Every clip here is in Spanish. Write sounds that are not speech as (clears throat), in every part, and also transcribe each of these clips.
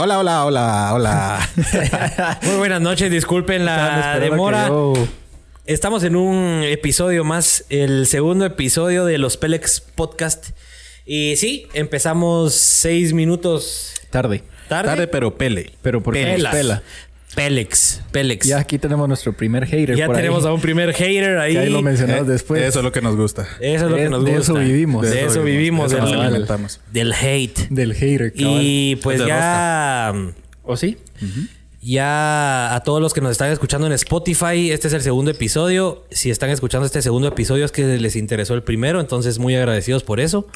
Hola, hola, hola, hola. (laughs) Muy buenas noches, disculpen la demora. Estamos en un episodio más, el segundo episodio de los Pelex Podcast. Y sí, empezamos seis minutos Tarde. tarde. Tarde, pero pele. Pero porque nos Pelas. pela. Pelex, Pelex. Ya aquí tenemos nuestro primer hater Ya por tenemos ahí. a un primer hater ahí. Que ahí lo mencionamos Eh, después. Eso es lo que nos gusta. Eso es lo que De- nos de gusta. eso vivimos. De, eso vivimos. De eso del, nos alimentamos. del hate. Del hater, cabal. Y pues De ya... ¿O sí? Ya a todos los que nos están escuchando en Spotify, este es el segundo episodio. Si están escuchando este segundo episodio es que les interesó el primero, entonces muy agradecidos por eso.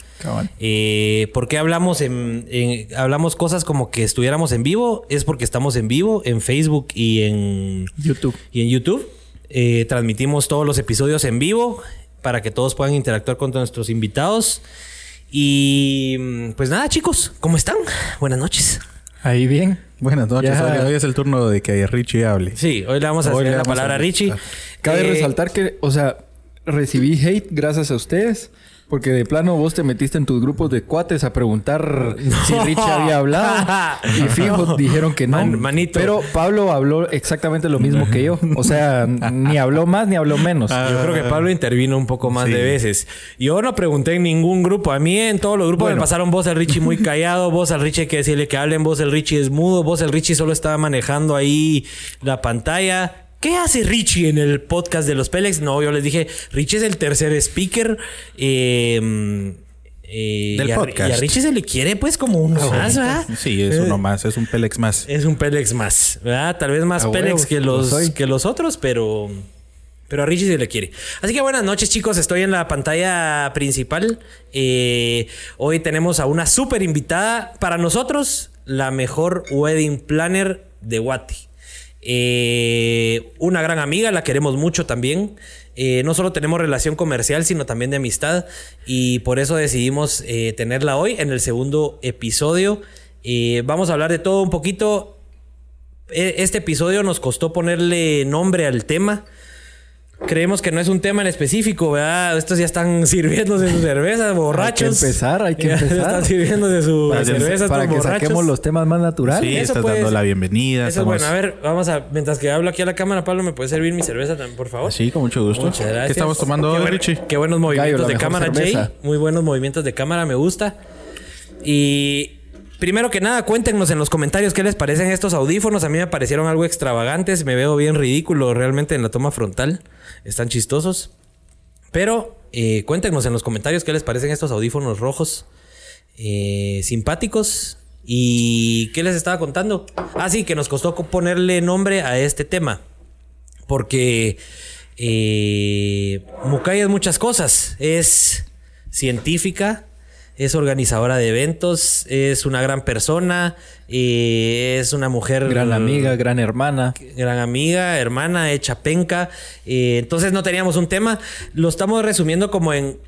Eh, ¿Por qué hablamos en, en- hablamos cosas como que estuviéramos en vivo? Es porque estamos en vivo en Facebook y en, YouTube. y en YouTube. Eh, transmitimos todos los episodios en vivo para que todos puedan interactuar con nuestros invitados. Y pues nada, chicos, ¿cómo están? Buenas noches. Ahí bien. Buenas noches. Ya. Hoy, es el turno de que Richie hable. Sí, hoy le vamos a Hoy hacer la palabra a- a Richie. Cabe Eh, resaltar que, o sea, recibí hate gracias a ustedes. Porque de plano vos te metiste en tus grupos de cuates a preguntar si Richie había hablado. (laughs) Y fijo, No. dijeron que no. Man- manito. Pero Pablo habló exactamente lo mismo que yo. O sea, ni habló más ni habló menos. Yo creo que Pablo intervino un poco más Sí. de veces. Yo no pregunté en ningún grupo. A mí en todos los grupos me pasaron voz al Richie muy (laughs) callado, voz al Richie que decirle que hablen, voz al Richie es mudo, voz al Richie solo estaba manejando ahí la pantalla. ¿Qué hace Richie en el podcast de los Pelex? No, yo les dije, Richie es el tercer speaker. eh, eh, Del y a- podcast. Y a Richie se le quiere pues como uno más, ¿verdad? Sí, es uno más. Es un Pelex más. Es un Pelex más, ¿verdad? Tal vez más Pelex huevos, que lo los, que los otros, pero. Pero a Richie se le quiere. Así que buenas noches, chicos. Estoy en la pantalla principal. Eh, hoy tenemos a una súper invitada. Para nosotros, la mejor wedding planner de Guati. Eh, una gran amiga, la queremos mucho también. Eh, no solo tenemos relación comercial, sino también de amistad. Y por eso decidimos eh, tenerla hoy en el segundo episodio. Vamos a hablar de todo un poquito. E- Este episodio nos costó ponerle nombre al tema. Creemos que no es un tema en específico, ¿verdad? Estos ya están (laughs) sirviéndose sus cervezas, borrachos. empezar, hay que Ya empezar. están sirviéndose sus para que, cervezas, para estos que borrachos. saquemos los temas más naturales. Sí, eso estás puede dando ser. la bienvenida. Eso es estamos- bueno. A ver, vamos a... Mientras que hablo aquí a la cámara, Pablo, ¿me puede servir mi cerveza también, por favor? Sí, con mucho gusto. Muchas gracias. ¿Qué estamos tomando Qué hoy, Richie? Qué buenos movimientos de cámara, cerveza. Jay. Muy buenos movimientos de cámara, me gusta. Y primero que nada, cuéntenos en los comentarios qué les parecen estos audífonos. A mí me parecieron algo extravagantes. Me veo bien ridículo realmente en la toma frontal. Están chistosos. Pero eh, cuéntenos en los comentarios qué les parecen estos audífonos rojos. eh, simpáticos. ¿Y qué les estaba contando? Ah, sí, que nos costó co- ponerle nombre a este tema. Porque eh, es muchas cosas. Es científica, es organizadora de eventos, es una gran persona, eh, es una mujer... Gran amiga, gran hermana. Gran amiga, hermana, hecha penca. Eh, entonces no teníamos un tema. Lo estamos resumiendo como en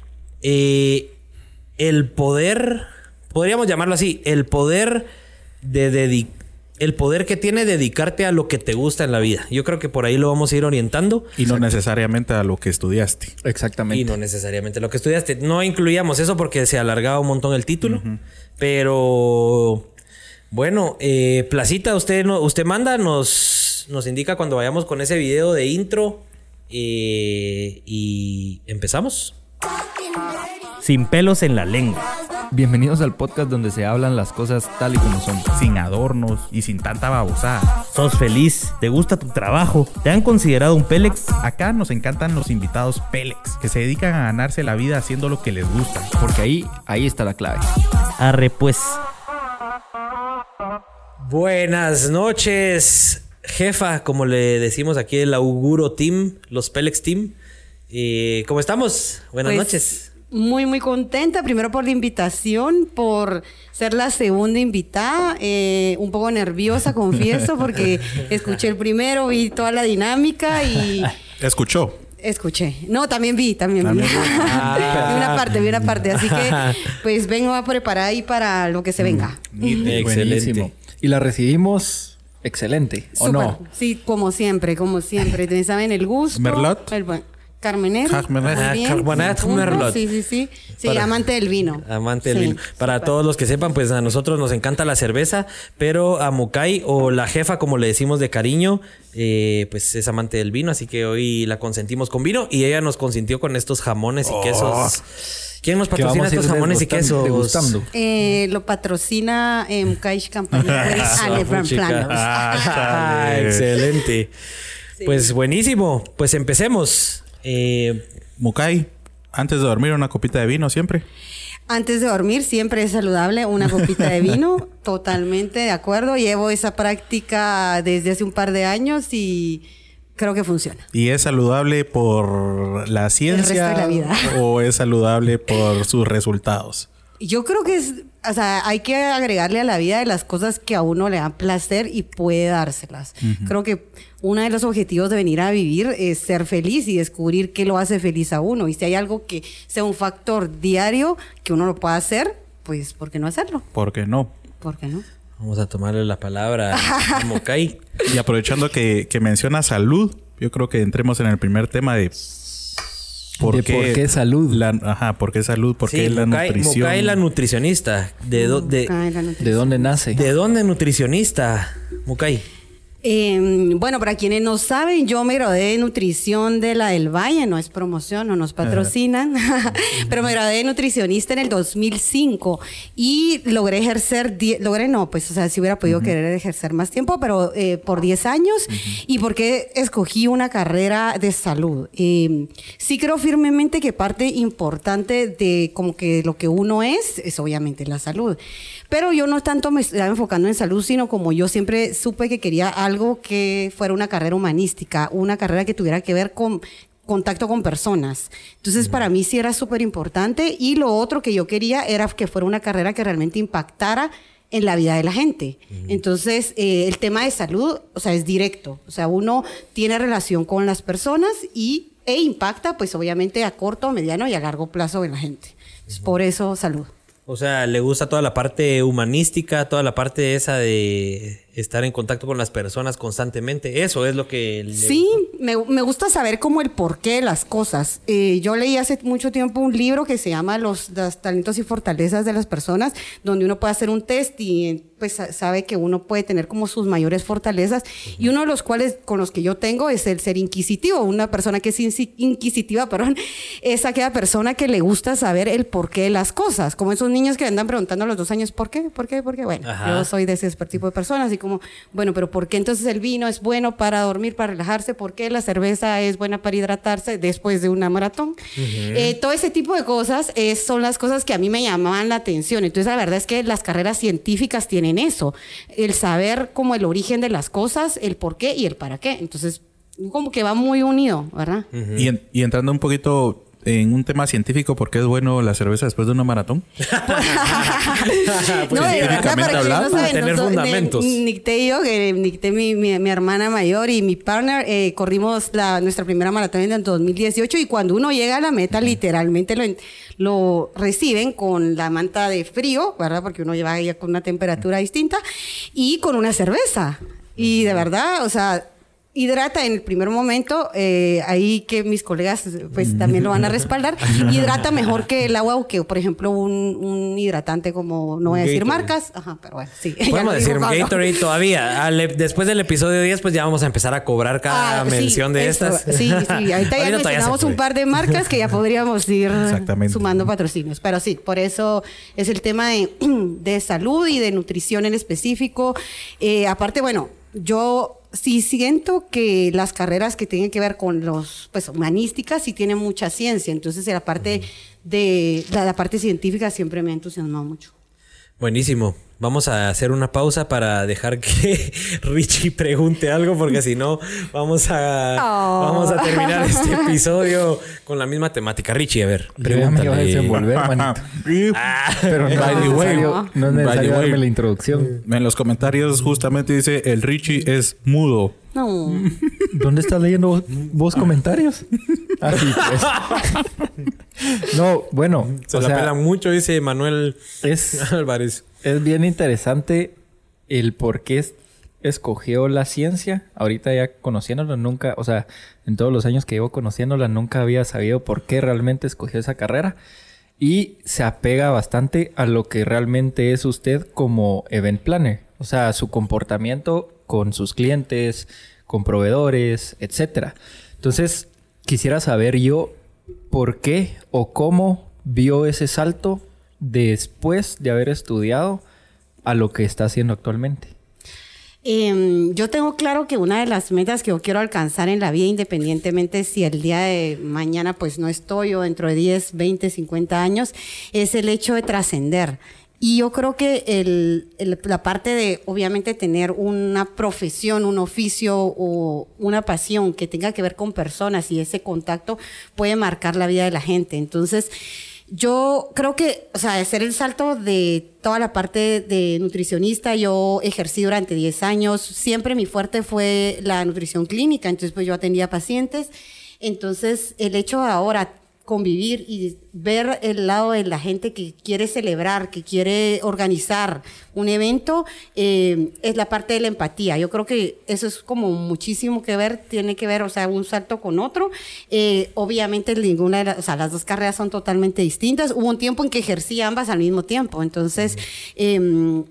eh, el poder, podríamos llamarlo así, el poder de dedicar. El poder que tiene dedicarte a lo que te gusta en la vida. Yo creo que por ahí lo vamos a ir orientando. Y no necesariamente a lo que estudiaste. Exactamente. Y no necesariamente lo que estudiaste. No incluíamos eso porque se alargaba un montón el título. Pero bueno, eh, Placita, usted no, usted manda, nos, nos indica cuando vayamos con ese video de intro. eh, y empezamos. Sin pelos en la lengua. Bienvenidos al podcast donde se hablan las cosas tal y como son. Sin adornos y sin tanta babosada. Sos feliz, te gusta tu trabajo, te han considerado un Pélex. Acá nos encantan los invitados Pelex, que se dedican a ganarse la vida haciendo lo que les gusta. Porque ahí, ahí está la clave. Arre pues. Buenas noches, jefa, como le decimos aquí el Auguro Team, los Pelex Team. Eh, ¿Cómo estamos? Buenas Pues, noches. Muy, muy contenta. Primero por la invitación, por ser la segunda invitada. eh, un poco nerviosa, (laughs) confieso, porque escuché el primero, vi toda la dinámica y (laughs) Escuchó. escuché. No, también vi, también vi. (laughs) vi una parte, vi una parte. Así que, pues vengo a preparar ahí para lo que se venga. Excelente. Y la recibimos excelente, ¿o no? Sí, como siempre, como siempre. Ustedes saben el gusto. ¿Merlot? el buen- Carmenero. Muy Ah. Merlot. Sí, sí, sí. Sí, Para- amante del vino. Amante del Sí, vino. Para todos los que sepan, pues a nosotros nos encanta la cerveza, pero a Mukai o la jefa, como le decimos de cariño, eh, pues es amante del vino, así que hoy la consentimos con vino y ella nos consintió con estos jamones y quesos. ¿Quién nos patrocina estos jamones y quesos? degustando. Eh, lo patrocina eh. Planners. (laughs) Ah, Ándale. (laughs) excelente. Pues buenísimo. Pues empecemos. Eh, Mukai, antes de dormir una copita de vino siempre. Antes de dormir siempre es saludable una copita de vino. (laughs) Totalmente de acuerdo. Llevo esa práctica desde hace un par de años y creo que funciona. ¿Y es saludable por la ciencia resto de la vida. (laughs) o es saludable por sus resultados? Yo creo que es, o sea, hay que agregarle a la vida de las cosas que a uno le dan placer y puede dárselas. Creo que uno de los objetivos de venir a vivir es ser feliz y descubrir qué lo hace feliz a uno. Y si hay algo que sea un factor diario que uno lo pueda hacer, pues ¿por qué no hacerlo? ¿Por qué no? ¿Por qué no? vamos a tomarle la palabra a (laughs) Mukai. Y aprovechando que, que menciona salud, yo creo que entremos en el primer tema de De por qué salud. La, ajá, ¿por qué salud? ¿Por qué Sí, la Mukai, nutrición? Mukai, la nutricionista. ¿De, do- de, Ay, la nutrición. ¿De dónde nace? ¿De dónde nutricionista? Mukai. Eh, bueno, para quienes no saben, yo me gradué de nutrición de la del Valle, no es promoción, no nos patrocinan, (laughs) pero me gradué de nutricionista en el 2005 y logré ejercer, logré no, pues, o sea, si hubiera podido querer ejercer más tiempo, pero eh, por 10 años y porque escogí una carrera de salud. Eh, sí creo firmemente que parte importante de como que lo que uno es, es obviamente la salud. Pero yo no tanto me estaba enfocando en salud, sino como yo siempre supe que quería algo que fuera una carrera humanística, una carrera que tuviera que ver con contacto con personas. Entonces, para mí sí era súper importante. Y lo otro que yo quería era que fuera una carrera que realmente impactara en la vida de la gente. Entonces, eh, el tema de salud, o sea, es directo. O sea, uno tiene relación con las personas y, e impacta, pues obviamente a corto, mediano y a largo plazo en la gente. Entonces, Por eso, salud. O sea, le gusta toda la parte humanística, toda la parte esa de estar en contacto con las personas constantemente. Eso es lo que... le- Sí, me, me gusta saber como el porqué de las cosas. Eh, yo leí hace mucho tiempo un libro que se llama Los, los talentos y fortalezas de las personas, donde uno puede hacer un test y eh, pues sa- sabe que uno puede tener como sus mayores fortalezas y uno de los cuales con los que yo tengo es el ser inquisitivo. Una persona que es inquisitiva, (laughs) perdón, es aquella persona que le gusta saber el porqué de las cosas, como esos niños que andan preguntando a los dos años por qué, por qué, por qué. Bueno, Ajá. yo soy de ese tipo de personas y como, bueno, pero ¿por qué entonces el vino es bueno para dormir, para relajarse? ¿Por qué la cerveza es buena para hidratarse después de una maratón? Eh, todo ese tipo de cosas eh, son las cosas que a mí me llamaban la atención. Entonces la verdad es que las carreras científicas tienen eso, el saber como el origen de las cosas, el por qué y el para qué. Entonces como que va muy unido, ¿verdad? y, en- y entrando un poquito en un tema científico, ¿por qué es bueno la cerveza después de una maratón? (laughs) no, de verdad, para quien no hablando, sabe, tener nosotros- fundamentos. Ni- Nicté y yo, que Nicté, mi, mi, mi hermana mayor y mi partner, eh, corrimos la, nuestra primera maratón en el 2018 y cuando uno llega a la meta, literalmente lo, lo reciben con la manta de frío, ¿verdad? Porque uno lleva ya con una temperatura distinta y con una cerveza. Y de verdad, o sea, hidrata en el primer momento, eh, ahí que mis colegas pues también lo van a respaldar, hidrata mejor que el agua o que, por ejemplo, un, un hidratante como, no voy a decir Gatorade. marcas, ajá, pero bueno, sí. (laughs) Podemos decir Pablo. Gatorade todavía. Al- después del episodio 10, pues ya vamos a empezar a cobrar cada Ah, sí, mención de eso, estas. Sí, sí, ahorita ya (laughs) mencionamos un par de marcas que ya podríamos ir sumando patrocinios. Pero sí, por eso es el tema de, (clears throat) de salud y de nutrición en específico. Eh, aparte, bueno, yo sí siento que las carreras que tienen que ver con los, pues, humanísticas sí tienen mucha ciencia. Entonces, la parte de, la, la parte científica siempre me ha entusiasmado mucho. Buenísimo. Vamos a hacer una pausa para dejar que (laughs) Richie pregunte algo, porque si no, vamos a, Oh. vamos a terminar este (laughs) episodio con la misma temática. Richie, a ver, Yo ya me iba a pregúntale. desenvolver, manito. Ah, Pero no By es the way, no es by the necesario way. darme la introducción. En los comentarios justamente dice el Richie es mudo. No. ¿Dónde estás leyendo vos, vos comentarios? Ah, sí, pues. (laughs) No, bueno, se o la sea, pelan mucho, dice Manuel es, Álvarez. Es bien interesante el por qué es- escogió la ciencia? Ahorita ya conociéndola, nunca, o sea, en todos los años que llevo conociéndola, nunca había sabido por qué realmente escogió esa carrera. Y se apega bastante a lo que realmente es usted como event planner. O sea, su comportamiento con sus clientes, con proveedores, etc. Entonces, quisiera saber yo por qué o cómo vio ese salto después de haber estudiado a lo que está haciendo actualmente. Em, yo tengo claro que una de las metas que yo quiero alcanzar en la vida, independientemente si el día de mañana pues no estoy o dentro de 10, 20, 50 años, es el hecho de trascender. Y yo creo que el, la parte de, obviamente, tener una profesión, un oficio o una pasión que tenga que ver con personas y ese contacto puede marcar la vida de la gente. Entonces, yo creo que, o sea, hacer el salto de toda la parte de nutricionista, yo ejercí durante 10 años, siempre mi fuerte fue la nutrición clínica, entonces pues yo atendía pacientes, entonces el hecho ahora convivir y ver el lado de la gente que quiere celebrar, que quiere organizar un evento, eh, es la parte de la empatía. Yo creo que eso es como muchísimo que ver, tiene que ver, o sea, un salto con otro. Eh, obviamente ninguna de las, o sea, las dos carreras son totalmente distintas. Hubo un tiempo en que ejercí ambas al mismo tiempo, entonces... Eh,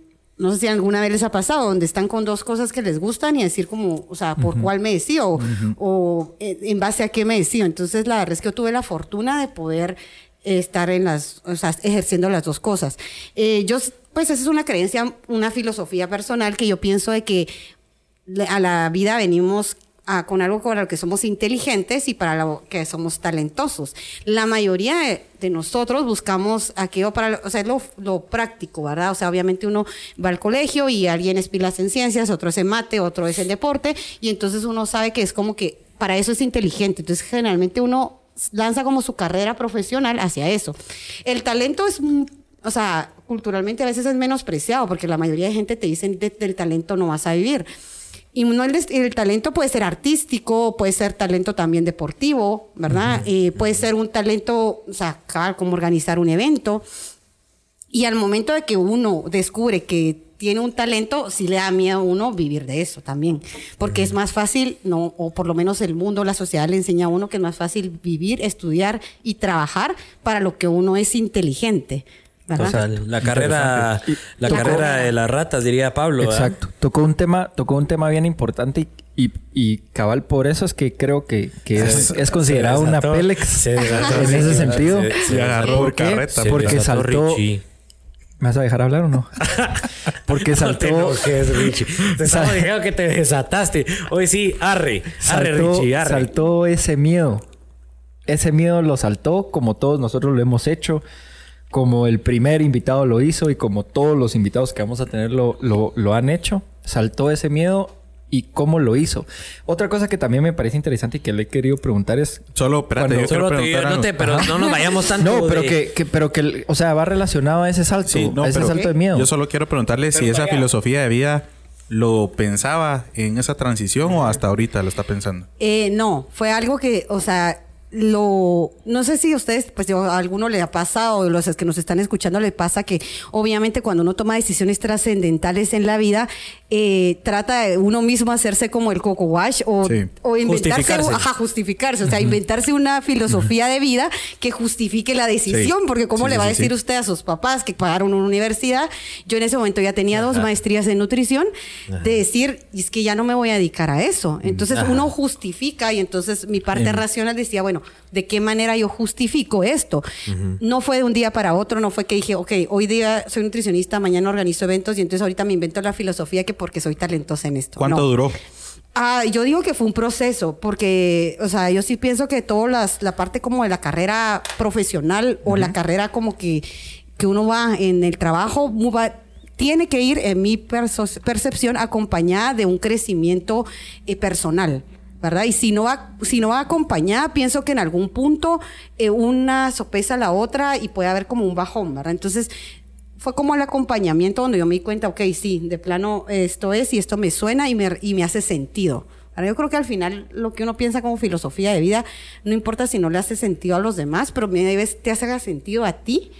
no sé si alguna vez les ha pasado, donde están con dos cosas que les gustan y decir como, o sea, por cuál me decido o, en base a qué me decido. Entonces, la verdad es que yo tuve la fortuna de poder estar en las, o sea, ejerciendo las dos cosas. Eh, yo, pues esa es una creencia, una filosofía personal que yo pienso de que a la vida venimos con algo con lo que somos inteligentes y para lo que somos talentosos. La mayoría de, nosotros buscamos aquello para, o sea, lo, lo, práctico, ¿verdad? O sea, obviamente uno va al colegio y alguien es pilas en ciencias, otro es en mate, otro es en deporte, y entonces uno sabe que es como que para eso es inteligente. Entonces, generalmente uno lanza como su carrera profesional hacia eso. El talento es o sea, culturalmente a veces es menospreciado porque la mayoría de gente te dice del talento no vas a vivir. Y no el, talento puede ser artístico, puede ser talento también deportivo, ¿verdad? Eh, puede ser un talento, o sea, como organizar un evento. Y al momento de que uno descubre que tiene un talento, sí le da miedo a uno vivir de eso también. Porque es más fácil, no, o por lo menos el mundo, la sociedad le enseña a uno que es más fácil vivir, estudiar y trabajar para lo que uno es inteligente. O sea, la carrera, la carrera de las ratas, diría Pablo. Exacto. Tocó un tema, tocó un tema bien importante y, y, cabal por eso es que creo que, que es, considerado una Pélex en ese sentido. Se, agarró ¿Por qué? Porque saltó. ¿Me vas a dejar hablar o no? (laughs) Porque saltó. No te Richie. Te estaba diciendo que te desataste. Hoy sí, arre. Arre, Richie, arre. Saltó ese miedo. Ese miedo lo saltó como todos nosotros lo hemos hecho como el primer invitado lo hizo y como todos los invitados que vamos a tener lo, lo, han hecho, saltó ese miedo y cómo lo hizo. Otra cosa que también me parece interesante y que le he querido preguntar es... Solo, espérate, yo solo no te, pero no nos vayamos tanto (laughs) No, pero que, pero que, o sea, va relacionado a ese salto, a ese salto de miedo. Yo solo quiero preguntarle si esa filosofía de vida lo pensaba en esa transición o hasta ahorita lo está pensando. Eh, no, fue algo que, o sea, lo, no sé si a ustedes, pues a alguno le ha pasado, o los que nos están escuchando le pasa que obviamente cuando uno toma decisiones trascendentales en la vida, eh, trata de uno mismo hacerse como el coco wash o, o inventarse, justificarse. Ajá, justificarse, o sea, inventarse una filosofía de vida que justifique la decisión, porque cómo le va a decir usted a sus papás que pagaron una universidad, yo en ese momento ya tenía dos maestrías en nutrición, de decir, es que ya no me voy a dedicar a eso. Entonces uno justifica y entonces mi parte racional decía, bueno, ¿de qué manera yo justifico esto? No fue de un día para otro, no fue que dije, ok, hoy día soy nutricionista, mañana organizo eventos y entonces ahorita me invento la filosofía que porque soy talentosa en esto. ¿Cuánto duró? Ah, yo digo que fue un proceso, porque, o sea, yo sí pienso que toda las, la parte como de la carrera profesional o la carrera como que, que uno va en el trabajo, tiene que ir, en mi percepción, acompañada de un crecimiento eh, personal. Y si no va, si no va acompañada, pienso que en algún punto eh, una sopesa la otra y puede haber como un bajón, ¿verdad? Entonces, fue como el acompañamiento donde yo me di cuenta, ok, sí, de plano esto es y esto me suena y me, y me hace sentido. Ahora, yo creo que al final lo que uno piensa como filosofía de vida, no importa si no le hace sentido a los demás, pero a veces te hace sentido a ti,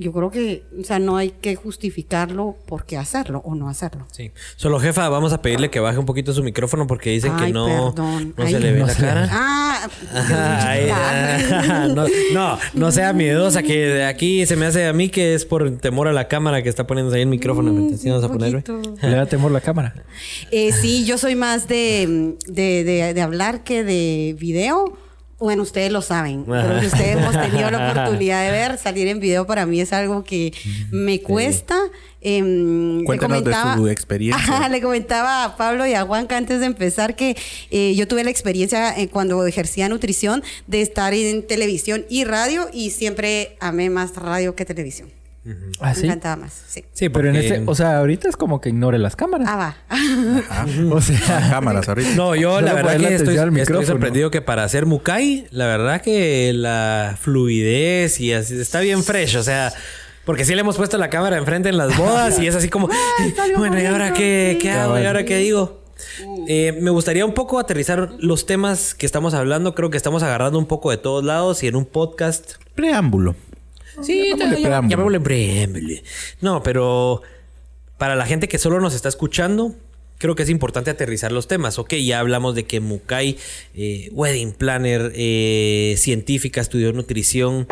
yo creo que, o sea, no hay que justificarlo por qué hacerlo o no hacerlo. Sí. Solo jefa, vamos a pedirle que baje un poquito su micrófono porque dicen que no, perdón. no se le ve no la cara. Ah, (laughs) Ay, ah, no, no, no sea miedosa que de aquí se me hace a mí que es por temor a la cámara que está poniéndose ahí el micrófono. Mm, vamos a. (laughs) Le da temor la cámara. Eh, sí, yo soy más de, de, de- de hablar que de video. Bueno, ustedes lo saben. Creo que ustedes hemos tenido la oportunidad de ver. Salir en video para mí es algo que me cuesta. Em, le Cuéntanos de comentaba- tu experiencia. Le comentaba a Pablo y a Juanca antes de empezar que eh, yo tuve la experiencia eh, cuando ejercía nutrición de estar en televisión y radio y siempre amé más radio que televisión. ¿Ah, Me encantaba más. Sí. Sí, Pero en este, o sea, ahorita es como que ignore las cámaras. Ah, va. (laughs) O sea, Cámaras ahorita. No, yo (laughs) la verdad que estoy, estoy sorprendido que para hacer Mukai, la verdad que la fluidez y así está bien fresh, o sea, porque sí le hemos puesto la cámara enfrente en las bodas y es así como, (laughs) salió bueno, ¿y ahora qué, qué hago? ¿Y ahora qué digo? Eh, me gustaría un poco aterrizar los temas que estamos hablando. Creo que estamos agarrando un poco de todos lados y en un podcast Preámbulo. Sí, Llamémosle preámbulo. No, pero para la gente que solo nos está escuchando, creo que es importante aterrizar los temas. Ok, ya hablamos de que Mukai, eh, wedding planner, eh, científica, estudió nutrición.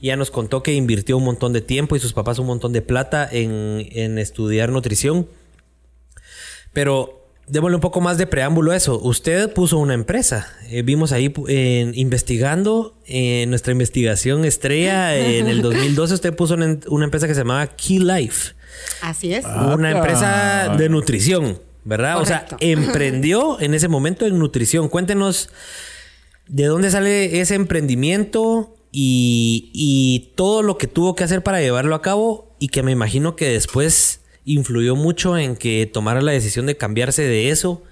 Ya nos contó que invirtió un montón de tiempo y sus papás un montón de plata en, en estudiar nutrición. Pero démosle un poco más de preámbulo a eso. Usted puso una empresa. Eh, vimos ahí investigando en nuestra investigación estrella en el 2012. Usted puso una, una empresa que se llamaba Key Life. Así es. Una Ah, empresa de nutrición, ¿verdad? O sea, emprendió en ese momento en nutrición. Cuéntenos de dónde sale ese emprendimiento y, y todo lo que tuvo que hacer para llevarlo a cabo y que me imagino que después influyó mucho en que tomara la decisión de cambiarse de eso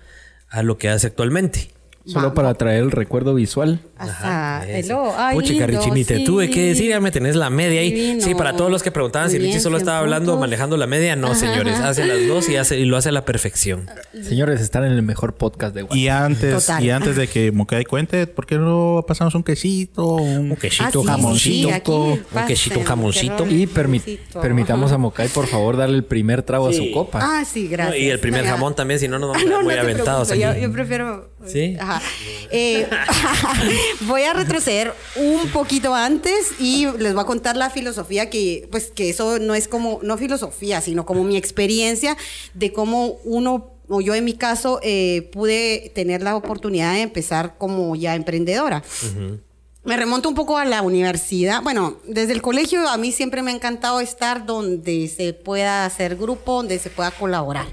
a lo que hace actualmente. Solo para traer el recuerdo visual. Hasta Eso. hello. Ay, Puchica, lindo, Richie, ni te sí. tuve que decir, ya me tenés la media ahí. Divino. Sí, para todos los que preguntaban si Muy Richie solo estaba hablando puntos. manejando la media, no, señores, hace las dos y, hace, y lo hace a la perfección. Señores, están en el mejor podcast de Guatemala. Y antes, Total. y antes de que Mukai cuente, ¿por qué no pasamos un quesito? Un, Un quesito, Ah, sí, jamoncito, sí, aquí, un quesito, un jamoncito. Y permi- permitamos a Mokai, por favor, darle el primer trago a su copa. Ah, sí, gracias. y el primer jamón también, si no nos vamos a no, muy no te aventados yo prefiero. Sí. Ajá. Eh, (laughs) voy a retroceder un poquito antes y les voy a contar la filosofía que, pues, que eso no es como, no filosofía, sino como mi experiencia de cómo uno, o yo en mi caso, eh, pude tener la oportunidad de empezar como ya emprendedora. Me remonto un poco a la universidad. Bueno, desde el colegio a mí siempre me ha encantado estar donde se pueda hacer grupo, donde se pueda colaborar.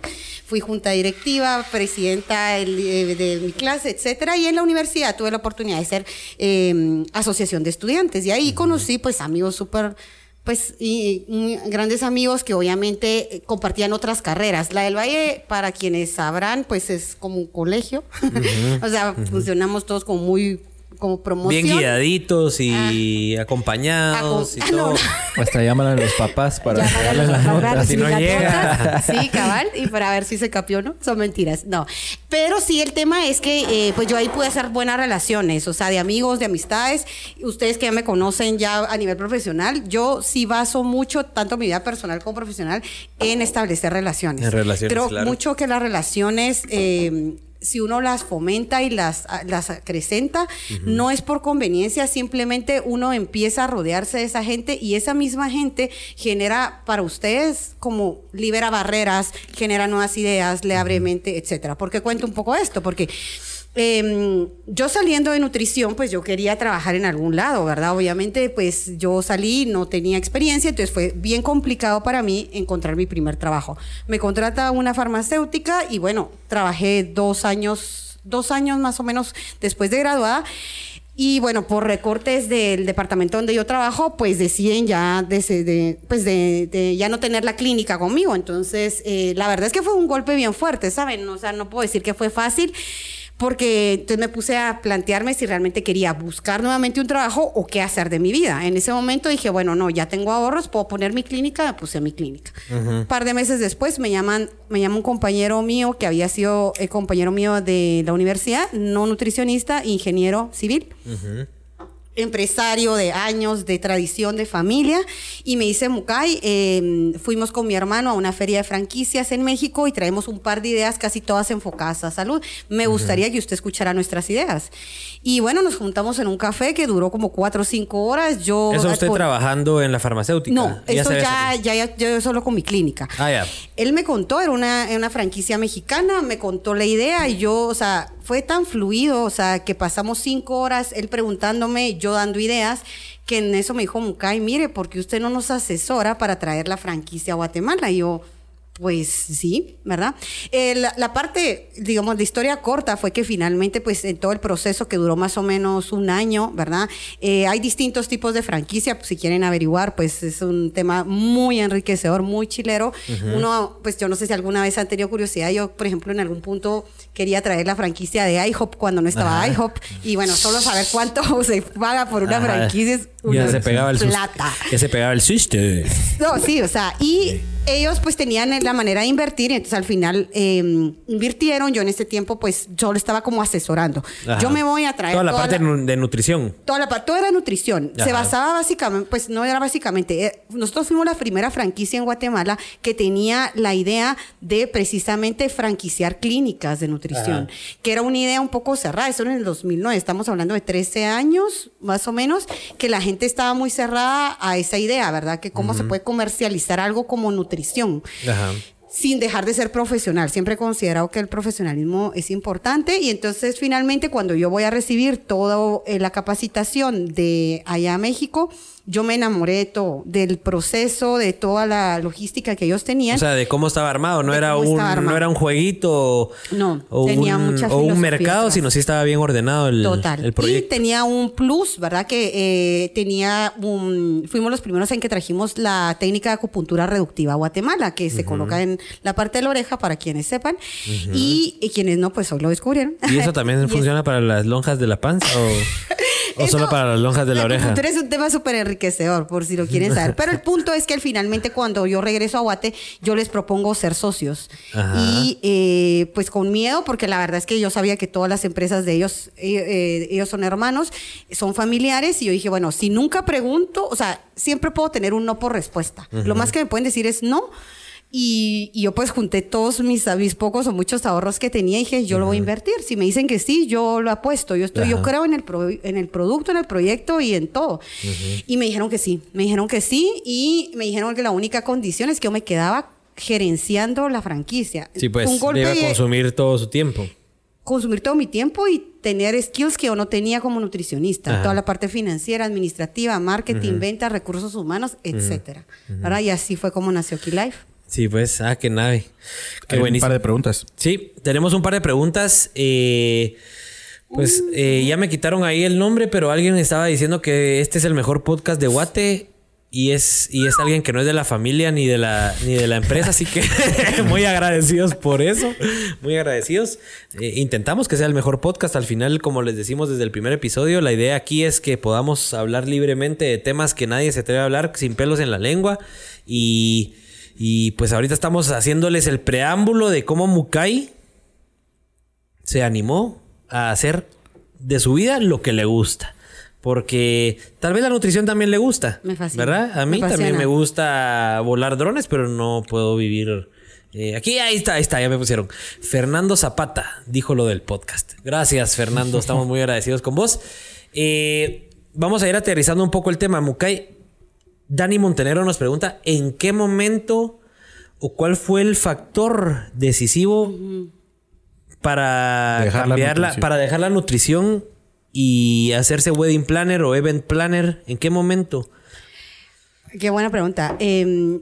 Fui junta directiva, presidenta eh, de, mi clase, etcétera. Y en la universidad tuve la oportunidad de ser eh, asociación de estudiantes. Y ahí conocí pues amigos súper pues y, y grandes amigos que obviamente eh, compartían otras carreras. La del Valle, para quienes sabrán, pues es como un colegio. (laughs) o sea, funcionamos todos como muy como promoción. Bien guiaditos y acompañados y Ah, todo. no. O hasta llaman a los papás para darles las para notas. si no llega. (laughs) Sí, cabal. Y para ver si se capió, ¿no? Son mentiras. No. Pero sí, el tema es que, eh, pues yo ahí pude hacer buenas relaciones, o sea, de amigos, de amistades. Ustedes que ya me conocen ya a nivel profesional, yo sí baso mucho, tanto mi vida personal como profesional, en establecer relaciones. En relaciones, Creo claro. mucho que las relaciones. eh, si uno las fomenta y las, las acrecenta, no es por conveniencia, simplemente uno empieza a rodearse de esa gente y esa misma gente genera para ustedes como libera barreras, genera nuevas ideas, le abre mente, etcétera. ¿Por qué cuento un poco esto? Porque eh, yo saliendo de nutrición, pues yo quería trabajar en algún lado, ¿verdad? Obviamente, pues yo salí, no tenía experiencia, entonces fue bien complicado para mí encontrar mi primer trabajo. Me contrata una farmacéutica y bueno, trabajé dos años, dos años más o menos después de graduada. Y bueno, por recortes del departamento donde yo trabajo, pues deciden ya de, de- pues de, de ya no tener la clínica conmigo. Entonces, eh, la verdad es que fue un golpe bien fuerte, ¿saben? O sea, no puedo decir que fue fácil porque entonces me puse a plantearme si realmente quería buscar nuevamente un trabajo o qué hacer de mi vida. En ese momento dije, bueno, no, ya tengo ahorros, puedo poner mi clínica, me puse mi clínica. Un par de meses después me llaman, me llama un compañero mío que había sido el compañero mío de la universidad, no nutricionista, ingeniero civil. Empresario de años, de tradición, de familia, y me dice, Mukai, eh, fuimos con mi hermano a una feria de franquicias en México y traemos un par de ideas casi todas enfocadas a salud. Me gustaría que usted escuchara nuestras ideas. Y bueno, nos juntamos en un café que duró como cuatro o cinco horas. Yo, Eso usted por- trabajando en la farmacéutica. No, Ya sabía ya, ya, ya, yo solo con mi clínica. Ah, ya. Él me contó, era una, una franquicia mexicana, me contó la idea y yo, o sea, fue tan fluido, o sea, que pasamos cinco horas él preguntándome, yo dando ideas, que en eso me dijo, Mukai, mire, porque usted no nos asesora para traer la franquicia a Guatemala? Y yo, pues sí, ¿verdad? Eh, la, la parte, digamos, de historia corta fue que finalmente, pues en todo el proceso que duró más o menos un año, ¿verdad? Eh, hay distintos tipos de franquicia, pues, si quieren averiguar, pues es un tema muy enriquecedor, muy chilero. Uno, pues yo no sé si alguna vez han tenido curiosidad, yo, por ejemplo, en algún punto quería traer la franquicia de IHOP cuando no estaba Ajá. IHOP, y bueno, solo saber cuánto (laughs) se paga por una Ajá. franquicia es Ya una se pegaba el plata. Ya se pegaba el susto. No, sí, o sea, y ellos pues tenían la manera de invertir, y entonces al final eh, invirtieron, yo en ese tiempo pues yo lo estaba como asesorando. Ajá. Yo me voy a traer Toda la toda parte la- de nutrición. Toda la parte, todo era nutrición. Se basaba básicamente, pues no era básicamente. eh, nosotros fuimos la primera franquicia en Guatemala que tenía la idea de precisamente franquiciar clínicas de nutrición, que era una idea un poco cerrada. Eso en el 2009, estamos hablando de 13 años más o menos, que la gente estaba muy cerrada a esa idea, ¿verdad? Que cómo se puede comercializar algo como nutrición Ajá. sin dejar de ser profesional. Siempre he considerado que el profesionalismo es importante y entonces finalmente cuando yo voy a recibir toda eh, la capacitación de allá a México, yo me enamoré todo, del proceso, de toda la logística que ellos tenían. O sea, de cómo estaba armado. No, era un, no era un jueguito No, o tenía un, o un mercado, atrás. sino sí estaba bien ordenado el, Total. el Y tenía un plus, ¿verdad? Que eh, tenía un... Fuimos los primeros en que trajimos la técnica de acupuntura reductiva a Guatemala, que se coloca en la parte de la oreja, para quienes sepan. y, y quienes no, pues hoy lo descubrieron. ¿Y eso también (laughs) funciona para las lonjas de la panza o, (laughs) o solo para las lonjas de la, oreja? acupuntura es un tema súper enriquecedor, por si lo quieren (laughs) saber. Pero el punto es que finalmente cuando yo regreso a Guate, yo les propongo ser socios. Ajá. Y eh, pues con miedo, porque la verdad es que yo sabía que todas las empresas de ellos, eh, eh, ellos son hermanos, son familiares. Y yo dije, bueno, si nunca pregunto, o sea, siempre puedo tener un no por respuesta. Lo más que me pueden decir es no. Y, y yo pues junté todos mis, mis pocos o muchos ahorros que tenía y dije, yo lo voy a invertir. Si me dicen que sí, yo lo apuesto. Yo estoy, yo creo en el, pro- en el producto, en el proyecto y en todo. Y me dijeron que sí, me dijeron que sí y me dijeron que la única condición es que yo me quedaba gerenciando la franquicia. Sí, pues Un golpe iba a de consumir todo su tiempo. consumir todo mi tiempo y tener skills que yo no tenía como nutricionista. Ajá. Toda la parte financiera, administrativa, marketing, ventas, recursos humanos, etcétera. ¿Verdad? Y así fue como nació Key Life. Sí, pues, ah, qué nave. Qué Hay un buenísimo. par de preguntas. Sí, tenemos un par de preguntas. Eh, pues eh, ya me quitaron ahí el nombre, pero alguien estaba diciendo que este es el mejor podcast de Guate. Y es, y es alguien que no es de la familia ni de la, ni de la empresa, así que (laughs) muy agradecidos por eso. Muy agradecidos. Eh, intentamos que sea el mejor podcast. Al final, como les decimos desde el primer episodio, la idea aquí es que podamos hablar libremente de temas que nadie se atreve a hablar sin pelos en la lengua. Y, y pues ahorita estamos haciéndoles el preámbulo de cómo Mukai se animó a hacer de su vida lo que le gusta. Porque tal vez la nutrición también le gusta. Me fascina. ¿Verdad? A mí Me también me gusta volar drones, pero no puedo vivir. eh, aquí, ahí está, ahí está, ya me pusieron. Fernando Zapata dijo lo del podcast. Gracias, Fernando. Estamos muy (laughs) agradecidos con vos. Eh, vamos a ir aterrizando un poco el tema. Mukai, Dani Montenegro nos pregunta: ¿en qué momento o cuál fue el factor decisivo para Dejar la cambiar la, nutrición. para dejar la nutrición y hacerse wedding planner o event planner? ¿En qué momento? Qué buena pregunta. Eh,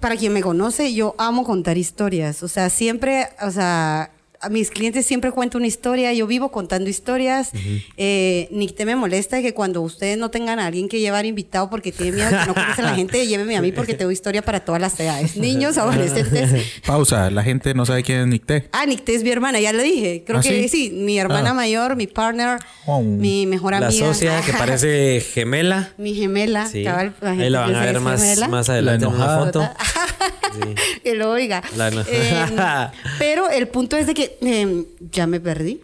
para quien me conoce, yo amo contar historias. O sea, siempre, o sea, a mis clientes siempre cuento una historia. Yo vivo contando historias. Eh, ni te me molesta que cuando ustedes no tengan a alguien que llevar invitado porque tienen miedo que no conocen a la gente, llévenme a mí porque tengo historia para todas las edades. Niños, (laughs) adolescentes. Pausa. La gente no sabe quién es Nicté. Ah, Nicté es mi hermana, ya lo dije. Creo ¿Ah, que sí? sí? mi hermana Ah. mayor, mi partner, Oh. mi mejor La amiga. socia que parece gemela. Mi gemela. Sí. cabal, la gente Ahí la van a ver más, más adelante en una enojada. (laughs) foto. que lo oiga. La Eh, (laughs) pero el punto es de que eh, ya me perdí.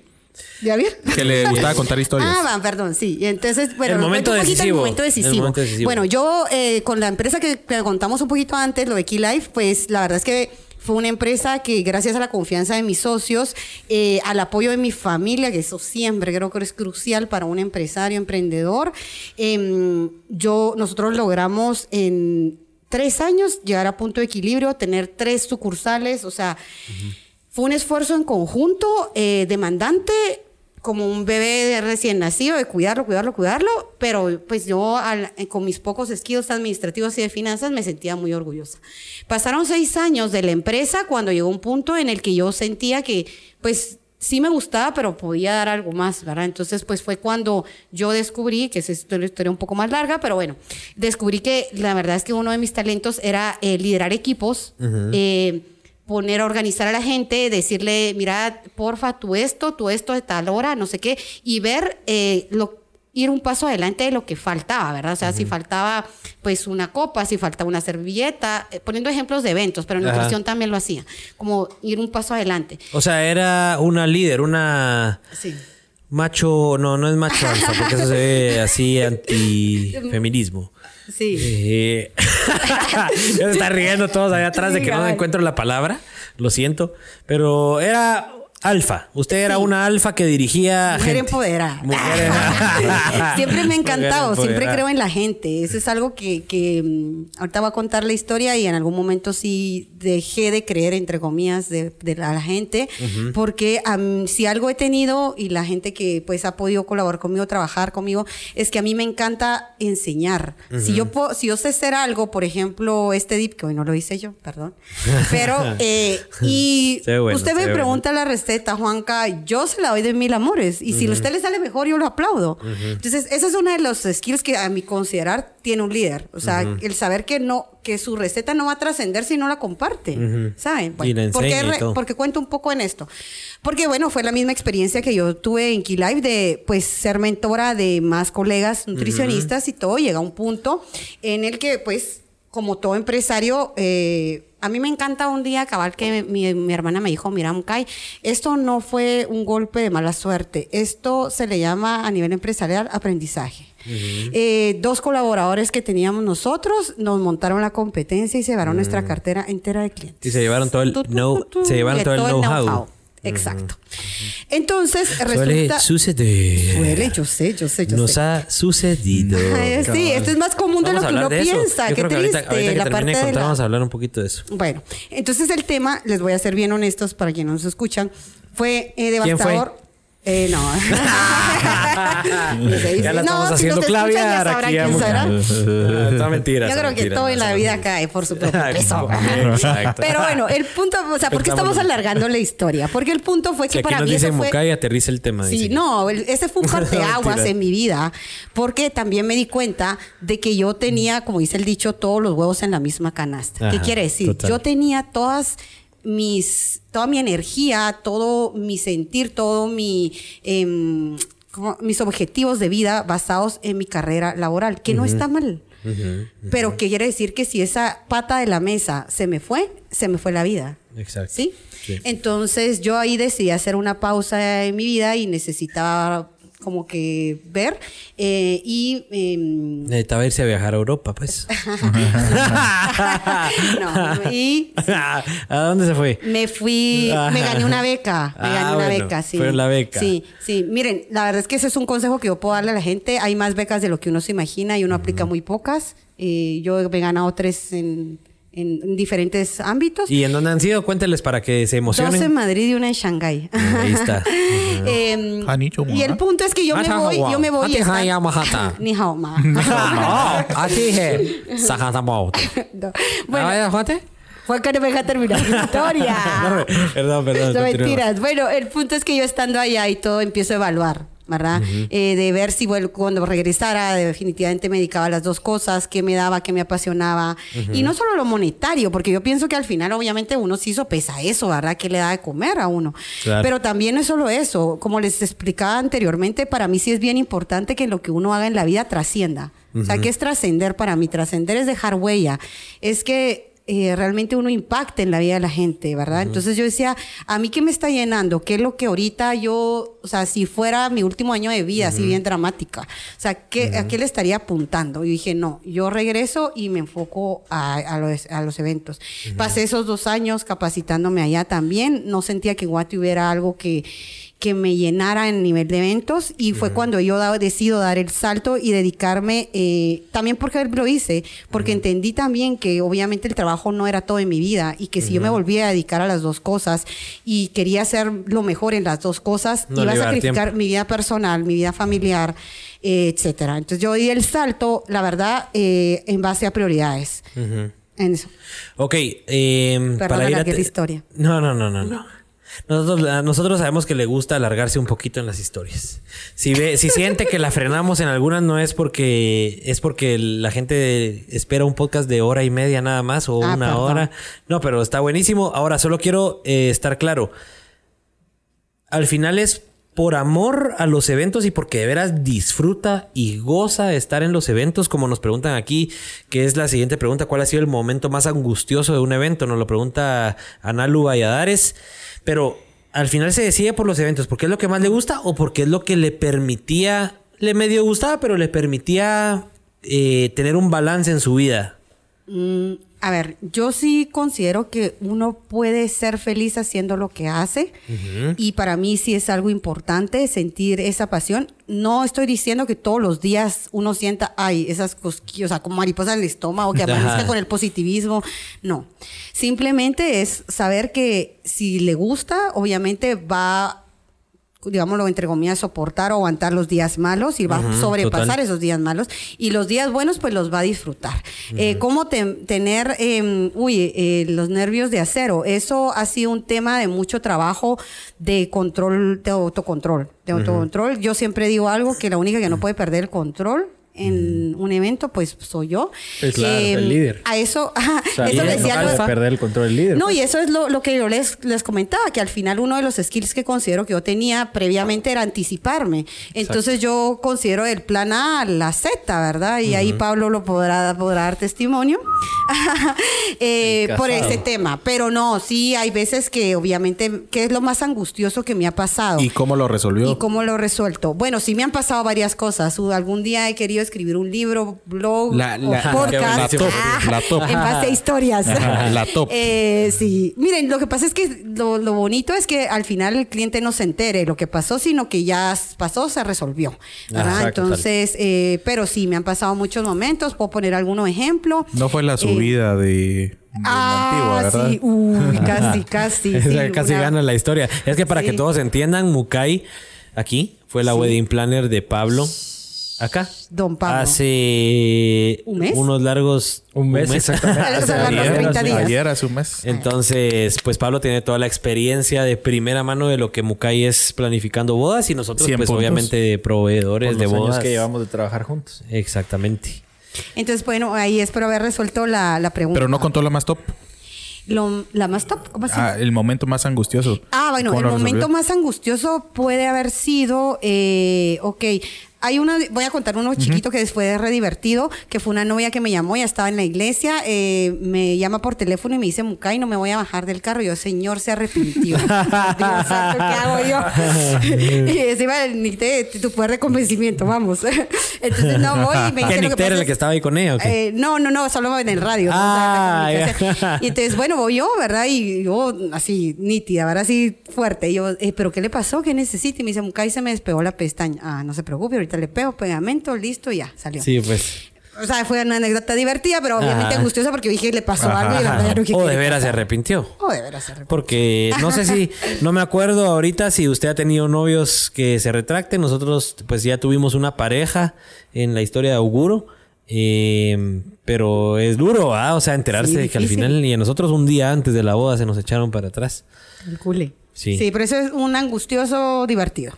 ¿Ya bien? Que le gustaba (laughs) contar historias. Ah, perdón, sí. Entonces, bueno, El momento cuento un poquito decisivo. El momento El decisivo. momento decisivo. Bueno, yo eh, con la empresa que, que contamos un poquito antes, lo de Key Life, pues la verdad es que fue una empresa que gracias a la confianza de mis socios, eh, al apoyo de mi familia, que eso siempre creo que es crucial para un empresario, emprendedor, em, yo, nosotros logramos en tres años llegar a punto de equilibrio, tener tres sucursales, o sea, fue un esfuerzo en conjunto, eh, demandante, como un bebé recién nacido, de cuidarlo, cuidarlo, cuidarlo, pero pues yo eh, con mis pocos skills administrativos y de finanzas me sentía muy orgullosa. Pasaron seis años de la empresa cuando llegó un punto en el que yo sentía que pues sí me gustaba, pero podía dar algo más, ¿verdad? Entonces pues fue cuando yo descubrí, que es una historia un poco más larga, pero bueno, descubrí que la verdad es que uno de mis talentos era eh, liderar equipos. eh, poner a organizar a la gente, decirle, mira, porfa, tú esto, tú esto de tal hora, no sé qué, y ver eh, lo ir un paso adelante de lo que faltaba, ¿verdad? O sea, si faltaba pues una copa, si faltaba una servilleta, eh, poniendo ejemplos de eventos, pero en Ajá. nutrición también lo hacía, como ir un paso adelante. O sea, era una líder, una Sí. macho, no, no es macho alfa, porque eso se ve así antifeminismo. Sí. Eh, (laughs) ya se está riendo todos allá atrás de que no encuentro la palabra. Lo siento. Pero era alfa. Usted era una alfa que dirigía Mujer gente. empoderada. Mujer- (laughs) siempre me ha encantado, siempre creo en la gente. Eso es algo que, que, mm, ahorita voy a contar la historia y en algún momento sí dejé de creer, entre comillas, de, de la, la gente, porque si algo he tenido y la gente que pues ha podido colaborar conmigo, trabajar conmigo, es que a mí me encanta enseñar. Si yo puedo- si yo sé hacer algo, por ejemplo, este dip, que hoy no lo hice yo, perdón, pero, (laughs) eh, y bueno, usted me bueno. pregunta la receta, Juanca, yo se la doy de mil amores. Y si a usted le sale mejor, yo lo aplaudo. Entonces, esa es una de los skills que a mi considerar tiene un líder. O sea, el saber que no, que su receta no va a trascender si no la comparte. ¿Saben? Y la ¿por qué enseña y re- todo. porque cuento un poco en esto. Porque, bueno, fue la misma experiencia que yo tuve en Key Life de, pues, ser mentora de más colegas nutricionistas y todo. Llega un punto en el que, pues, como todo empresario, eh, a mí me encanta un día cabal que mi, mi hermana me dijo, mira, Mukay, esto no fue un golpe de mala suerte, esto se le llama a nivel empresarial aprendizaje. Eh, dos colaboradores que teníamos nosotros nos montaron la competencia y se llevaron nuestra cartera entera de clientes. Y se llevaron todo el tu, know- de. Exacto. Entonces, Suele resulta... suceder. Suele, yo sé, yo sé, yo Nos sé. ha sucedido. (laughs) Ay, sí, esto es más común de Vamos lo a que uno de piensa. Yo Qué ahorita, triste. ahorita que la parte de de contar, la- vamos a hablar un poquito de eso. Bueno, entonces el tema, les voy a ser bien honestos para quienes nos escuchan, fue eh, ¿Quién fue? Eh, no. (laughs) Ya la no, estamos si haciendo escuchan, ya claviar aquí. quién será. (laughs) Ah, Está mentira. (laughs) Yo creo que todo no, en la vida cae por su propio peso. Pero bueno, el punto, o sea, ¿por qué estamos alargando la historia? Porque el punto fue Si que para nos mí dicen eso fue... Mocay, aterriza el tema. Sí, dicen. no, el- ese fue un parteaguas Mentira. en mi vida, porque también me di cuenta de que yo tenía, como dice el dicho, todos los huevos en la misma canasta. ¿Qué quiere decir? total. Yo tenía todas mis, toda mi energía, todo mi sentir, todo mi, em, como mis objetivos de vida basados en mi carrera laboral, que no está mal. Pero que quiere decir que si esa pata de la mesa se me fue, se me fue la vida. Exacto. ¿Sí? Sí. Entonces yo ahí decidí hacer una pausa en mi vida y necesitaba como que ver eh, y em, Necesitaba irse a viajar a Europa, pues. (laughs) no, y (laughs) ¿A dónde se fue? me fui, me gané una beca, me Ah, gané una bueno, beca, sí. fue la beca. Sí, sí, miren, la verdad es que ese es un consejo que yo puedo darle a la gente, hay más becas de lo que uno se imagina y uno aplica muy pocas, Eh, yo me he ganado tres en, en diferentes ámbitos. ¿Y en dónde han sido? Cuénteles para que se Dos en emocionen. Madrid y una en Shanghái. Ahí está. (laughs) Ah, chungo, y el ¿ah? punto es que yo me Ah, voy, yo me voy Ah, majata. Ni hao ma. No, (laughs) así dije. (laughs) Sajatamauta. No. Bueno? Juan que no me deja terminar mi historia. Perdón, perdón. No, mentiras. Bueno, el punto es que yo estando allá y todo empiezo a evaluar, ¿verdad? Eh, de ver si bueno, cuando regresara definitivamente me dedicaba a las dos cosas, qué me daba, qué me apasionaba. Y no solo lo monetario, porque yo pienso que al final obviamente uno sí sopesa eso, ¿verdad? ¿Qué le da de comer a uno? Claro. Pero también no es solo eso. Como les explicaba anteriormente, para mí sí es bien importante que lo que uno haga en la vida trascienda. O sea, ¿qué es trascender para mí? Trascender es dejar huella. Es que eh, realmente uno impacta en la vida de la gente, ¿verdad? Entonces yo decía, ¿a mí qué me está llenando? ¿Qué es lo que ahorita yo, o sea, si fuera mi último año de vida, así bien dramática, o sea, ¿qué, ¿a qué le estaría apuntando? Y dije, no, yo regreso y me enfoco a, a los, a los eventos. Pasé esos dos años capacitándome allá también, no sentía que en Guate hubiera algo que que me llenara en nivel de eventos y fue cuando yo da- decido dar el salto y dedicarme, eh, también porque lo hice, porque entendí también que obviamente el trabajo no era todo en mi vida y que si yo me volvía a dedicar a las dos cosas y quería hacer lo mejor en las dos cosas, No iba a sacrificar tiempo. mi vida personal, mi vida familiar, eh, etcétera. Entonces yo di el salto, la verdad, eh, en base a prioridades. En eso. Ok, eh, Perdón, para ir a la historia. No, no, no, no, no. Nosotros, sabemos que le gusta alargarse un poquito en las historias. Si ve, si siente que la frenamos en algunas, no es porque es porque la gente espera un podcast de hora y media nada más o Ah, una perdón. hora. No, pero está buenísimo. Ahora solo quiero eh, estar claro. Al final es por amor a los eventos y porque de veras disfruta y goza de estar en los eventos, como nos preguntan aquí, que es la siguiente pregunta, ¿cuál ha sido el momento más angustioso de un evento? Nos lo pregunta Analu Valladares, pero al final se decide por los eventos, porque es lo que más le gusta o porque es lo que le permitía, le medio gustaba, pero le permitía eh, tener un balance en su vida. Mm, a ver, yo sí considero que uno puede ser feliz haciendo lo que hace y para mí sí es algo importante sentir esa pasión. No estoy diciendo que todos los días uno sienta, ay, esas cosquillas, o sea, como mariposas en el estómago, que Ajá. amanezca con el positivismo. No, simplemente es saber que si le gusta, obviamente va digámoslo entre comillas, soportar o aguantar los días malos y va a sobrepasar total. esos días malos. Y los días buenos, pues los va a disfrutar. Eh, ¿Cómo te- tener, eh, uy, eh, los nervios de acero? Eso ha sido un tema de mucho trabajo de control, de autocontrol. De autocontrol. Yo siempre digo algo que la única que no puede perder el control en un evento, pues soy yo. Es claro, el líder. A eso, (laughs) ajá, O sea, eso no decía algo- perder el control del líder. no, pues. y eso es lo, lo que yo les, les comentaba, que al final uno de los skills que considero que yo tenía previamente era anticiparme. Entonces yo considero el plan A la Z, ¿verdad? Y ahí Pablo lo podrá, podrá dar testimonio (laughs) eh, por ese tema. Pero no, sí, hay veces que obviamente, ¿qué es lo más angustioso que me ha pasado? ¿Y cómo lo resolvió? ¿Y cómo lo resuelto? Bueno, sí me han pasado varias cosas. Algún día he querido escribir un libro, blog La- o podcast. la top, Ah, top. En base a historias. Ajá, la top. (laughs) Eh, sí. Miren, lo que pasa es que lo, lo bonito es que al final el cliente no se entere lo que pasó, sino que ya pasó, se resolvió. ¿verdad? Exacto, Entonces, eh, pero sí, me han pasado muchos momentos. Puedo poner alguno ejemplo. No fue la Eh, subida de, Ah, antigua, sí. Uy, (laughs) casi, casi. sí, Casi una- gana la historia. Es que para Sí. que todos entiendan, Mukai, aquí, fue la wedding planner de Pablo. Acá. Don Pablo. Hace ¿Un mes? unos largos... Un mes, (laughs) largos ayer, 30 hace- días. Ayer hace un mes. Entonces, pues Pablo tiene toda la experiencia de primera mano de lo que Mukai es planificando bodas y nosotros, 100 pues puntos. obviamente proveedores por de los años bodas. que llevamos de trabajar juntos. Exactamente. Entonces, bueno, ahí espero haber resuelto la, la pregunta. Pero no contó la más top. Lo- la más top, ¿cómo así? Ah, el momento más angustioso. Ah, bueno, ¿Cómo el momento resolvió? más angustioso puede haber sido, eh, ok, hay una, voy a contar uno chiquito que después es re divertido, que fue una novia que me llamó, ya estaba en la iglesia, eh, me llama por teléfono y me dice, Mukai, no me voy a bajar del carro. Y yo, señor, se arrepintió. (laughs) Dios santo, ¿qué hago yo? (laughs) y encima necesité tu poder de convencimiento, vamos. (laughs) Entonces no voy y me ¿Qué dice lo era el que estaba ahí con ella o qué? eh, no, no, no, solo en el radio. ¿no? Ah, O sea. Y entonces, bueno, voy yo, ¿verdad? Y yo así, nítida, ¿verdad? Así fuerte. Y yo, eh, ¿pero qué le pasó? ¿Qué necesita? Y me dice, Mukai se me despegó la pestaña. Ah, no se preocupe, ahorita le pego pegamento, listo, y ya, salió. Sí, pues. O sea, fue una anécdota divertida, pero obviamente Ajá. angustiosa porque dije, le pasó Ajá. algo y la verdad quiero O que de veras se arrepintió. O de veras se arrepintió. Porque no sé si, no me acuerdo ahorita si usted ha tenido novios que se retracten. Nosotros, pues ya tuvimos una pareja en la historia de Auguro. Eh, pero es duro, ¿ah? O sea, enterarse Sí, de que al final y a nosotros un día antes de la boda se nos echaron para atrás. El culé. Sí. Sí, pero eso es un angustioso divertido.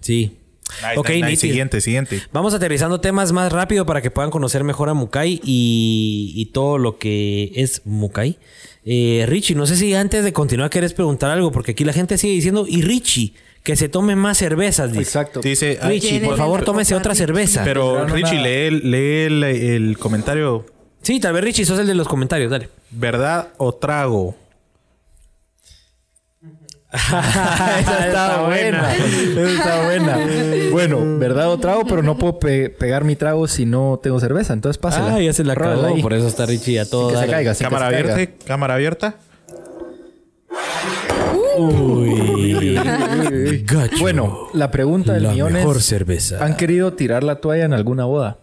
Sí. Ay, ok, nítido. siguiente, siguiente. Vamos aterrizando temas más rápido para que puedan conocer mejor a Mukai y, y todo lo que es Mukai. Eh, Richie, no sé si antes de continuar querés preguntar algo, porque aquí la gente sigue diciendo, y Richie, que se tome más cervezas. Dice. Exacto. Dice, ay, Richie, por favor, tómese otra cerveza. pero Richie, lee, el, lee el, el comentario Sí, tal vez Richie, sos el de los comentarios, dale. ¿Verdad o trago? (laughs) Esa está buena. Esa está buena. Bueno, verdad o trago, pero no puedo pe- pegar mi trago si no tengo cerveza. Entonces pásela. Ah, ya se la acabó. ahí. Por eso está Richie a todo. que se caiga. Cámara que se abierta. Cámara abierta. Uy. Gacho. Bueno, la pregunta del la millón mejor es... cerveza. ¿Han querido tirar la toalla en alguna boda?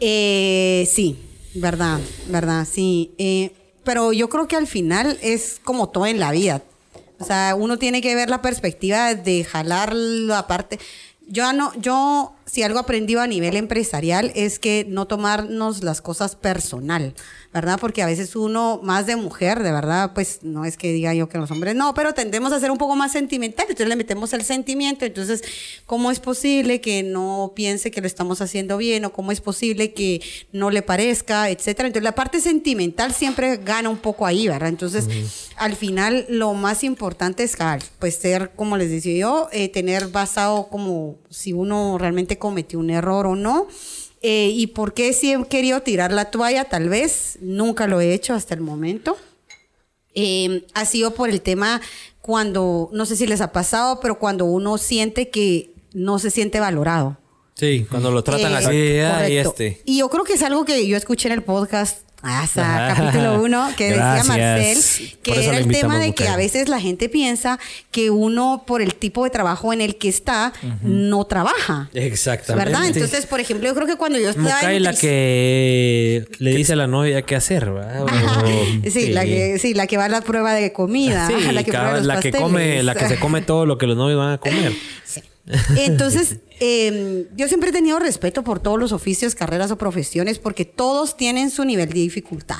Eh, sí, verdad, verdad, sí. Eh, pero yo creo que al final es como todo en la vida. O sea, uno tiene que ver la perspectiva de jalar la parte. Yo no, yo si algo aprendido a nivel empresarial es que no tomarnos las cosas personal, ¿verdad? Porque a veces uno más de mujer, de verdad, pues no es que diga yo que los hombres no, pero tendemos a ser un poco más sentimental, entonces le metemos el sentimiento, entonces, ¿cómo es posible que no piense que lo estamos haciendo bien o cómo es posible que no le parezca, etcétera? Entonces, la parte sentimental siempre gana un poco ahí, ¿verdad? Entonces, al final, lo más importante es, ah, pues, ser, como les decía yo, eh, tener basado como si uno realmente cometió un error o no. Eh, ¿Y por qué si he querido tirar la toalla? Tal vez nunca lo he hecho hasta el momento. Eh, ha sido por el tema cuando, no sé si les ha pasado, pero cuando uno siente que no se siente valorado. Sí, cuando lo tratan Eh, así, correcto. este. Y yo creo que es algo que yo escuché en el podcast. Hasta Ajá. capítulo 1, que decía. Marcel, que era el tema de que a veces la gente piensa que uno, por el tipo de trabajo en el que está, no trabaja. Exactamente. ¿Verdad? Entonces, por ejemplo, yo creo que cuando yo estaba. Mukai en la que le dice a la novia qué hacer, ¿verdad? O-. Sí, la que, sí, la que va a la prueba de comida. Sí, (laughs) la que, cabal, prueba los la que come, la que se come todo lo que los novios van a comer. (laughs) Entonces, eh, yo siempre he tenido respeto por todos los oficios, carreras o profesiones, porque todos tienen su nivel de dificultad.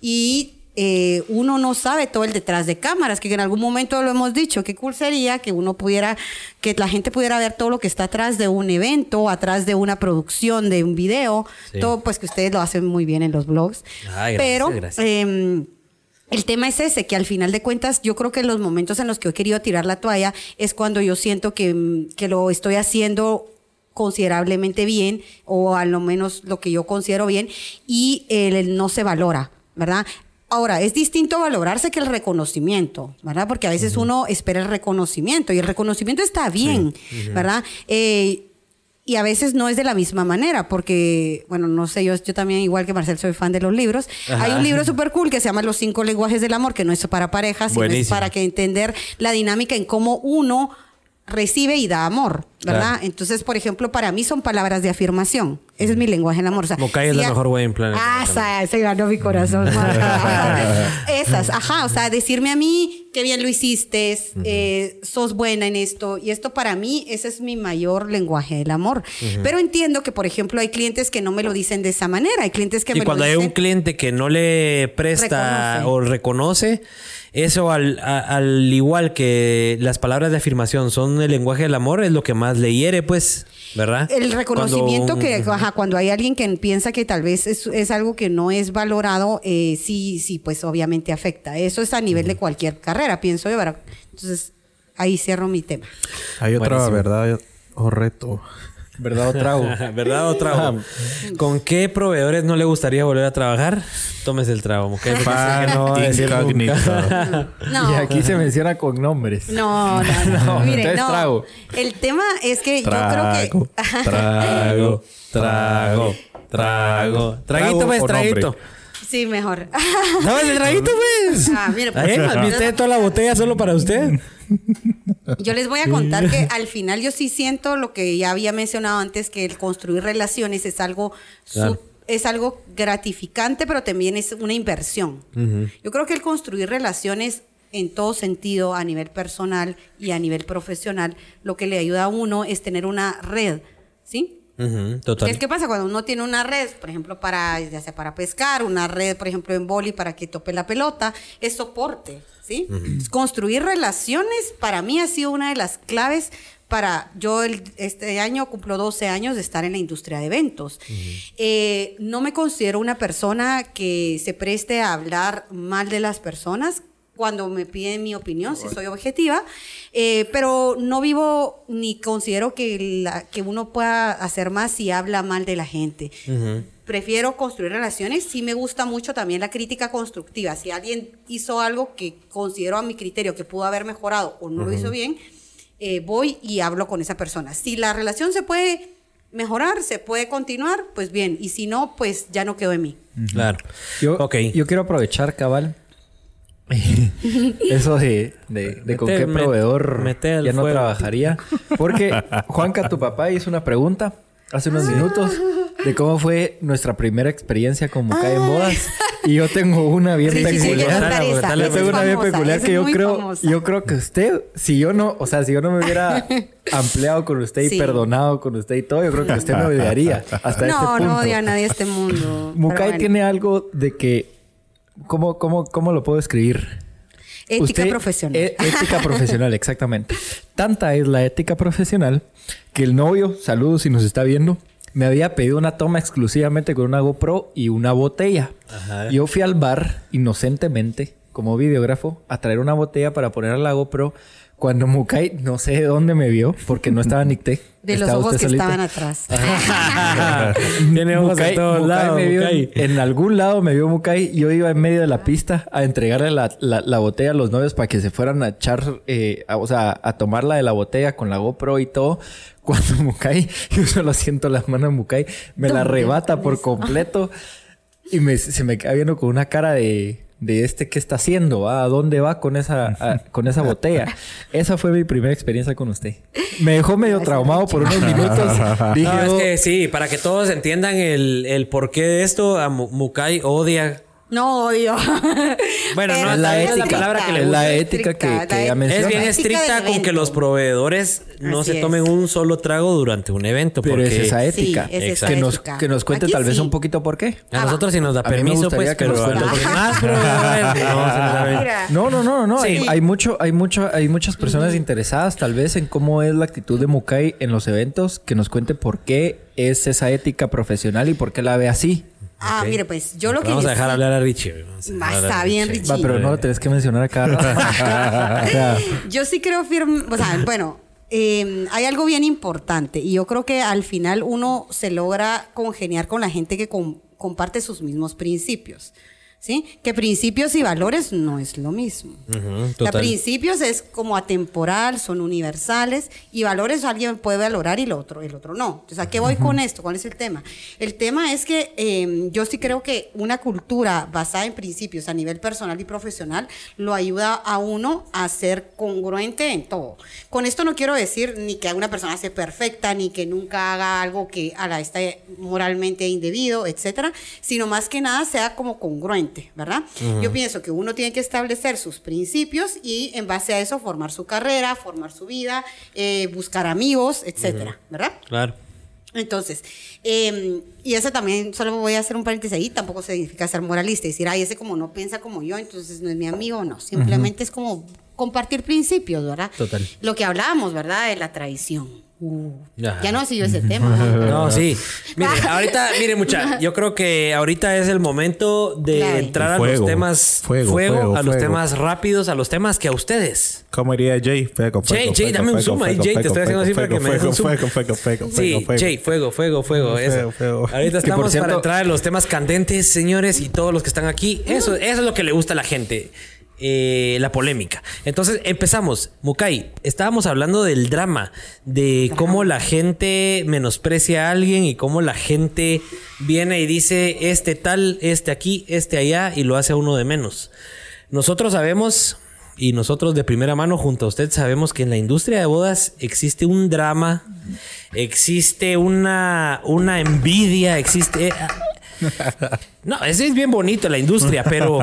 Y eh, uno no sabe todo el detrás de cámaras, que en algún momento lo hemos dicho, qué cool sería que uno pudiera, que la gente pudiera ver todo lo que está atrás de un evento, atrás de una producción, de un video, Sí. todo pues que ustedes lo hacen muy bien en los blogs. Ay, gracias, Pero gracias. em, el tema es ese, que al final de cuentas yo creo que los momentos en los que he querido tirar la toalla es cuando yo siento que, mm, que lo estoy haciendo considerablemente bien o a lo menos lo que yo considero bien y el, el no se valora, ¿verdad? Ahora, es distinto valorarse que el reconocimiento, ¿verdad? Porque a veces uno espera el reconocimiento y el reconocimiento está bien, ¿verdad? Eh, y a veces no es de la misma manera, porque, bueno, no sé, yo, yo también, igual que Marcel, soy fan de los libros. Ajá. Hay un libro súper cool que se llama Los cinco lenguajes del amor, que no es para parejas, sino es para que entender la dinámica en cómo uno recibe y da amor, ¿verdad? Claro. Entonces, por ejemplo, para mí son palabras de afirmación. Ese es mi lenguaje del amor. O sea, es la a- mejor güey en Planet Ah, Earth sa- se ganó mi corazón. (laughs) Esas, ajá, o sea, decirme a mí qué bien lo hiciste, eh, sos buena en esto, y esto para mí, ese es mi mayor lenguaje del amor. Pero entiendo que, por ejemplo, hay clientes que no me lo dicen de esa manera, hay clientes que Y me cuando lo hay dicen. un cliente que no le presta Reconoce. o reconoce, eso al, a- al igual que las palabras de afirmación son el lenguaje del amor, es lo que más le hiere, pues, ¿verdad? El reconocimiento Cuando que, ajá, cuando hay alguien que piensa que tal vez es, es algo que no es valorado, eh, sí, sí, pues obviamente afecta. Eso es a nivel de cualquier carrera, pienso yo. ¿verdad? Entonces, ahí cierro mi tema. Hay otra Buenísimo. verdad o reto. ¿Verdad o trago? (laughs) ¿Verdad o trago? ¿Con qué proveedores no le gustaría volver a trabajar? Tómese el trago, que no va a decir Incógnito. nunca. (laughs) No. Y aquí se menciona con nombres. No, no, no. (laughs) No, Mire, entonces no. trago. El tema es que yo creo que. Trago, trago, trago. Traguito, Trago pues, traguito. nombre. Sí, mejor. (laughs) ¿Sabes el traguito, pues? Ah, mire, pues, Ahí, ¿Viste toda la botella solo para usted? Yo les voy a contar que al final yo sí siento lo que ya había mencionado antes, que el construir relaciones es algo, Claro. es algo gratificante, pero también es una inversión. Yo creo que el construir relaciones en todo sentido, a nivel personal y a nivel profesional, lo que le ayuda a uno es tener una red, ¿sí? Total. ¿Qué es que pasa cuando uno tiene una red, por ejemplo, para ya sea para pescar, una red, por ejemplo, en boli para que tope la pelota, es soporte, ¿sí? Construir relaciones para mí ha sido una de las claves para yo el- este año cumplo 12 años de estar en la industria de eventos. Eh, no me considero una persona que se preste a hablar mal de las personas. Cuando me piden mi opinión, si soy objetiva, eh, pero no vivo ni considero que, la- que uno pueda hacer más si habla mal de la gente. Prefiero construir relaciones. Sí me gusta mucho también la crítica constructiva. Si alguien hizo algo que considero a mi criterio que pudo haber mejorado o no lo hizo bien, eh, voy y hablo con esa persona. Si la relación se puede mejorar, se puede continuar, pues bien. Y si no, pues ya no quedó en mí. Claro. Yo, ok. yo quiero aprovechar, cabal. (laughs) Eso de, de, de con Mete- qué proveedor mete ya no fuego. trabajaría. Porque (laughs) Juanca, tu papá, hizo una pregunta hace unos minutos de cómo fue nuestra primera experiencia con Mucay en bodas. Y yo tengo una bien Sí, sí, sí, peculiar. quiero contar esa. Yo tengo una bien peculiar que yo creo, famosa. yo creo que usted, si yo no, o sea, si yo no me hubiera (laughs) ampliado con usted y Sí. perdonado con usted y todo, yo creo que usted me odiaría hasta este No, punto. no odio a nadie de este mundo. Bueno. tiene algo de que. ¿Cómo, cómo, cómo lo puedo escribir? Ética Usted- profesional. e- (laughs) ética profesional, exactamente. Tanta es la ética profesional que el novio, saludos si nos está viendo, me había pedido una toma exclusivamente con una GoPro y una botella. Yo fui al bar inocentemente, como videógrafo, a traer una botella para poner a la GoPro. Cuando Mukai, no sé de dónde me vio, porque no estaba Nicté. (laughs) de los ojos que solito. estaban atrás. (laughs) Tiene ojos Mukai- en todos Mukai lados. me vio Mukai. en, en algún lado me vio Mukai. Yo iba en medio de la pista a entregarle la, la- la botella a los novios para que se fueran a echar, eh, a- o sea, a tomarla de la botella con la GoPro y todo. (laughs) Cuando Mukai, yo solo siento la mano de Mukai, me la ¿Dónde arrebata por completo y me, se me queda viendo con una cara de, de este qué está haciendo, ¿A dónde va con esa, a- (laughs) con esa botella. Esa fue mi primera experiencia con usted. Me dejó medio traumado por unos minutos. (laughs) Dije, No, es "Oh, que sí, para que todos entiendan el, el porqué de esto, a Mu- Mukai odia. No odio. Bueno, no, la soy ética, la palabra que le es gusta. la ética que, que la ella menciona. Es bien estricta con que los proveedores no Así se es. tomen un solo trago durante un evento. Pero porque es esa Sí, ética. es esa que, nos, ética. que nos cuente Aquí tal vez sí. un poquito por qué. a nosotros sí nos da permiso, pues, que pero nos a cuente los por qué. demás proveedores (laughs) no. No, no, no, no. Sí. Hay, hay mucho, hay mucho, hay muchas personas interesadas tal vez en cómo es la actitud de Mukai en los eventos, que nos cuente por qué es esa ética profesional y por qué la ve así. Ah, mire, pues yo lo que Vamos a dejar hablar a Richie. Va, hablar está a bien, Richie. Va, pero no lo tenés que mencionar a cada rato. (laughs) O sea, Yo sí creo firme, o sea, bueno, eh, hay algo bien importante y yo creo que al final uno se logra congeniar con la gente que com- comparte sus mismos principios. ¿Sí? Que principios y valores no es lo mismo. Sea, total. principios es como atemporal, son universales y valores alguien puede valorar y el otro, el otro no. Entonces, ¿a qué voy con esto? ¿Cuál es el tema? El tema es que eh, yo sí creo que una cultura basada en principios a nivel personal y profesional lo ayuda a uno a ser congruente en todo. Con esto no quiero decir ni que una persona sea perfecta, ni que nunca haga algo que a la moralmente indebido, etcétera, sino más que nada sea como congruente, ¿verdad? Yo pienso que uno tiene que establecer sus principios y en base a eso formar su carrera, formar su vida, eh, buscar amigos, etcétera, ¿verdad? Claro. Entonces, eh, y eso también, solo voy a hacer un paréntesis ahí, tampoco significa ser moralista y decir, ay, ese como no piensa como yo, entonces no es mi amigo, no, simplemente es como compartir principios, ¿verdad? Total. Lo que hablábamos, ¿verdad? De la traición. Uh, ya no siguió ese tema. (laughs) No, sí. Mire, (laughs) ahorita, mire, mucha, yo creo que ahorita es el momento de Claro. entrar a Fuego, los temas fuego, fuego, fuego, a los temas rápidos, a los temas que a ustedes. ¿Cómo iría Jay? Fuego, Jay, fuego, Jay, dame un zoom ahí, fuego, Jay, te estoy haciendo así fuego, para que me des fuego, un zoom. fuego, fuego, fuego, Sí, fuego, fuego. Jay, fuego, fuego, fuego, eso. Fuego, fuego. Ahorita estamos cierto- para entrar en los temas candentes, señores, y todos los que están aquí. Eso, eso es lo que le gusta a la gente. Eh, la polémica. Entonces empezamos. Mukai, estábamos hablando del drama, de cómo la gente menosprecia a alguien y cómo la gente viene y dice este tal, este aquí, este allá y lo hace a uno de menos. Nosotros sabemos y nosotros de primera mano junto a usted sabemos que en la industria de bodas existe un drama, existe una, una envidia, existe... (laughs) No, ese es bien bonito la industria, pero...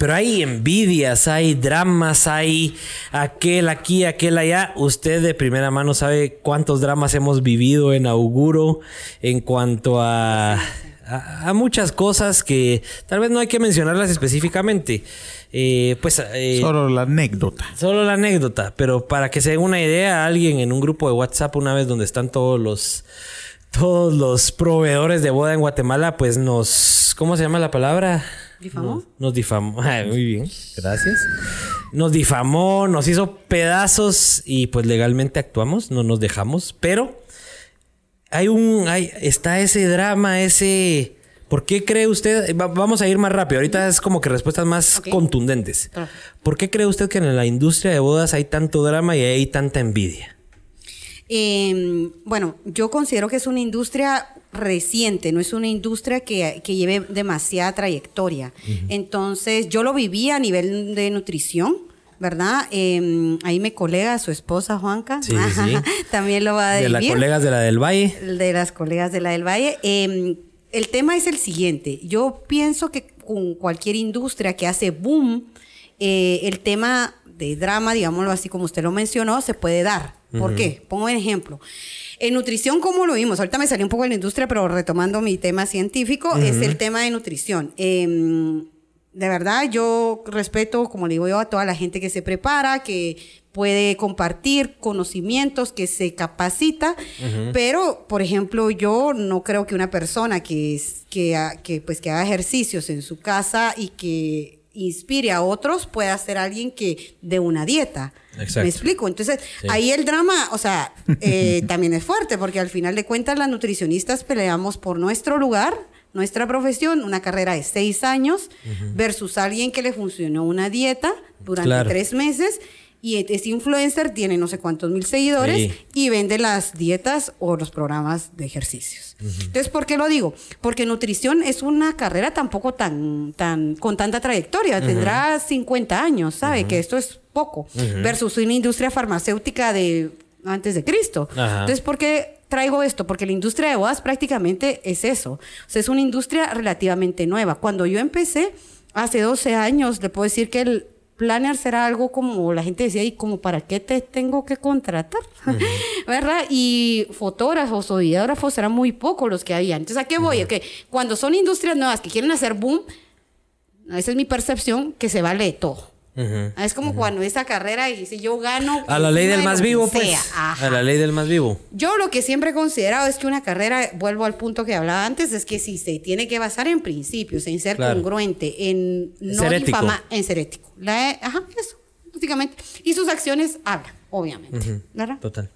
Pero hay envidias, hay dramas, hay aquel aquí, aquel allá. Usted de primera mano sabe cuántos dramas hemos vivido en Auguro en cuanto a, a, a muchas cosas que tal vez no hay que mencionarlas específicamente. Eh, pues eh, Solo la anécdota. Solo la anécdota, pero para que se den una idea, alguien en un grupo de WhatsApp una vez donde están todos los todos los proveedores de boda en Guatemala, pues nos ¿cómo se llama la palabra? ¿Difamó? Nos, nos difamó. (laughs) Ay, muy bien, gracias. Nos difamó, nos hizo pedazos y pues legalmente actuamos, no nos dejamos, pero hay un, hay, está ese drama, ese... ¿Por qué cree usted? va- vamos a ir más rápido. Ahorita es como que respuestas más contundentes. ¿Por qué cree usted que en la industria de bodas hay tanto drama y hay tanta envidia? Eh, bueno, yo considero que es una industria reciente, no es una industria que, que lleve demasiada trayectoria. Entonces, yo lo viví a nivel de nutrición. ¿Verdad? Eh, ahí me colega su esposa Juanca. Sí, sí. (laughs) También lo va a De las colegas de la del Valle. de las colegas de la del Valle. Eh, el tema es el siguiente. Yo pienso que con cualquier industria que hace boom, eh, el tema de drama, digámoslo así como usted lo mencionó, se puede dar. ¿Por qué? Pongo un ejemplo. En nutrición, ¿cómo lo vimos? Ahorita me salió un poco de la industria, pero retomando mi tema científico, es el tema de nutrición. Eh, de verdad, yo respeto, como le digo yo, a toda la gente que se prepara, que puede compartir conocimientos, que se capacita, pero, por ejemplo, yo no creo que una persona que, es- que, que, pues, que haga ejercicios en su casa y que inspire a otros pueda ser alguien que de una dieta. Exacto. ¿Me explico? Entonces, Sí. ahí el drama, o sea, eh, (laughs) también es fuerte, porque al final de cuentas las nutricionistas peleamos por nuestro lugar, nuestra profesión, una carrera de seis años, versus alguien que le funcionó una dieta durante Claro. tres meses y es influencer, tiene no sé cuántos mil seguidores Sí. y vende las dietas o los programas de ejercicios. Entonces, ¿por qué lo digo? Porque nutrición es una carrera tampoco tan, tan, con tanta trayectoria. Tendrá 50 años, ¿sabe? Que esto es poco. Versus una industria farmacéutica de antes de Cristo. Entonces, ¿por qué traigo esto? Porque la industria de bodas prácticamente es eso. O sea, es una industria relativamente nueva. Cuando yo empecé, hace 12 años, le puedo decir que el planner será algo como la gente decía, ¿y como para qué te tengo que contratar? (laughs) ¿Verdad? Y fotógrafos o videógrafos eran muy pocos los que había. Entonces, ¿a qué voy? Que cuando son industrias nuevas que quieren hacer boom, esa es mi percepción, que se vale de todo. Ujú. Es como cuando esa carrera y si yo gano... A la ley del de más vivo, pues. Ajá. A la ley del más vivo. Yo lo que siempre he considerado es que una carrera, vuelvo al punto que hablaba antes, es que si se tiene que basar en principios, en ser Claro. congruente, en no Ser difamar, en ser ético. La- ajá, eso, básicamente. Y sus acciones hablan, obviamente. ¿Verdad? Total.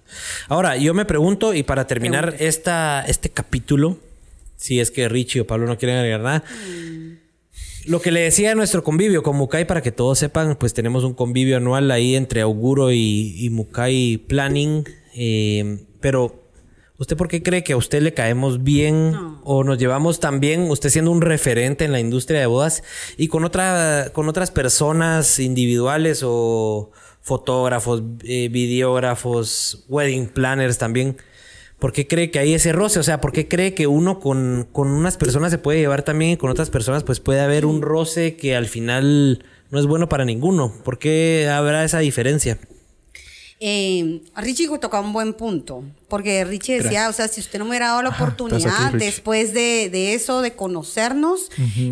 Ahora, yo me pregunto, y para terminar esta, este capítulo, si es que Richie o Pablo no quieren agregar nada, lo que le decía a nuestro convivio con Mukai, para que todos sepan, pues tenemos un convivio anual ahí entre Auguro y, y Mukai Planning. eh, pero, ¿usted por qué cree que a usted le caemos bien No. o nos llevamos tan bien, usted siendo un referente en la industria de bodas y con, otra, con otras personas individuales o fotógrafos, eh, videógrafos, wedding planners también? ¿Por qué cree que hay ese roce? O sea, ¿por qué cree que uno con, con unas personas se puede llevar también y con otras personas pues puede haber un roce que al final no es bueno para ninguno? ¿Por qué habrá esa diferencia? Eh, Richie tocaba un buen punto, porque Richie decía, o sea, si usted no me hubiera dado la estás oportunidad aquí, después de, de eso, de conocernos,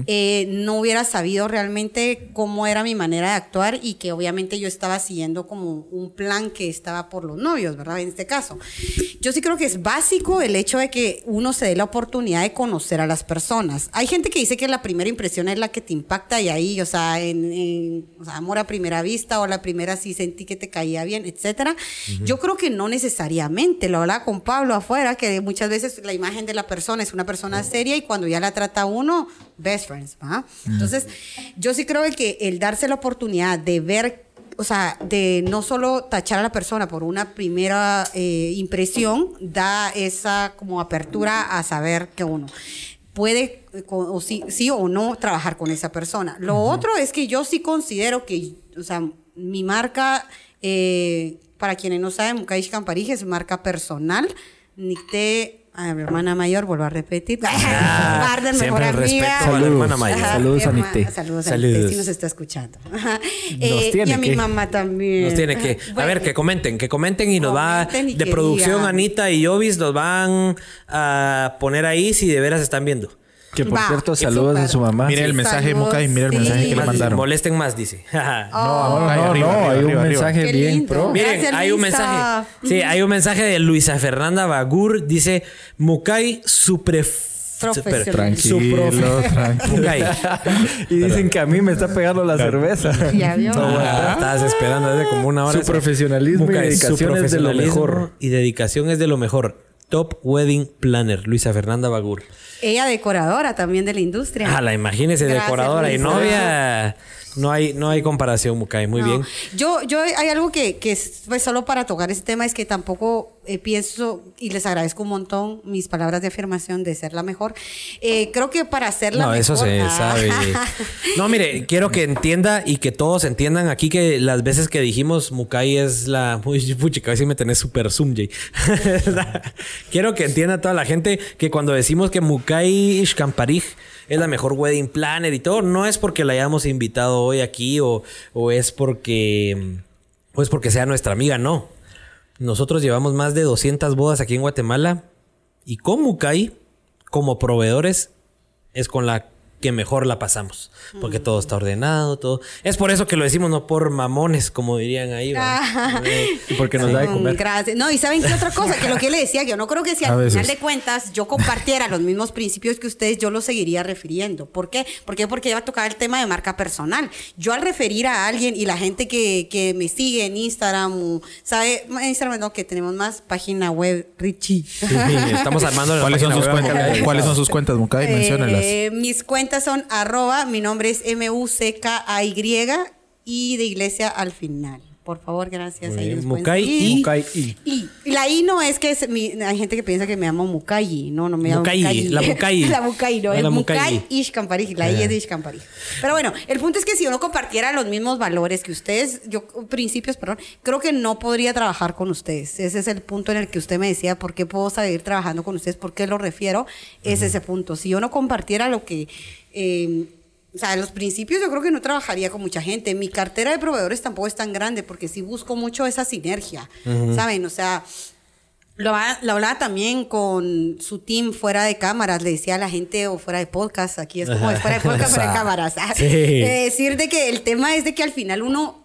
eh, no hubiera sabido realmente cómo era mi manera de actuar y que obviamente yo estaba siguiendo como un plan que estaba por los novios, ¿verdad? En este caso. Yo sí creo que es básico el hecho de que uno se dé la oportunidad de conocer a las personas. Hay gente que dice que la primera impresión es la que te impacta y ahí, o sea, en, en- o sea, amor a primera vista o la primera sí sentí que te caía bien, etcétera. Yo creo que no necesariamente. Lo hablaba con Pablo afuera, que muchas veces la imagen de la persona es una persona seria y cuando ya la trata uno, best friends, ¿va? Entonces, yo sí creo que el darse la oportunidad de ver o sea, de no solo tachar a la persona por una primera eh, impresión, da esa como apertura a saber que uno puede o sí, sí o no trabajar con esa persona. Lo otro es que yo sí considero que, o sea, mi marca, eh, para quienes no saben, Mukaish Camparij es marca personal. Nicté, a mi hermana mayor, vuelvo a repetir. (laughs) Guarden, siempre mejor el respeto amiga. a la Saludos. hermana mayor. Ajá, Saludos a herma-. Saludos a Saludos. Nicté, si nos está escuchando. Nos Eh, y a mi que. mamá también. Nos tiene que. A ver, que comenten, que comenten y nos va. Y De producción, digan. Anita y Jovis nos van a poner ahí si de veras están viendo. Que por Va, cierto, saludos a su mamá. Mire el mensaje, Saludos, Mukai, mire el sí. mensaje que le mandaron. Molesten más, dice. (laughs) No, Oh, no, Arriba, no, hay arriba, un arriba. mensaje Qué bien pro. Miren, Gracias, hay un mensaje. Sí, hay un mensaje de Luisa Fernanda Bagur. Dice: Mukai, super Profesional. Tranquilo, tranquilo. Mukai. Y dicen que a mí me está pegando la cerveza. Ya vio. Ah, Estabas esperando desde como una hora. Su profesionalismo y dedicación su es de lo mejor. Y dedicación es de lo mejor. Top Wedding Planner, Luisa Fernanda Bagur. Ella decoradora también de la industria. Ah, la imagínese, Gracias, decoradora y novia. No hay, no hay comparación, Mukai. Muy No. bien. Yo, yo hay algo que, que es pues, solo para tocar ese tema es que tampoco eh, pienso y les agradezco un montón mis palabras de afirmación de ser la mejor. Eh, creo que para ser la No, mejor. eso se Ah. sabe. (laughs) No, mire, quiero que entienda y que todos entiendan aquí que las veces que dijimos Mukai es la. (laughs) Uy, puchica, a ver si me tenés super zoom, Jay. (laughs) quiero que entienda toda la gente que cuando decimos que Mukai Ishkamparij es la mejor wedding planner y todo, no es porque la hayamos invitado hoy aquí o, o es porque. O es porque sea nuestra amiga, no. Nosotros llevamos más de 200 bodas aquí en Guatemala y con Mukai, como proveedores, es con la que mejor la pasamos. Porque todo está ordenado, todo. Es por eso que lo decimos, no por mamones, como dirían ahí. ¿verdad? (laughs) Eh, Y porque nos da de Mm, comer. Gracias. No, y ¿saben qué otra cosa? Que lo que le decía, que yo no creo que si al final de cuentas yo compartiera los mismos principios que ustedes, yo los seguiría refiriendo. ¿Por qué? ¿Por qué? Porque ya va a tocar el tema de marca personal. Yo al referir a alguien y la gente que, que me sigue en Instagram, o, ¿sabe? En Instagram no, que tenemos más página web, Richie. sí, estamos armando la ¿Cuáles son, página sus web, cuentas. ¿Cuáles son sus cuentas, Mukai? Menciónalas. Eh, mis cuentas son arroba, mi nombre es M-U-C-K-A-Y y de iglesia al final. Por favor, gracias. Ahí nos Mukai y- Mukai y. La I no es que es mi- hay gente que piensa que me llamo Mukayi. No, no me llamo Mukayi. la Mukayi. (laughs) la Mukayi, no, es la Mukai. Ishkamparij. La I es de Ishkamparij. Pero bueno, el punto es que si uno compartiera los mismos valores que ustedes, yo, principios, perdón, creo que no podría trabajar con ustedes. Ese es el punto en el que usted me decía, ¿por qué puedo seguir trabajando con ustedes? ¿Por qué lo refiero? Es ese punto. Si yo no compartiera lo que... eh, o sea, los principios yo creo que no trabajaría con mucha gente. Mi cartera de proveedores tampoco es tan grande porque sí busco mucho esa sinergia, ¿saben? O sea, lo, lo hablaba también con su team fuera de cámaras, le decía a la gente o fuera de podcast, aquí es como de fuera de podcast, fuera de (laughs) cámaras. Sí. (laughs) De decir de que el tema es de que al final uno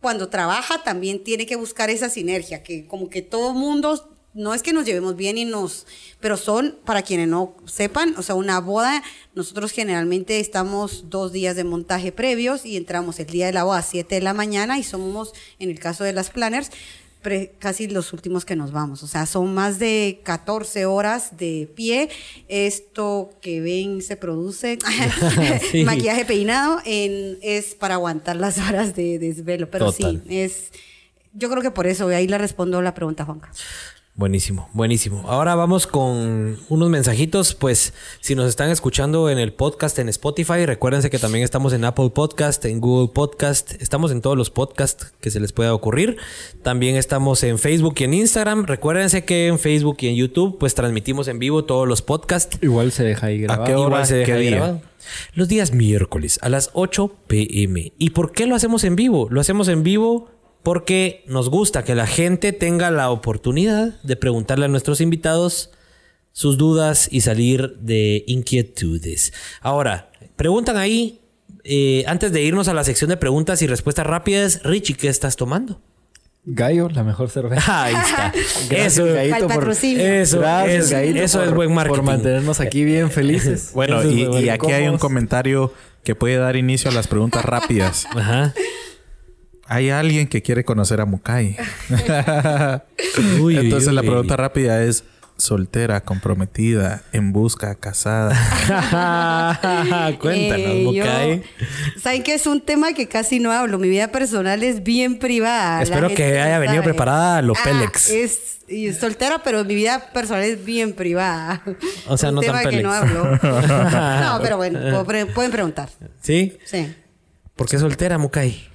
cuando trabaja también tiene que buscar esa sinergia, que como que todo mundo, no es que nos llevemos bien y nos, pero son, para quienes no sepan, o sea, una boda, nosotros generalmente estamos dos días de montaje previos y entramos el día de la boda a 7 de la mañana y somos, en el caso de las planners, pre- casi los últimos que nos vamos. O sea, son más de 14 horas de pie. Esto que ven se produce, (laughs) Sí. maquillaje peinado, en, es para aguantar las horas de desvelo. Pero Total. sí, es... Yo creo que por eso, ahí le respondo la pregunta, Juanca. Buenísimo, buenísimo. Ahora vamos con unos mensajitos. Pues si nos están escuchando en el podcast en Spotify, recuérdense que también estamos en Apple Podcast, en Google Podcast, estamos en todos los podcasts que se les pueda ocurrir. También estamos en Facebook y en Instagram. Recuérdense que en Facebook y en YouTube pues transmitimos en vivo todos los podcasts. Igual se deja ahí grabado. qué hora? Igual se deja ¿Qué ahí día? grabado. Los días miércoles a las 8 pm. ¿Y por qué lo hacemos en vivo? Lo hacemos en vivo porque nos gusta que la gente tenga la oportunidad de preguntarle a nuestros invitados sus dudas y salir de inquietudes. Ahora, preguntan ahí, eh, antes de irnos a la sección de preguntas y respuestas rápidas, Richie, ¿qué estás tomando? Gallo, la mejor cerveza. (laughs) Ahí está. (laughs) Gracias, eso, Gallito, por- eso, Gracias, es, Gallito, eso por- es buen marketing. Por mantenernos aquí bien felices. Bueno, y, aquí hay un comentario que puede dar inicio a las preguntas rápidas. Ajá. Hay alguien que quiere conocer a Mukai. Uy, (laughs) uy, Entonces la uy. pregunta rápida es soltera, comprometida, en busca, casada. (laughs) Cuéntanos, Eh, yo- Mukai. Saben que es un tema que casi no hablo. Mi vida personal es bien privada. Espero que haya venido sabe. preparada a lo Ah, Pélex. Es soltera, pero mi vida personal es bien privada. O sea, un no tan tema que Pélex. no hablo. (laughs) no, pero bueno, puedo pueden preguntar. ¿Sí? Sí. ¿Por qué soltera, Mukai?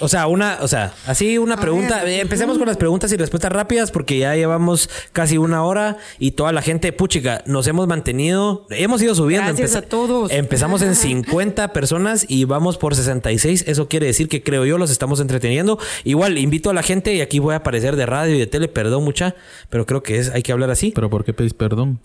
O sea, una, o sea, así una pregunta. ver. Eh, Empecemos con las preguntas y respuestas rápidas porque ya llevamos casi una hora y toda la gente, puchica, nos hemos mantenido, hemos ido subiendo. Gracias a todos. Empezamos en (laughs) 50 personas y vamos por 66. Eso quiere decir que creo yo los estamos entreteniendo. Igual invito a la gente y aquí voy a aparecer de radio y de tele, perdón mucha, pero creo que es, hay que hablar así. ¿Pero por qué pedís perdón?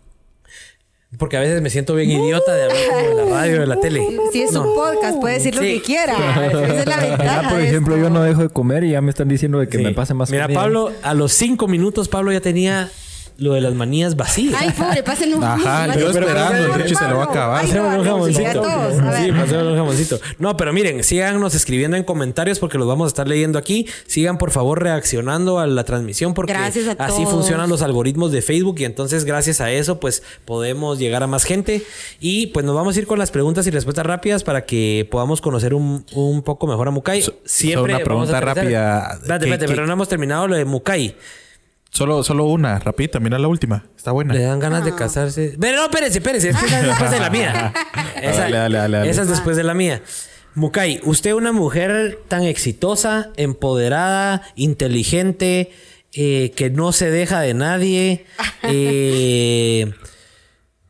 Porque a veces me siento bien idiota de hablar como de la radio, de la tele. Si es un podcast, puede decir lo Sí. que quiera. Esa es la ventaja. Ya, por ejemplo, esto. yo no dejo de comer y ya me están diciendo de que Sí. me pase más Mira, comida. Pablo, a los cinco minutos, Pablo ya tenía lo de las manías vacías. Ay, pobre, pasen un Ajá, yo esperando, pero- el Richie se lo va a acabar. Pasemos un no, jamoncito. Sí, pasemos un jamoncito. No, pero miren, síganos escribiendo en comentarios porque los vamos a estar leyendo aquí. Sigan, por favor, reaccionando a la transmisión porque Gracias a así todos. funcionan los algoritmos de Facebook y entonces gracias a eso pues podemos llegar a más gente. Y pues nos vamos a ir con las preguntas y respuestas rápidas para que podamos conocer un, un poco mejor a Mukai. Siempre una vamos a pregunta rápida. Espérate, ¿Qué- espérate, pero no hemos terminado lo de Mukai. Solo, solo una, rapidita, mira la última. Está buena. Le dan ganas de casarse. Pero no, espérese, espérese. Es que esa es después de la mía. Esa, Dale, dale, dale, dale. esa es después de la mía. Mukai, usted una mujer tan exitosa, empoderada, inteligente, eh, que no se deja de nadie. (laughs) eh,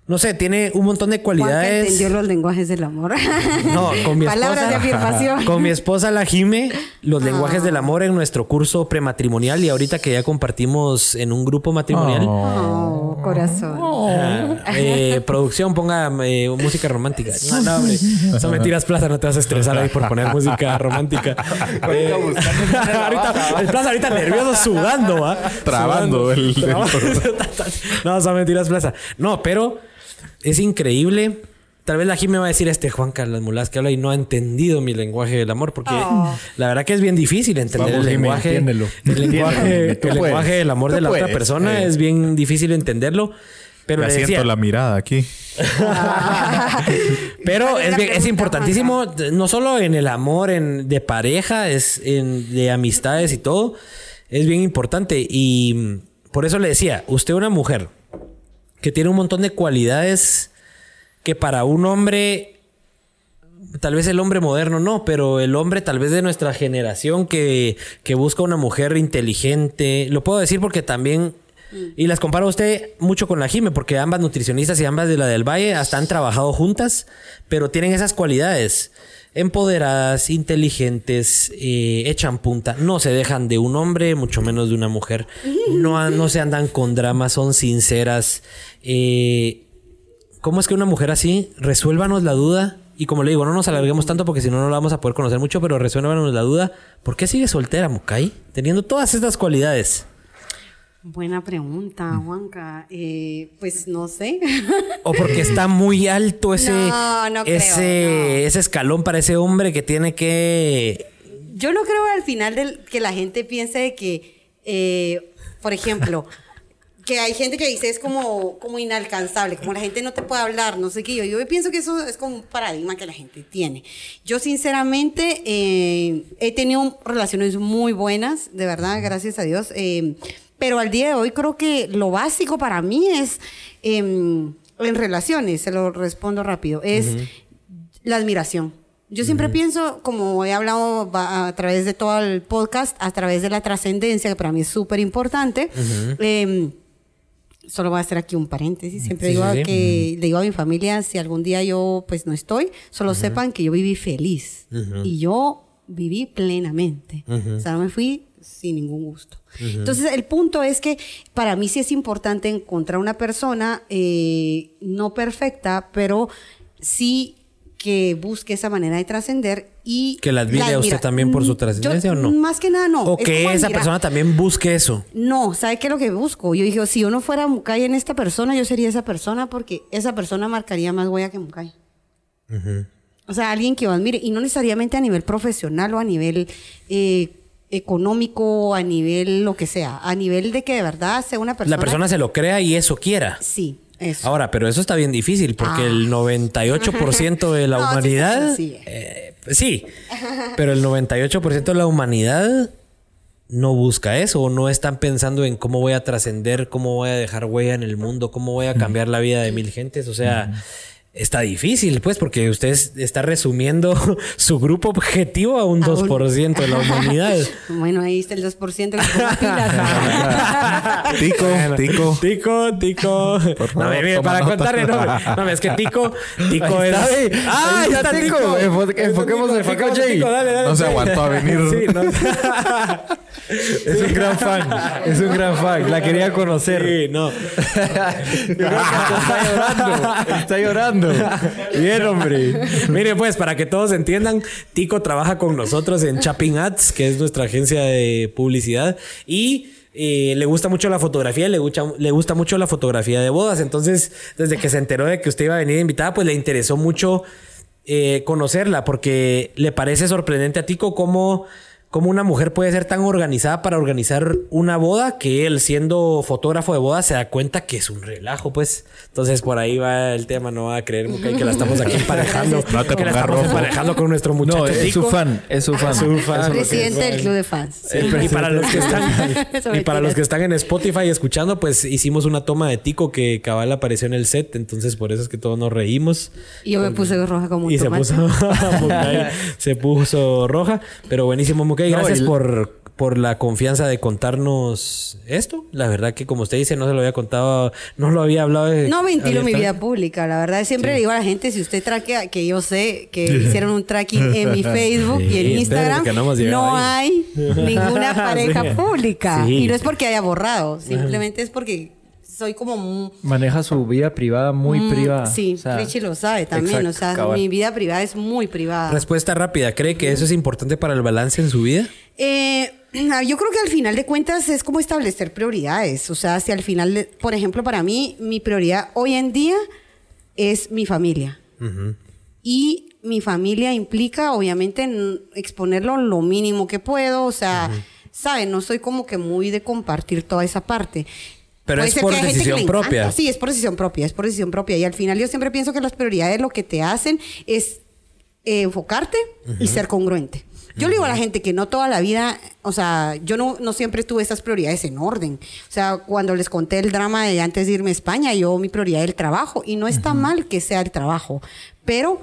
no sé, tiene un montón de Juanca cualidades. entendió los lenguajes del amor. (laughs) No, con mi esposa. Palabras de afirmación. Con mi esposa la Jime, los lenguajes del amor en nuestro curso prematrimonial y ahorita que ya compartimos en un grupo matrimonial. Oh, corazón. Ah, eh, producción, ponga eh, música romántica. No, no, hombre. Son mentiras, Plaza. No te vas a estresar ahí por poner música romántica. Eh, (laughs) ahorita, el Plaza ahorita nervioso, sudando, ¿va? Trabando el- Trabando. (laughs) no, son mentiras, Plaza. No, pero es increíble. Tal vez la Jimmy va a decir este Juan Carlos Mulas que habla y no ha entendido mi lenguaje del amor porque Oh. la verdad que es bien difícil entender Vamos, el Jimmy, lenguaje, el el del amor de la otra persona Eh. es bien difícil entenderlo. Pero le siento la mirada aquí. (laughs) pero ¿Cuál es es, importantísimo, no solo en el amor en, de pareja, es en, de amistades y todo. Es bien importante. Y por eso le decía, usted una mujer que tiene un montón de cualidades que para un hombre, tal vez el hombre moderno no, pero el hombre tal vez de nuestra generación que, que busca una mujer inteligente, lo puedo decir porque también... Y las comparo a usted mucho con la Jime, porque ambas nutricionistas y ambas de la del Valle hasta han trabajado juntas, pero tienen esas cualidades. Empoderadas, inteligentes, eh, echan punta, no se dejan de un hombre, mucho menos de una mujer. No, no se andan con dramas, son sinceras. Eh, ¿Cómo es que una mujer así, resuélvanos la duda? Y como le digo, no nos alarguemos tanto porque si no, no la vamos a poder conocer mucho, pero resuélvanos la duda. ¿Por qué sigue soltera, Mukai? Teniendo todas estas cualidades. Buena pregunta, Juanca. Eh, pues no sé. (laughs) O porque está muy alto ese, No, no creo, ese, no. ese escalón para ese hombre que tiene que. Yo no creo al final del, que la gente piense de que, eh, por ejemplo, (laughs) que hay gente que dice es como, como inalcanzable, como la gente no te puede hablar, no sé qué. Yo, yo pienso que eso es como un paradigma que la gente tiene. Yo sinceramente eh, he tenido relaciones muy buenas, de verdad, gracias a Dios. eh, pero al día de hoy creo que lo básico para mí es, em, en relaciones, se lo respondo rápido, es la admiración. Yo siempre pienso, como he hablado a través de todo el podcast, a través de la trascendencia, que para mí es súper importante. em, solo voy a hacer aquí un paréntesis. Siempre Sí, digo sí, sí. que le digo a mi familia, si algún día yo pues no estoy, solo sepan que yo viví feliz. Y yo viví plenamente. O sea, no me fui sin ningún gusto. Entonces, el punto es que para mí sí es importante encontrar una persona eh, no perfecta, pero sí que busque esa manera de trascender y... Que la admire a usted también por su trascendencia, ¿o no? Más que nada no. O Es que esa persona también busque eso. No, ¿sabe qué es lo que busco? Yo dije, si yo no fuera Mukai en esta persona, yo sería esa persona porque esa persona marcaría más huella que Mukai. O sea, alguien que yo admire, y no necesariamente a nivel profesional o a nivel eh, económico, a nivel lo que sea, a nivel de que de verdad sea una persona... La persona se lo crea y eso quiera. Sí, eso. Ahora, pero eso está bien difícil porque Ah. el 98% de la (laughs) No, humanidad. sí, eh, sí, pero el 98% de la humanidad no busca eso o no están pensando en cómo voy a trascender, cómo voy a dejar huella en el mundo, cómo voy a cambiar la vida de mil gentes. O sea. Está difícil, pues, porque usted es- está resumiendo (laughs) su grupo objetivo a un A un- 2% de la humanidad. (laughs) Bueno, ahí está el 2% que. (laughs) Tico, tico. Tico, Tico. Por no, favor, mire, para nota. contarle, no, no, es que Tico, Tico Ahí es. está. ¡Ah, Ahí está Tico. Enfo- enfoquemos el Tico, Tico, Jay. Tico, dale, dale. No se aguantó a venir. Sí, no. Es un gran fan. Es un gran fan. La quería conocer. Sí, no. Yo creo que hasta está llorando. Está llorando. Bien, hombre. Mire, pues, para que todos entiendan, Tico trabaja con nosotros en Chapping Ads, que es nuestra agencia de publicidad. Y eh, le gusta mucho la fotografía, le gusta, le gusta mucho la fotografía de bodas. Entonces, desde que se enteró de que usted iba a venir invitada, pues le interesó mucho eh, conocerla, porque le parece sorprendente a Tico cómo cómo una mujer puede ser tan organizada para organizar una boda que él, siendo fotógrafo de boda, se da cuenta que es un relajo, pues. Entonces, por ahí va el tema. No va a creer, Mucay, que la estamos aquí (laughs) emparejando. No te que la pongas estamos rojo. emparejando con nuestro muchacho No, es su fan. Es su fan. Su fan. Presidente del club de fans. Y para los que (laughs) están y para los que están en Spotify escuchando, pues hicimos una toma de Tico que cabal apareció en el set, entonces por eso es que todos nos reímos. Y yo me puse roja como un Y se tomate. puso (laughs) Mukay se puso roja, pero buenísimo No, gracias por por la confianza de contarnos esto. La verdad que como usted dice, no se lo había contado, no lo había hablado. de- No ventilo mi vida pública, la verdad. Siempre le digo a la gente, si usted traquea, que yo sé que (laughs) hicieron un tracking en mi Facebook y en Instagram, no hay ninguna (laughs) pareja Sí. pública. Sí. Y no es porque haya borrado, simplemente es porque soy como... mu- Maneja su vida privada muy mm, privada. Sí, O sea, Richie lo sabe también. exacto, o sea, cabal. mi vida privada es muy privada. Respuesta rápida, ¿cree que eso es importante para el balance en su vida? Eh, yo creo que al final de cuentas es como establecer prioridades. O sea, si al final, de- por ejemplo, para mí, mi prioridad hoy en día es mi familia. Y mi familia implica, obviamente, en exponerlo lo mínimo que puedo. O sea, ¿saben? No soy como que muy de compartir toda esa parte. Pero Puede es por decisión propia. Sí, es por decisión propia, es por decisión propia. Y al final yo siempre pienso que las prioridades lo que te hacen es eh, enfocarte y ser congruente. Yo le digo a la gente que no toda la vida, o sea, yo no, no siempre tuve estas prioridades en orden. O sea, cuando les conté el drama de antes de irme a España, yo mi prioridad era el trabajo. Y no está mal que sea el trabajo, pero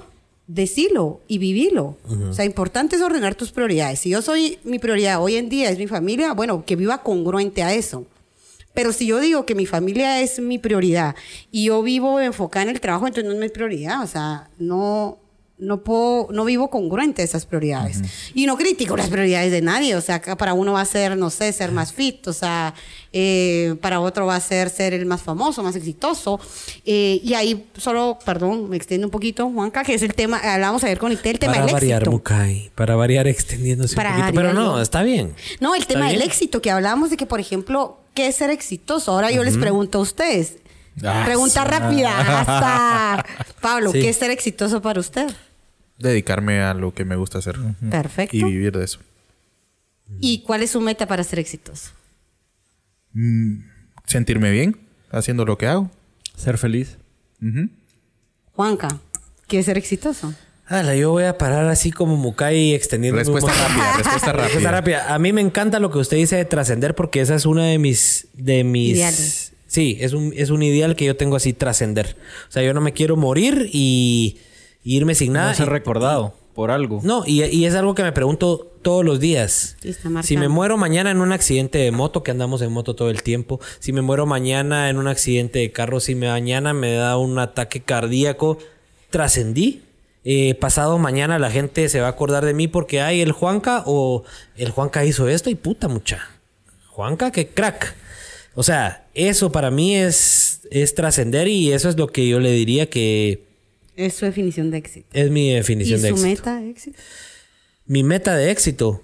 decilo y vivilo. O sea, importante es ordenar tus prioridades. Si yo soy, mi prioridad hoy en día es mi familia, bueno, que viva congruente a eso. Pero si yo digo que mi familia es mi prioridad y yo vivo enfocada en el trabajo, entonces no es mi prioridad. O sea, no, no puedo, no vivo congruente a esas prioridades. Y no critico las prioridades de nadie. O sea, para uno va a ser, no sé, ser más fit. O sea, eh, para otro va a ser ser el más famoso, más exitoso. Eh, y ahí solo, perdón, me extiendo un poquito, Juanca, que es el tema, hablamos ayer con Ite, el tema para del variar, éxito. Mukai. Para variar extendiéndose Para un poquito. Pero no, está bien. No, el tema del éxito, que hablábamos de que, por ejemplo, ¿qué es ser exitoso? Ahora yo les pregunto a ustedes. Ah, Pregunta rápida. Hasta. (laughs) Pablo, Sí. ¿qué es ser exitoso para usted? Dedicarme a lo que me gusta hacer. Perfecto. Y ¿Y, vivir de eso. cuál es su meta para ser exitoso? Sentirme bien haciendo lo que hago. Ser feliz. Juanca, ¿qué es ser exitoso? Ala, yo voy a parar así como Mukai extendiendo. (laughs) Respuesta rápida, respuesta Respuesta rápida. rápida. A mí me encanta lo que usted dice de trascender porque esa es una de mis... De mis Ideales. Sí, es un, es un ideal que yo tengo así, trascender. O sea, yo no me quiero morir y, y irme sin nada. no ser Y- recordado por algo. No, y, y es algo que me pregunto todos los días. Sí, está Si me muero mañana en un accidente de moto, que andamos en moto todo el tiempo, si me muero mañana en un accidente de carro, si me- mañana me da un ataque cardíaco, trascendí. Eh, pasado mañana la gente se va a acordar de mí porque hay el Juanca o el Juanca hizo esto y puta mucha. Juanca, qué crack. O sea, eso para mí es, es trascender y eso es lo que yo le diría que Es su definición de éxito. es mi ¿Y definición de su éxito. meta de éxito? Mi meta de éxito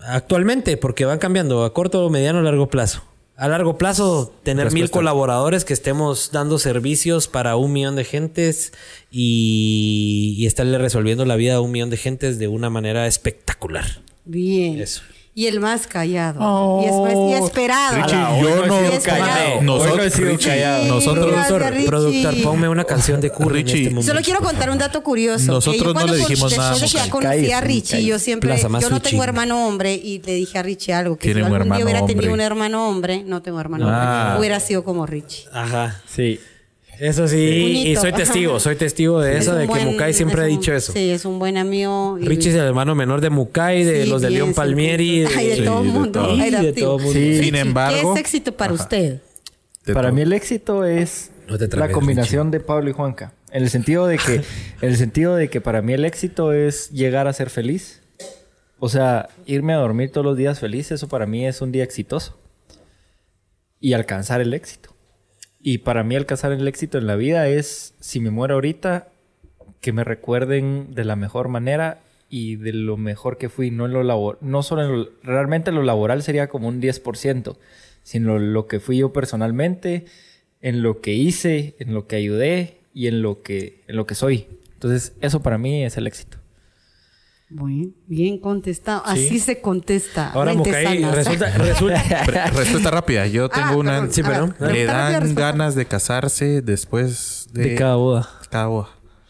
actualmente, porque van cambiando a corto, mediano, largo plazo. A largo plazo, tener mil colaboradores que estemos dando servicios para un millón de gentes y, y estarle resolviendo la vida a un millón de gentes de una manera espectacular. Bien. Eso. Y el más callado. Y, espe- y esperado. Richie, yo no he no. callado. No he Nosotros, sido Richie, callado. nosotros, Gracias, Productor, Richie. productor, ponme una canción de Curry en Richie, este momento. Solo quiero contar un dato curioso. que Nosotros yo no cuando le con- dijimos nada, Después de que ya conocí a Richie, yo siempre... Yo no tengo hermano hombre y le dije a Richie algo. Que Tiene si un algún día hubiera hombre. tenido un hermano hombre, no tengo hermano Ah. hombre, hubiera sido como Richie. Ajá. Sí. Eso sí, y soy testigo, soy testigo de Es eso, de que buen- Mukai siempre ha dicho eso. Sí, es un buen amigo. y- Richie es el hermano menor de Mukai, de Sí, los de León sí, Palmieri. sí. Ay, de Sí, todo el de mundo. todo. Ay, de mundo. Sí. Sin embargo- ¿Qué es éxito para usted? De Para todo. mí el éxito es No te trabes, la combinación de Pablo y Juanca. En el sentido de que, (laughs) en el sentido de que para mí el éxito es llegar a ser feliz. O sea, irme a dormir todos los días feliz, eso para mí es un día exitoso. Y alcanzar el éxito. Y para mí alcanzar el éxito en la vida es, si me muero ahorita, que me recuerden de la mejor manera y de lo mejor que fui, no en lo labor no solo en lo, realmente lo laboral sería como un 10%, sino lo que fui yo personalmente, en lo que hice, en lo que ayudé y en lo que en lo que soy. Entonces, eso para mí es el éxito. Muy bien contestado. Así se contesta. Ahora, resulta, (laughs) resulta, Respuesta rápida. Yo tengo Ah, una. perdón. Sí. ¿Le dan ganas de casarse después de, De cada boda. cada boda?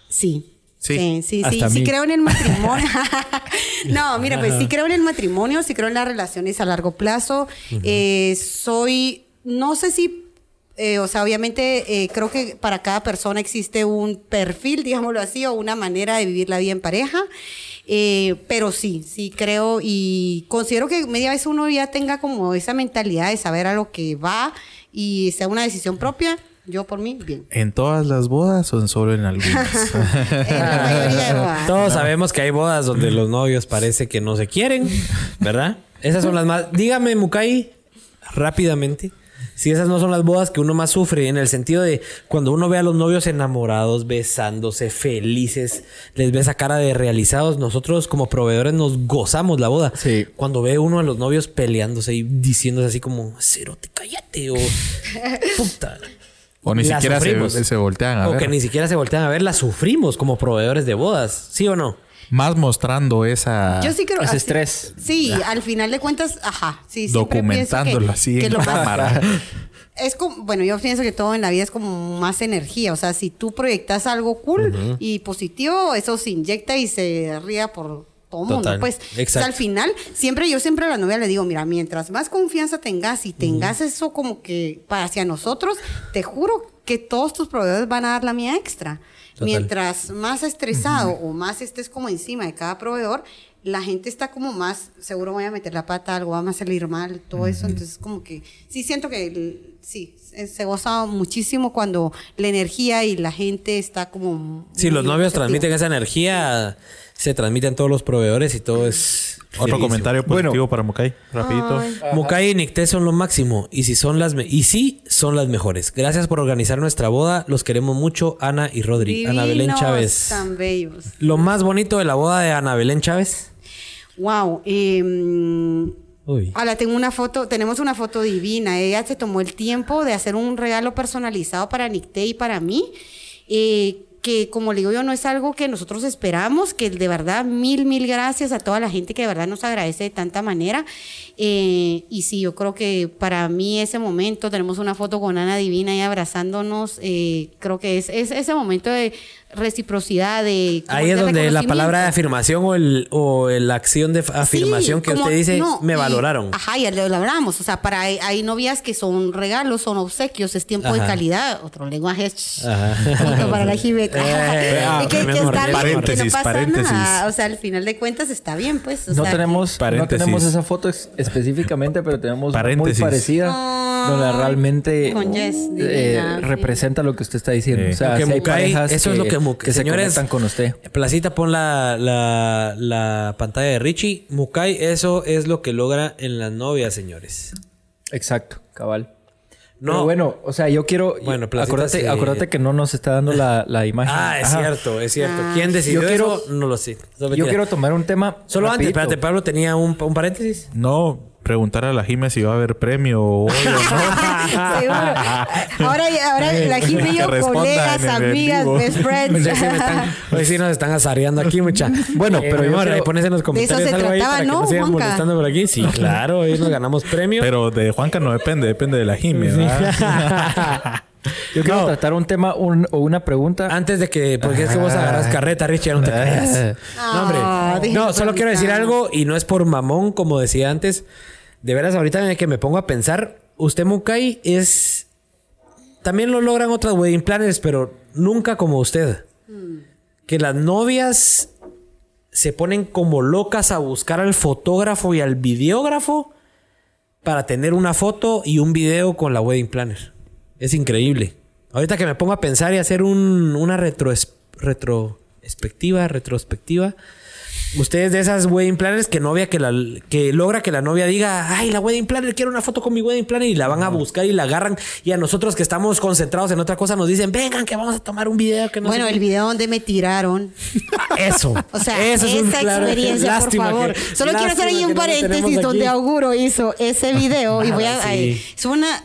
Sí. Sí. Sí, sí, sí. Creo en el matrimonio. (laughs) (laughs) no, mira, pues sí creo en el matrimonio, sí creo en las relaciones a largo plazo. Eh, soy, no sé si, eh, o sea, obviamente eh, creo que para cada persona existe un perfil, digámoslo así, o una manera de vivir la vida en pareja. Eh, pero sí, sí creo y considero que media vez uno ya tenga como esa mentalidad de saber a lo que va y sea una decisión propia. Yo por mí, bien. ¿En todas las bodas o en solo en algunas? (laughs) En la mayoría de bodas. Todos sabemos que hay bodas donde los novios parece que no se quieren, ¿verdad? Esas son las más. Dígame, Mukai, rápidamente. Si esas no son las bodas que uno más sufre, en el sentido de cuando uno ve a los novios enamorados, besándose, felices, les ve esa cara de realizados, nosotros como proveedores nos gozamos la boda. Sí. Cuando ve uno a los novios peleándose y diciéndose así como, cerote, cállate, o (laughs) puta. o ni siquiera se, voltean a o ver. que ni siquiera se voltean a ver, la sufrimos como proveedores de bodas, ¿sí o no? Más mostrando esa. Yo sí creo. Ese así- estrés. Sí, al final de cuentas, ajá. Sí, siempre Documentándolo así que en cámara. (laughs) Es como, bueno, yo pienso que todo en la vida es como más energía. O sea, si tú proyectas algo cool y positivo, eso se inyecta y se ría por todo mundo. Total. Pues, o sea, al final, siempre, yo siempre a la novia le digo, mira, mientras más confianza tengas y tengas eso como que para hacia nosotros, te juro que todos tus proveedores van a dar la mía extra. Total. Mientras más estresado o más estés como encima de cada proveedor, la gente está como más, seguro voy a meter la pata, algo va a salir mal, todo eso. Entonces, como que sí siento que sí, se, se goza muchísimo cuando la energía y la gente está como. Si los novios transmiten esa energía, se transmite en todos los proveedores y todo es. Otro comentario positivo para Mukai. Rapidito. Mukai y Nicté son lo máximo. Y si son las y sí son las mejores. Gracias por organizar nuestra boda. Los queremos mucho, Ana y Rodri. Ana Belén Chávez. Tan bellos. Lo más bonito de la boda de Ana Belén Chávez. Wow. Eh, Uy. Ahora tengo una foto, tenemos una foto divina. Ella se tomó el tiempo de hacer un regalo personalizado para Nicté y para mí. eh, que como le digo yo, no es algo que nosotros esperamos, que de verdad mil, mil gracias a toda la gente que de verdad nos agradece de tanta manera. Eh, y sí, yo creo que para mí ese momento, tenemos una foto con Ana Divina ahí abrazándonos, eh, creo que es, es ese momento de reciprocidad, de... Ahí es de donde la palabra de afirmación o, el, o la acción de afirmación Sí, que como- usted dice, no, me y- valoraron. Ajá, ya lo, hablamos. O sea, para hay, novias que son regalos, son obsequios, es tiempo de calidad. Otro lenguaje. punto para la (laughs) Jivet. (laughs) Que, que está que paréntesis, paréntesis. nada. O sea, al final de cuentas está bien, pues. o No sea, tenemos, no Paréntesis. tenemos esa foto específicamente, pero tenemos una muy Paréntesis. parecida. Ay, donde realmente eh, divina, sí. representa lo que usted está diciendo. Sí. O sea, que si hay Mukai- parejas eso es lo que Mukai- se señores, conectan con usted. Placita, pon la, la, la pantalla de Richie. Mukai, eso es lo que logra en las novias, señores. Exacto, cabal. No. Pero bueno, o sea, yo quiero. Bueno, Placita acuérdate, acuérdate que no nos está dando la, la imagen. Ah, es Ajá. cierto, es cierto. Ah. ¿Quién decidió Yo quiero- eso? No lo sé. Yo quiero tomar un tema. Solo antes, rapidito. espérate, Pablo tenía un, un paréntesis. No, preguntar a la Jime si va a haber premio hoy o no. (laughs) Seguro. Ahora, ahora la Jimmy y yo, Que colegas, amigas, best friends. (laughs) Hoy sí, nos están azareando aquí, mucha. Bueno, pero yo ahí pones en los comentarios se algo ahí trataba, para que ¿no, no sigan Juanca? molestando por aquí. Sí, (laughs) claro, hoy nos ganamos premio. Pero de Juanca no depende, depende de la Jime. Yo quiero No. tratar un tema un- o una pregunta. Antes de que, porque es que vos agarras carreta, Richie, no te creas. No, hombre. Ah, No, solo quiero decir algo y no es por mamón, como decía antes. De veras, ahorita en el que me pongo a pensar, usted, Mukai, es. También lo logran otras wedding planners, pero nunca como usted. Que las novias se ponen como locas a buscar al fotógrafo y al videógrafo para tener una foto y un video con la wedding planner. Es increíble. Ahorita que me pongo a pensar y hacer un- una retro, retrospectiva, retrospectiva, Ustedes de esas wedding planners que novia que la que logra que la novia diga, ay, la wedding planner, quiero una foto con mi wedding planner y la van a buscar y la agarran. Y a nosotros que estamos concentrados en otra cosa nos dicen, vengan que vamos a tomar un video que no bueno, el qué". video donde me tiraron. (laughs) Eso. O sea, Eso es un esa claro- experiencia, por favor. que- Solo quiero hacer ahí un paréntesis donde Auguro hizo ese video y voy a. (laughs) Sí. ay, es una.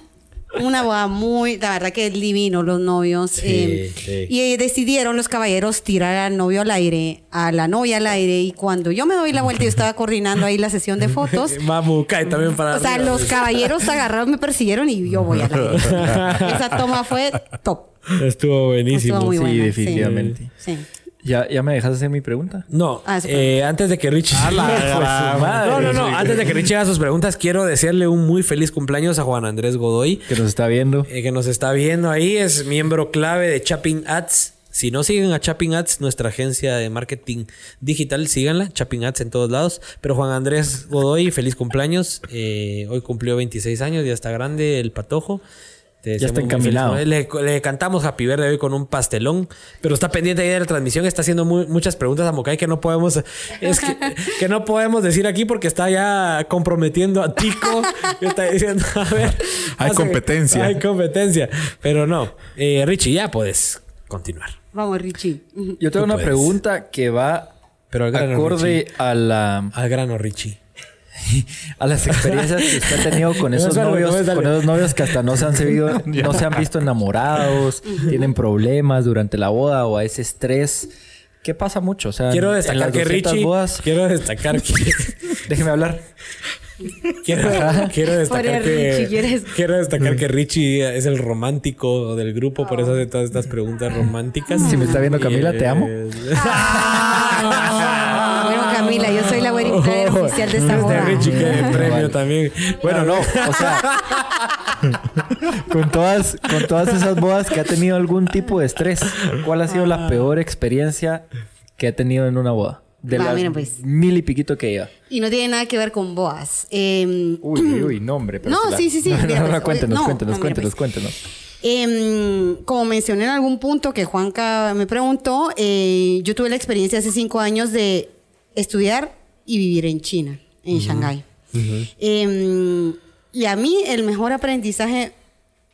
Una boda muy, la verdad que es divino los novios. Sí, eh, sí. Y eh, decidieron los caballeros tirar al novio al aire, a la novia al aire. Y cuando yo me doy la vuelta, yo estaba coordinando ahí la sesión de fotos. (laughs) Mamu, cae también para O sea, los caballeros agarraron, me persiguieron y yo voy al aire. (laughs) Esa toma fue top. Estuvo buenísimo. Estuvo muy Sí, definitivamente. Sí. ¿Ya, ¿Ya me dejas hacer mi pregunta? No, Ah, eh, antes de que Richie. la (laughs) madre. no, no, no. Antes de que Richie haga sus preguntas, quiero desearle un muy feliz cumpleaños a Juan Andrés Godoy, Que nos está viendo. eh, que nos está viendo ahí. Es miembro clave de Chapping Ads. Si no siguen a Chapping Ads, nuestra agencia de marketing digital, síganla. Chapping Ads en todos lados. Pero Juan Andrés Godoy, feliz cumpleaños. Eh, hoy cumplió 26 años, ya está grande el patojo. Te Ya está feliz- le, le cantamos Happy Verde hoy con un pastelón, pero está pendiente ahí de la transmisión, está haciendo muy- muchas preguntas a Mokai que no podemos, es que, (laughs) que no podemos decir aquí porque está ya comprometiendo a Tico, está diciendo, a ver. Hay competencia. Hay competencia, pero no. Eh, Richie, ya puedes continuar. Vamos, Richie. Yo tengo Tú una puedes. pregunta que va Pero al grano, acorde a la Al grano, Richie. A las experiencias que usted ha tenido con esos Dale, novios, dale. con esos novios que hasta no se han seguido, (laughs) no se han visto enamorados, tienen problemas durante la boda o a ese estrés. ¿Qué pasa mucho? O sea, Quiero en destacar las que 200 Richie, bodas- quiero destacar que (laughs) déjeme hablar. Quiero, quiero destacar que Richie, quiero destacar que Richie es el romántico del grupo, por eso hace todas estas preguntas románticas. Si me está viendo Camila, te amo. (laughs) Ah, Camila, yo soy la wedding planner oficial de esta Este boda. Richie que premio también. Bueno, no, o sea, con todas, con todas esas bodas que ha tenido algún tipo de estrés, ¿cuál ha sido la peor experiencia que ha tenido en una boda? De Va, las mira, pues. mil y piquito que lleva. Y no tiene nada que ver con boas. Eh, Uy, uy, uy, (clears throat) no, hombre. pero No, la- sí, sí, sí, (laughs) No, no, no, pues, cuéntenos, no, cuéntenos, no, cuéntenos, pues. cuéntenos. Em, como mencioné en algún punto que Juanca me preguntó, eh, yo tuve la experiencia hace cinco años de estudiar y vivir en China, en Shanghái. Em, y a mí el mejor aprendizaje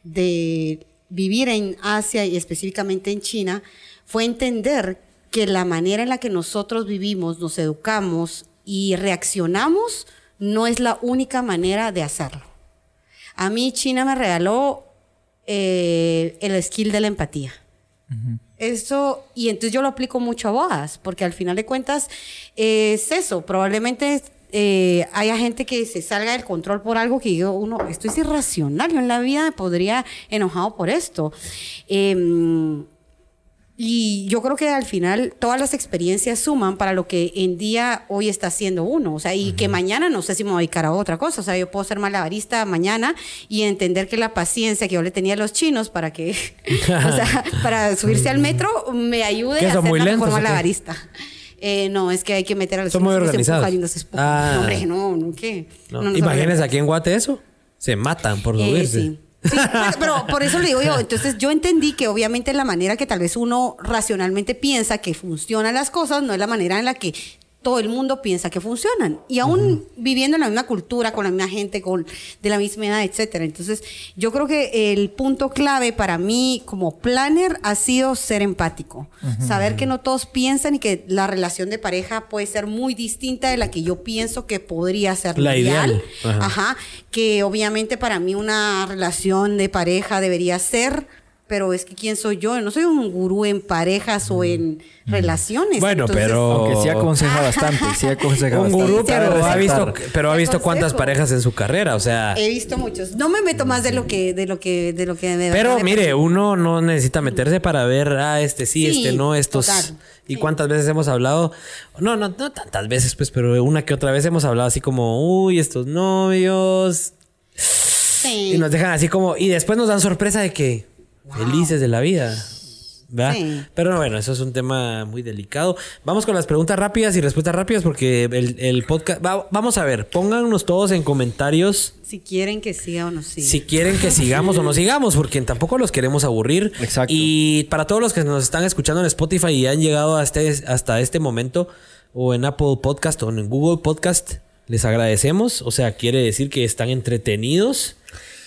de vivir en Asia y específicamente en China fue entender que la manera en la que nosotros vivimos, nos educamos y reaccionamos no es la única manera de hacerlo. A mí China me regaló eh, el skill de la empatía. Eso, y entonces yo lo aplico mucho a bodas, porque al final de cuentas eh, es eso, probablemente eh, haya gente que se salga del control por algo que yo, uno, esto es irracional, yo en la vida me podría enojado por esto. Em, y yo creo que al final todas las experiencias suman para lo que en día hoy está haciendo uno. O sea, y que mañana no sé si me voy a dedicar a otra cosa. O sea, yo puedo ser malabarista mañana y entender que la paciencia que yo le tenía a los chinos para que, (laughs) o sea, para subirse al metro me ayude ¿Qué, a ser muy la lentos mejor malabarista. Eh, no, es que hay que meter a los Son muy se organizados. se empujan. Ah. No, hombre, no, no, ¿qué? No, se Imagínense aquí en Guate eso. Se matan por Eh, subirse. sí. Sí, pero, por eso le digo yo, entonces yo entendí que obviamente la manera que tal vez uno racionalmente piensa que funcionan las cosas no es la manera en la que todo el mundo piensa que funcionan. Y aún viviendo en la misma cultura, con la misma gente, con de la misma edad, etcétera. Entonces, yo creo que el punto clave para mí como planner ha sido ser empático. Saber que no todos piensan y que la relación de pareja puede ser muy distinta de la que yo pienso que podría ser La ideal. Ajá. Ajá. Que obviamente para mí una relación de pareja debería ser, pero es que quién soy yo, no soy un gurú en parejas o en relaciones. Bueno, Entonces, pero- Aunque sí aconseja bastante, sí aconseja Un bastante. gurú, Sí, pero ha visto, pero ha visto cuántas parejas en su carrera. O sea, He visto muchos. No me meto más de lo que, de lo que, de lo que me Pero mire, uno no necesita meterse para ver, ah, este sí, Sí, este no, estos. total. Y Sí. cuántas veces hemos hablado, no, no, no tantas veces, pues, pero una que otra vez hemos hablado así como, uy, estos novios. Sí. Y nos dejan así como, y después nos dan sorpresa de que felices de la vida. ¿verdad? Sí. Pero bueno, eso es un tema muy delicado. Vamos con las preguntas rápidas y respuestas rápidas porque el, el podcast... va- vamos a ver, pónganos todos en comentarios Si quieren que siga o no siga. si quieren que sigamos o no sigamos, porque tampoco los queremos aburrir. Exacto. Y para todos los que nos están escuchando en Spotify y han llegado hasta, hasta este momento, o en Apple Podcast o en Google Podcast, les agradecemos. O sea, quiere decir que están entretenidos.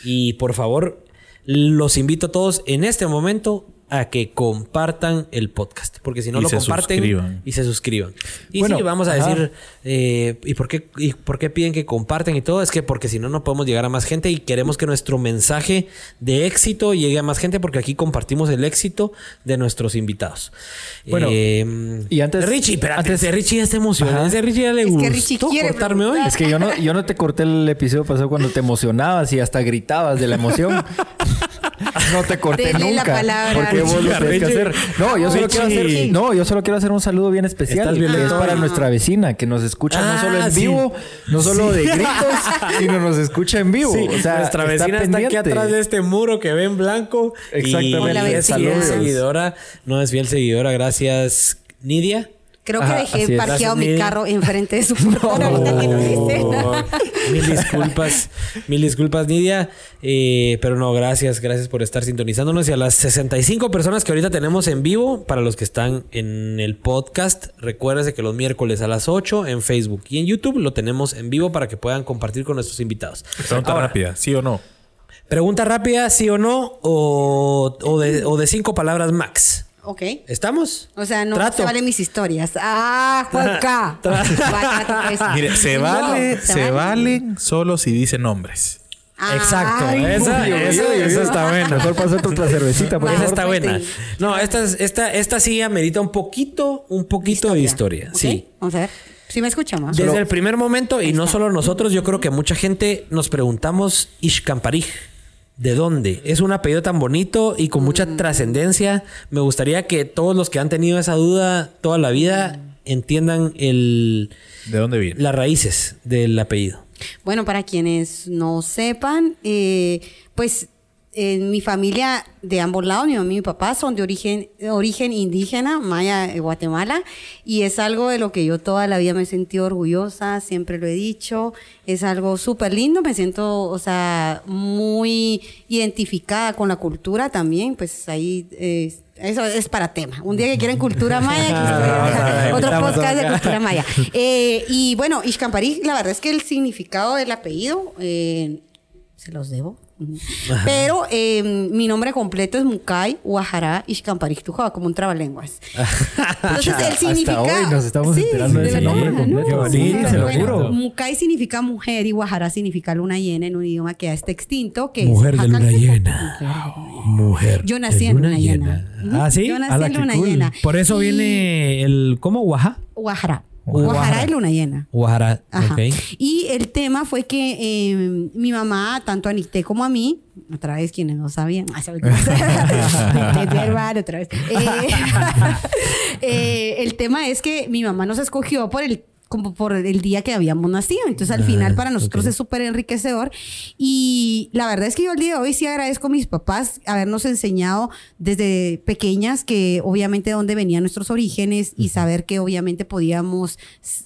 Y por favor, los invito a todos en este momento a que compartan el podcast. Porque si no Y lo se comparten suscriban. y se suscriban. Y Bueno, sí, vamos a ajá. decir, eh, ¿y, por qué, ¿y por qué piden que comparten y todo? Es que porque si no, no podemos llegar a más gente y queremos que nuestro mensaje de éxito llegue a más gente porque aquí compartimos el éxito de nuestros invitados. Bueno, Eh, y antes- Richie, espérate, antes- ese Richie ya está emocionado. Ese Richie ya le Es que gustó Richie quiere cortarme hoy. Es que yo no, yo no te corté el episodio pasado cuando te emocionabas y hasta gritabas de la emoción. (laughs) No te corté Dele la nunca. palabra, porque vos lo tienes que hacer. No, yo solo quiero hacer, Richie. no, yo solo quiero hacer un saludo bien especial. Que es para nuestra vecina que nos escucha no solo Ah, en sí. vivo, no solo de (laughs) gritos, sino nos escucha en vivo. Sí, o sea, nuestra vecina está, aquí atrás de este muro que ve en blanco. Exactamente. Y Hola, es fiel seguidora. No es fiel seguidora. Gracias, Nidia. Creo Ajá, que dejé parqueado mi carro enfrente de su portón ahorita que lo dice. (laughs) mil disculpas, mil disculpas, Nidia. Eh, pero no, gracias, gracias por estar sintonizándonos. Y a las 65 personas que ahorita tenemos en vivo, para los que están en el podcast, recuérdense que los miércoles a las 8 en Facebook y en YouTube lo tenemos en vivo para que puedan compartir con nuestros invitados. Pregunta Ahora, rápida, ¿sí o no? Pregunta rápida, sí o no, o, o de, o de cinco palabras max. Ok. ¿Estamos? O sea, no Trato. se valen mis historias. ¡Ah, Juanca! (laughs) (laughs) Mire, se No, vale, ¿se se vale? valen solo si dicen nombres. Exacto. Ay, esa, uy, uy, esa- uy, uy. esa está buena. Mejor pasarte otra cervecita, por Esa está buena. No, esta, es- esta, esta sí amerita un poquito, un poquito de historia. Sí. Vamos a ver. ¿Sí me escuchamos? Desde el primer momento, y no solo nosotros, yo creo que mucha gente nos preguntamos Ishkamparij. ¿De dónde? Es un apellido tan bonito y con mucha trascendencia. Me gustaría que todos los que han tenido esa duda toda la vida entiendan el, ¿De dónde viene? las raíces del apellido. Bueno, para quienes no sepan, eh, pues en mi familia de ambos lados, mi mamá y mi papá son de origen, origen indígena, maya de Guatemala, y es algo de lo que yo toda la vida me he sentido orgullosa, siempre lo he dicho, es algo súper lindo, me siento, o sea, muy identificada con la cultura también, pues ahí... eh, eso es para tema. Un día que quieran cultura (laughs) maya, otro podcast de cultura maya. (laughs) Eh, y bueno, Ishkamparij, la verdad es que el significado del apellido, eh, se los debo. Pero eh, mi nombre completo es Mukai Wahara Ishkamparij Tujaba, como un trabalenguas. (laughs) Entonces, el Hasta significado. hoy nos estamos enterando de ese verdad, nombre completo. Se lo Bueno, juro. Mukai significa mujer y Wahara significa luna llena en un idioma que ya está extinto. Que Mujer es de luna llena. Mujer. Yo nací en luna llena. Ujú. Ah, sí. Yo nací en luna cool. llena. Por eso Y- viene el. ¿Cómo? ¿Guaja? Wahara. Wahara es luna llena. Guajara. Ajá. Y el tema fue que eh, mi mamá, tanto a Nicté como a mí, otra vez quienes no sabían, (laughs) (laughs) otra vez. Eh, (laughs) eh, el tema es que mi mamá nos escogió por el como por el día que habíamos nacido. Entonces, al Ah, final, para nosotros es súper enriquecedor. Y la verdad es que yo el día de hoy sí agradezco a mis papás habernos enseñado desde pequeñas que obviamente de dónde venían nuestros orígenes y saber que obviamente podíamos,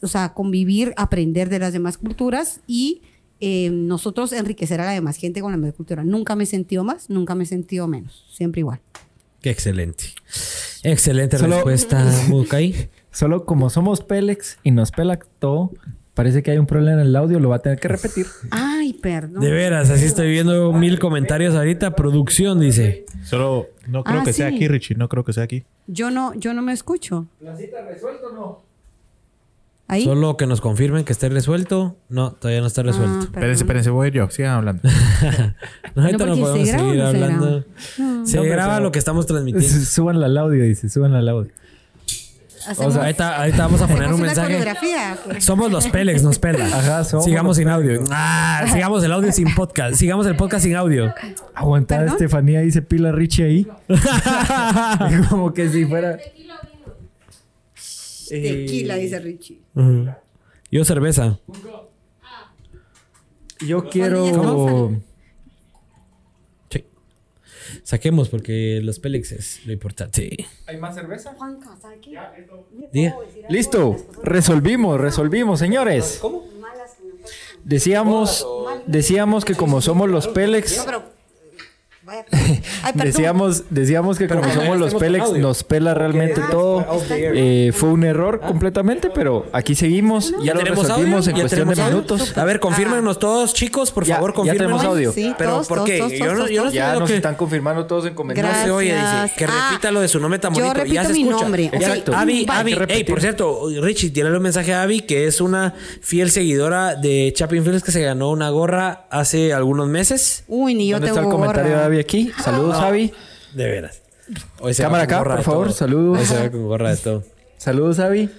o sea, convivir, aprender de las demás culturas y eh, nosotros enriquecer a la demás gente con la misma cultura. Nunca me he sentido más, nunca me he sentido menos. Siempre igual. Qué excelente. Excelente Solo- respuesta, (laughs) Mukai. Solo como somos Pélex y nos pela todo, parece que hay un problema en el audio, lo va a tener que repetir. Ay, perdón. De veras, así estoy viendo mil comentarios ahorita. Producción dice. Solo, no creo Ah, que sea sí. aquí, Richie. No creo que sea aquí. Yo no, yo no me escucho. Ahí. Solo que nos confirmen que esté resuelto. No, todavía no está Ah, resuelto. perdón. Espérense, espérense, voy a ir yo. Sigan hablando. (laughs) No, ahorita no, porque podemos se graba seguir o no se hablando. graba. No. Se No, graba lo que estamos (laughs) transmitiendo. Súbanla al audio, dice, súbanla al audio. Hacemos- O sea, ahorita, ahorita vamos a poner un una mensaje. coreografía. pues. Somos los Pélex, nos pela. Ajá, somos Sigamos sin audio. Ah, sigamos el audio sin podcast. Sigamos el podcast sin audio. Aguantar, ¿Perdón? Estefanía dice pila Richie ahí. (laughs) (laughs) Como que si fuera. Tequila, dice Richie. Yo cerveza. Yo quiero. ¿Cómo? Saquemos porque los Pélex es lo importante. ¿Hay más cerveza? Juanca, ¿sabe qué? Diga. Listo, resolvimos, resolvimos, señores. Decíamos, decíamos que como somos los Pélex, No, pero Vaya. Ay, perdón. Decíamos, decíamos que como somos ya los Pélex, audio. nos pela realmente Ah, todo. air. Eh, fue un error completamente, pero aquí seguimos. Ya, lo resolvimos en ¿Ya cuestión de tenemos audio? minutos. A ver, confírmenos todos, chicos, por Ya- favor, ya confírmenos. tenemos audio. Sí, Pero todos, ¿por qué? todos, Yo no, todos, yo no Ya lo nos que... están confirmando todos en comentarios. No se oye, dice. Que Ah, repita lo de su nombre tan yo bonito. ya se mi escucha. nombre. Ya- Exacto. Abby, Abby, hey, por cierto, Richie, tírale un mensaje a Abby, que es una fiel seguidora de Chapin Films que se ganó una gorra hace algunos meses. Uy, ni yo ¿Dónde tengo está el comentario gorra. Aquí? Saludos, Abby. De veras. Hoy se Cámara acá, por de favor, saludos. Hoy se va con gorra de todo. Saludos, Abby.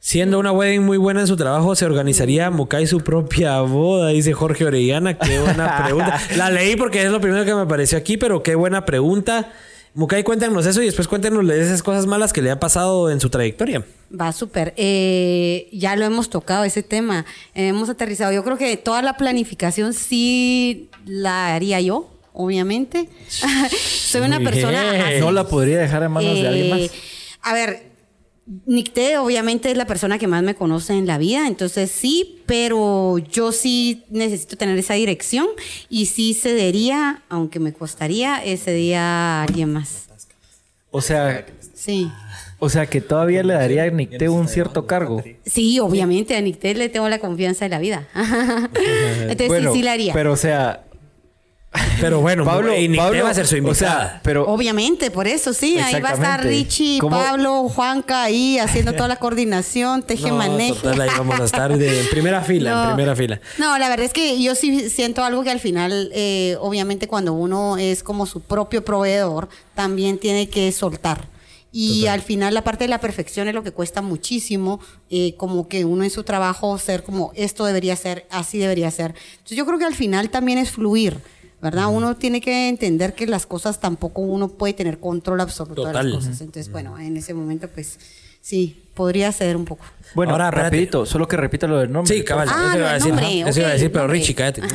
Siendo una wedding muy buena en su trabajo, se organizaría Mukai su propia boda, dice Jorge Orellana. Qué buena (laughs) pregunta. La leí porque es lo primero que me apareció aquí, pero qué buena pregunta. Mukai, cuéntanos eso y después cuéntanos de esas cosas malas que le han pasado en su trayectoria. Va súper. Eh, ya lo hemos tocado ese tema. hemos aterrizado. Yo creo que toda la planificación sí la haría yo, obviamente. (laughs) Soy una Muy persona. así. No la podría dejar en manos de alguien Eh, más. A ver, Nicté obviamente es la persona que más me conoce en la vida, entonces sí, pero yo sí necesito tener esa dirección y sí cedería, aunque me costaría, ese día a alguien más. O sea, Sí. o sea que todavía le daría a Nicté un cierto cargo. Sí, obviamente a Nicté le tengo la confianza de la vida. (laughs) entonces Bueno, sí, sí la haría. Pero o sea, Pero bueno, Pablo, y Nicté Pablo, va a ser su o invitada. sea, pero Obviamente, por eso sí, ahí va a estar. Richie, ¿Cómo? Pablo, Juanca ahí haciendo toda la coordinación, teje no, maneje. total, ahí vamos a estar de, en primera fila, en (laughs) No. primera fila. No, la verdad es que yo sí siento algo que al final, eh, obviamente cuando uno es como su propio proveedor, también tiene que soltar. Y al final la parte de la perfección es lo que cuesta muchísimo, eh, como que uno en su trabajo ser como esto debería ser, así debería ser. Entonces yo creo que al final también es fluir, ¿verdad? Uno tiene que entender que las cosas tampoco uno puede tener control absoluto de las cosas. Entonces, bueno, en ese momento pues sí, podría ser un poco. Bueno, Ahora, espérate. rapidito, solo que repita lo del nombre. Sí, cabal. Ah, eso iba a decir. nombre, Eso iba a decir, pero. Richie, cállate. (laughs)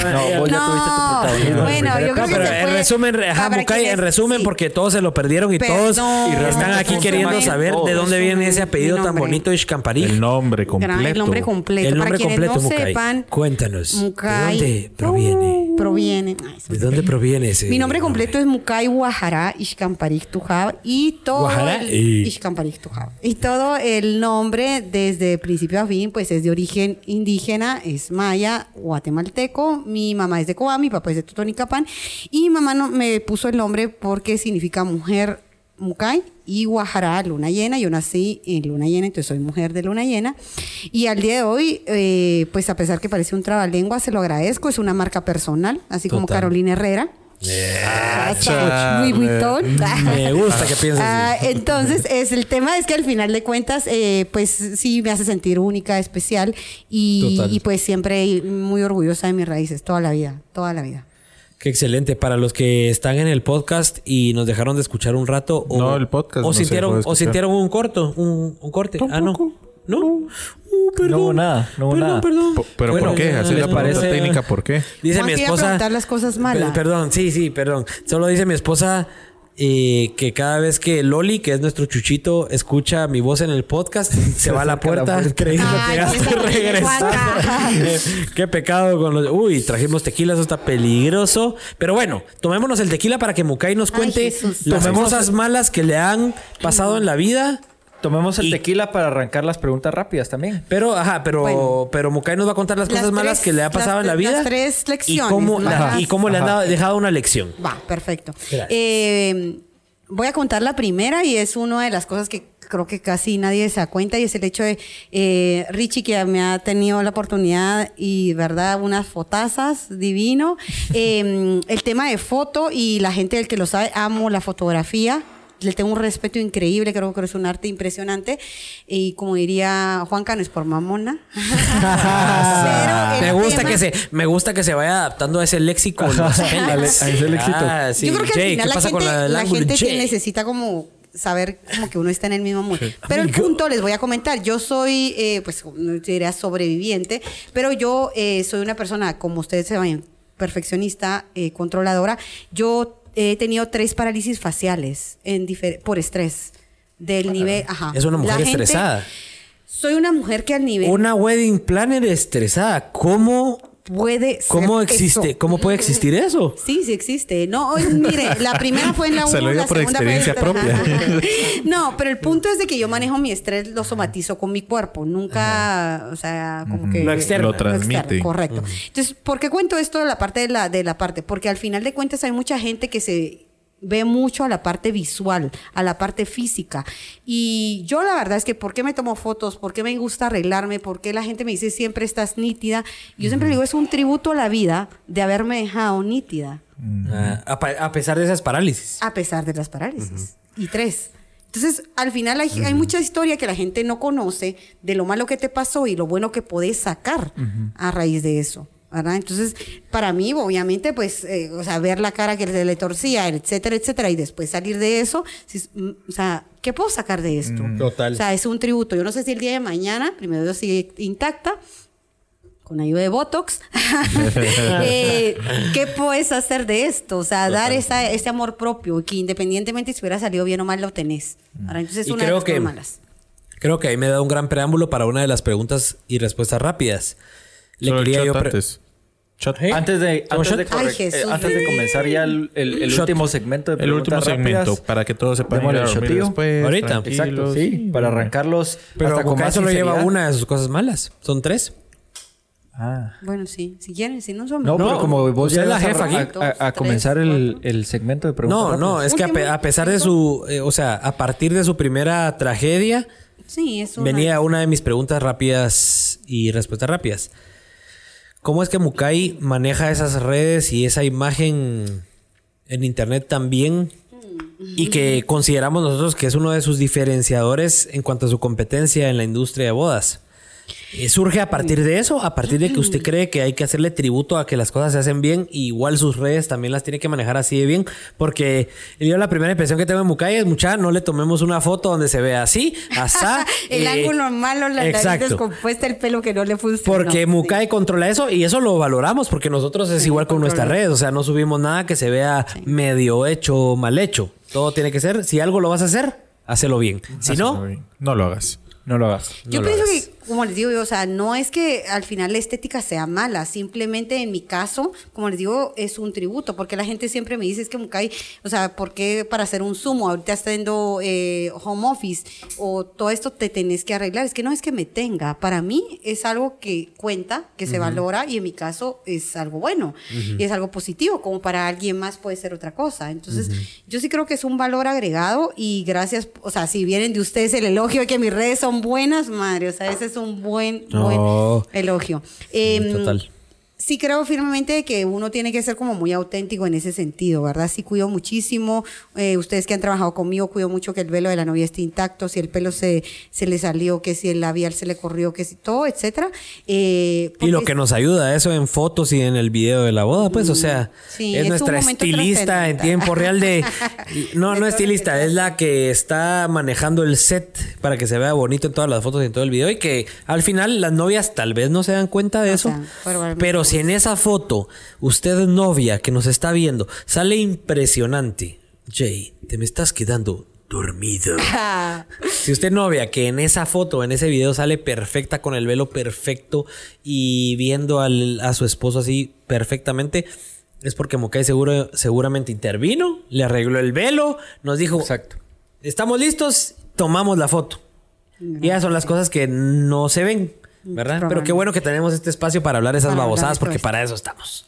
No, vos ya tuviste tu protagonismo. Bueno, yo creo No, que pero se en puede- resumen, ajá, Habrá Mukai, en resumen, sí. porque todos se lo perdieron y Perdón. todos Y están aquí queriendo saber de dónde viene ese apellido tan bonito, Ishkampari. El nombre completo. El nombre completo. El nombre completo, no Mukai. sepan, Cuéntanos. Mukai- ¿De dónde proviene? Proviene. ay, ¿De dónde proviene ese? Mi nombre completo es Mukai Guajara Ishkamparik Tujab y todo el- y- Ishkamparik Tujab. y todo el nombre desde principio a fin pues es de origen indígena, es maya, guatemalteco. Mi mamá es de Coa, mi papá es de Totonicapán y mi mamá no, me puso el nombre porque significa mujer Mukai y Guajara, luna llena. Yo nací en luna llena, entonces soy mujer de luna llena. Y al día de hoy, eh, pues a pesar que parece un trabalengua, se lo agradezco. Es una marca personal, así como Total. Carolina Herrera. Ah. Louis Vuitton. Me gusta que pienses Ah, entonces, es, el tema es que al final de cuentas, eh, pues sí me hace sentir única, especial y, pues siempre muy orgullosa de mis raíces, toda la vida, toda la vida. Qué excelente. Para los que están en el podcast y nos dejaron de escuchar un rato. O, No, el podcast O no sintieron, o sintieron un corto, un, un corte. Ah, no. ¿No? Uh, perdón. No hubo nada, no hubo Perdón, nada. Perdón, ¿Pero Bueno, por qué? Así ¿les la pregunta parece? técnica, ¿por qué? Dice mi esposa. preguntar las cosas malas. Pe- Perdón, sí, sí, perdón. Solo dice mi esposa eh, que cada vez que Loli, que es nuestro chuchito, escucha mi voz en el podcast, se va a la (laughs) la puerta puerta. creyendo Ay, que ya estoy esa- regresando. Juanca. (laughs) Qué pecado con los. Uy, trajimos tequila, eso está peligroso. Pero bueno, tomémonos el tequila para que Mukai nos cuente las cosas malas que le han pasado en la vida. Tomemos el Y- tequila para arrancar las preguntas rápidas también. Pero, ajá, pero, Bueno. pero Mukai nos va a contar las, Las cosas malas que le ha pasado las en la vida. las tres y lecciones cómo, malas. la- y cómo le han dado- dejado una lección. Va, perfecto. Eh, voy a contar la primera y es una de las cosas que creo que casi nadie se da cuenta y es el hecho de eh, Richie que me ha tenido la oportunidad y verdad unas fotazas divino (laughs) Eh, el tema de foto y la gente del que lo sabe amo la fotografía le tengo un respeto increíble, creo que es un arte impresionante. Y como diría Juanca, no es por mamona. (laughs) Pero me gusta tema- que se me gusta que se vaya adaptando a ese léxico (laughs) a ese léxico. Ah, sí. Yo creo que Jay, al final ¿qué la gente, la, gente necesita como saber como que uno está en el mismo mood. Pero el punto les voy a comentar. Yo soy, eh, pues, no diría sobreviviente, pero yo eh, soy una persona, como ustedes saben, perfeccionista, eh, controladora. Yo he tenido tres parálisis faciales en por estrés. Del nivel, ajá. Es una La mujer gente- estresada. Soy una mujer que al nivel... Una wedding planner estresada. ¿Cómo puede ser ¿Cómo existe? eso. ¿Cómo puede existir eso? Sí, sí existe. No, mire, la primera fue en la (laughs) Se lo 1, digo la por segunda fue en experiencia la- propia. (laughs) no, pero el punto es de que yo manejo mi estrés, lo somatizo con mi cuerpo. Nunca, o sea, como que... Lo externo. Lo transmite. correcto. Entonces, ¿por qué cuento esto de la parte de la, de la parte? Porque al final de cuentas hay mucha gente que se ve mucho a la parte visual, a la parte física. Y yo la verdad es que ¿por qué me tomo fotos? ¿Por qué me gusta arreglarme? ¿Por qué la gente me dice siempre estás nítida? Yo siempre digo, es un tributo a la vida de haberme dejado nítida, Ah, a, pesar de esas parálisis. a pesar de las parálisis. Y tres. Entonces, al final hay, hay mucha historia que la gente no conoce de lo malo que te pasó y lo bueno que podés sacar a raíz de eso. ¿Verdad? Entonces, para mí, obviamente, pues, eh, o sea, ver la cara que se le torcía, etcétera, etcétera, y después salir de eso, si- mm, o sea, ¿qué puedo sacar de esto? Total. O sea, es un tributo. Yo no sé si el día de mañana, primero Dios sigue intacta, con ayuda de Botox, (laughs) eh, ¿qué puedes hacer de esto? O sea, dar esa, ese amor propio, que independientemente si hubiera salido bien o mal, lo tenés. Ahora, entonces, Y una de creo las que- malas. Creo que ahí me da un gran preámbulo para una de las preguntas y respuestas rápidas. Le Solo quería yo antes. Shot. Antes de, eh, antes de comenzar ya el, el- el Shot. último segmento de El último segmento para que todos sepan ir a el dormir después. Ahorita. Exacto, sí, para arrancarlos Pero hasta con más solo lleva una de sus cosas malas. Son tres. Ah. Bueno, sí, si quieren, si no son... No, No, pero como vos usted ya es la jefa a, aquí. a- comenzar tres, el, el segmento de preguntas No, no, es que a, a pesar de su... eh, o sea, a partir de su primera tragedia, Sí, es una... venía una de mis preguntas rápidas y respuestas rápidas. ¿Cómo es que Mukai maneja esas redes y esa imagen en internet también? Y que consideramos nosotros que es uno de sus diferenciadores en cuanto a su competencia en la industria de bodas. Eh, ¿Surge a partir de eso? ¿A partir de que usted cree que hay que hacerle tributo a que las cosas se hacen bien? Y igual sus redes también las tiene que manejar así de bien. Porque yo la primera impresión que tengo en Mukai es, mucha, no le tomemos una foto donde se vea así, asá. (laughs) el eh, ángulo malo, la nariz descompuesta, el pelo que no le funciona. Porque Mukai controla eso y eso lo valoramos porque nosotros es Sí, igual con nuestras redes. O sea, no subimos nada que se vea medio hecho o mal hecho. Todo tiene que ser, si algo lo vas a hacer, hacelo bien. Si no, No lo hagas. No lo hagas. Yo lo pienso hagas. que, como les digo, o sea, no es que al final la estética sea mala, simplemente en mi caso, como les digo, es un tributo, porque la gente siempre me dice, es que Mukai, o sea, ¿por qué para hacer un Zoom, ahorita haciendo eh, home office, o todo esto te tenés que arreglar? Es que no es que me tenga, para mí es algo que cuenta, que se valora, y en mi caso es algo bueno, y es algo positivo, como para alguien más puede ser otra cosa. Entonces, yo sí creo que es un valor agregado, y gracias, o sea, si vienen de ustedes el elogio de que mis redes son buenas, madre, o sea, ese es un buen, No. buen elogio. Em, total. Sí creo firmemente que uno tiene que ser como muy auténtico en ese sentido, ¿verdad? Sí cuido muchísimo. Eh, ustedes que han trabajado conmigo, cuido mucho que el velo de la novia esté intacto, si el pelo se, se le salió, que si el labial se le corrió, que si todo, etcétera. Eh, y lo que nos ayuda eso en fotos y en el video de la boda, pues, o sea, Sí, es nuestra estilista en tiempo real de... (laughs) No, no estilista, es la que está manejando el set para que se vea bonito en todas las fotos y en todo el video y que al final las novias tal vez no se dan cuenta de eso, pero no. En esa foto usted novia que nos está viendo sale impresionante, Jay, te me estás quedando dormido. (laughs) Si usted novia que en esa foto, en ese video sale perfecta con el velo perfecto y viendo al- a su esposo así perfectamente, es porque Mokai seguro, seguramente intervino, le arregló el velo, nos dijo, Exacto. estamos listos, tomamos la foto. Y esas son las cosas que no se ven, ¿verdad? Pero qué bueno que tenemos este espacio para hablar esas Para babosadas porque para eso estamos.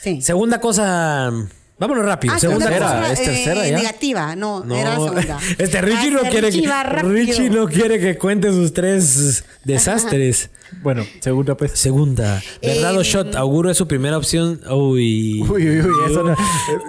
sí. Segunda cosa, vámonos rápido. Ah, segunda segunda cosa. ¿Es tercera eh, ya? Negativa, no, No, era la segunda. (laughs) Este Richie no Ah, quiere Richie que. Richie no quiere que cuente sus tres desastres. (laughs) Bueno, segunda pues. Segunda, ¿verdad o Eh, shot? Auguro es su primera opción. Uy. Uy, uy, uy, eso no.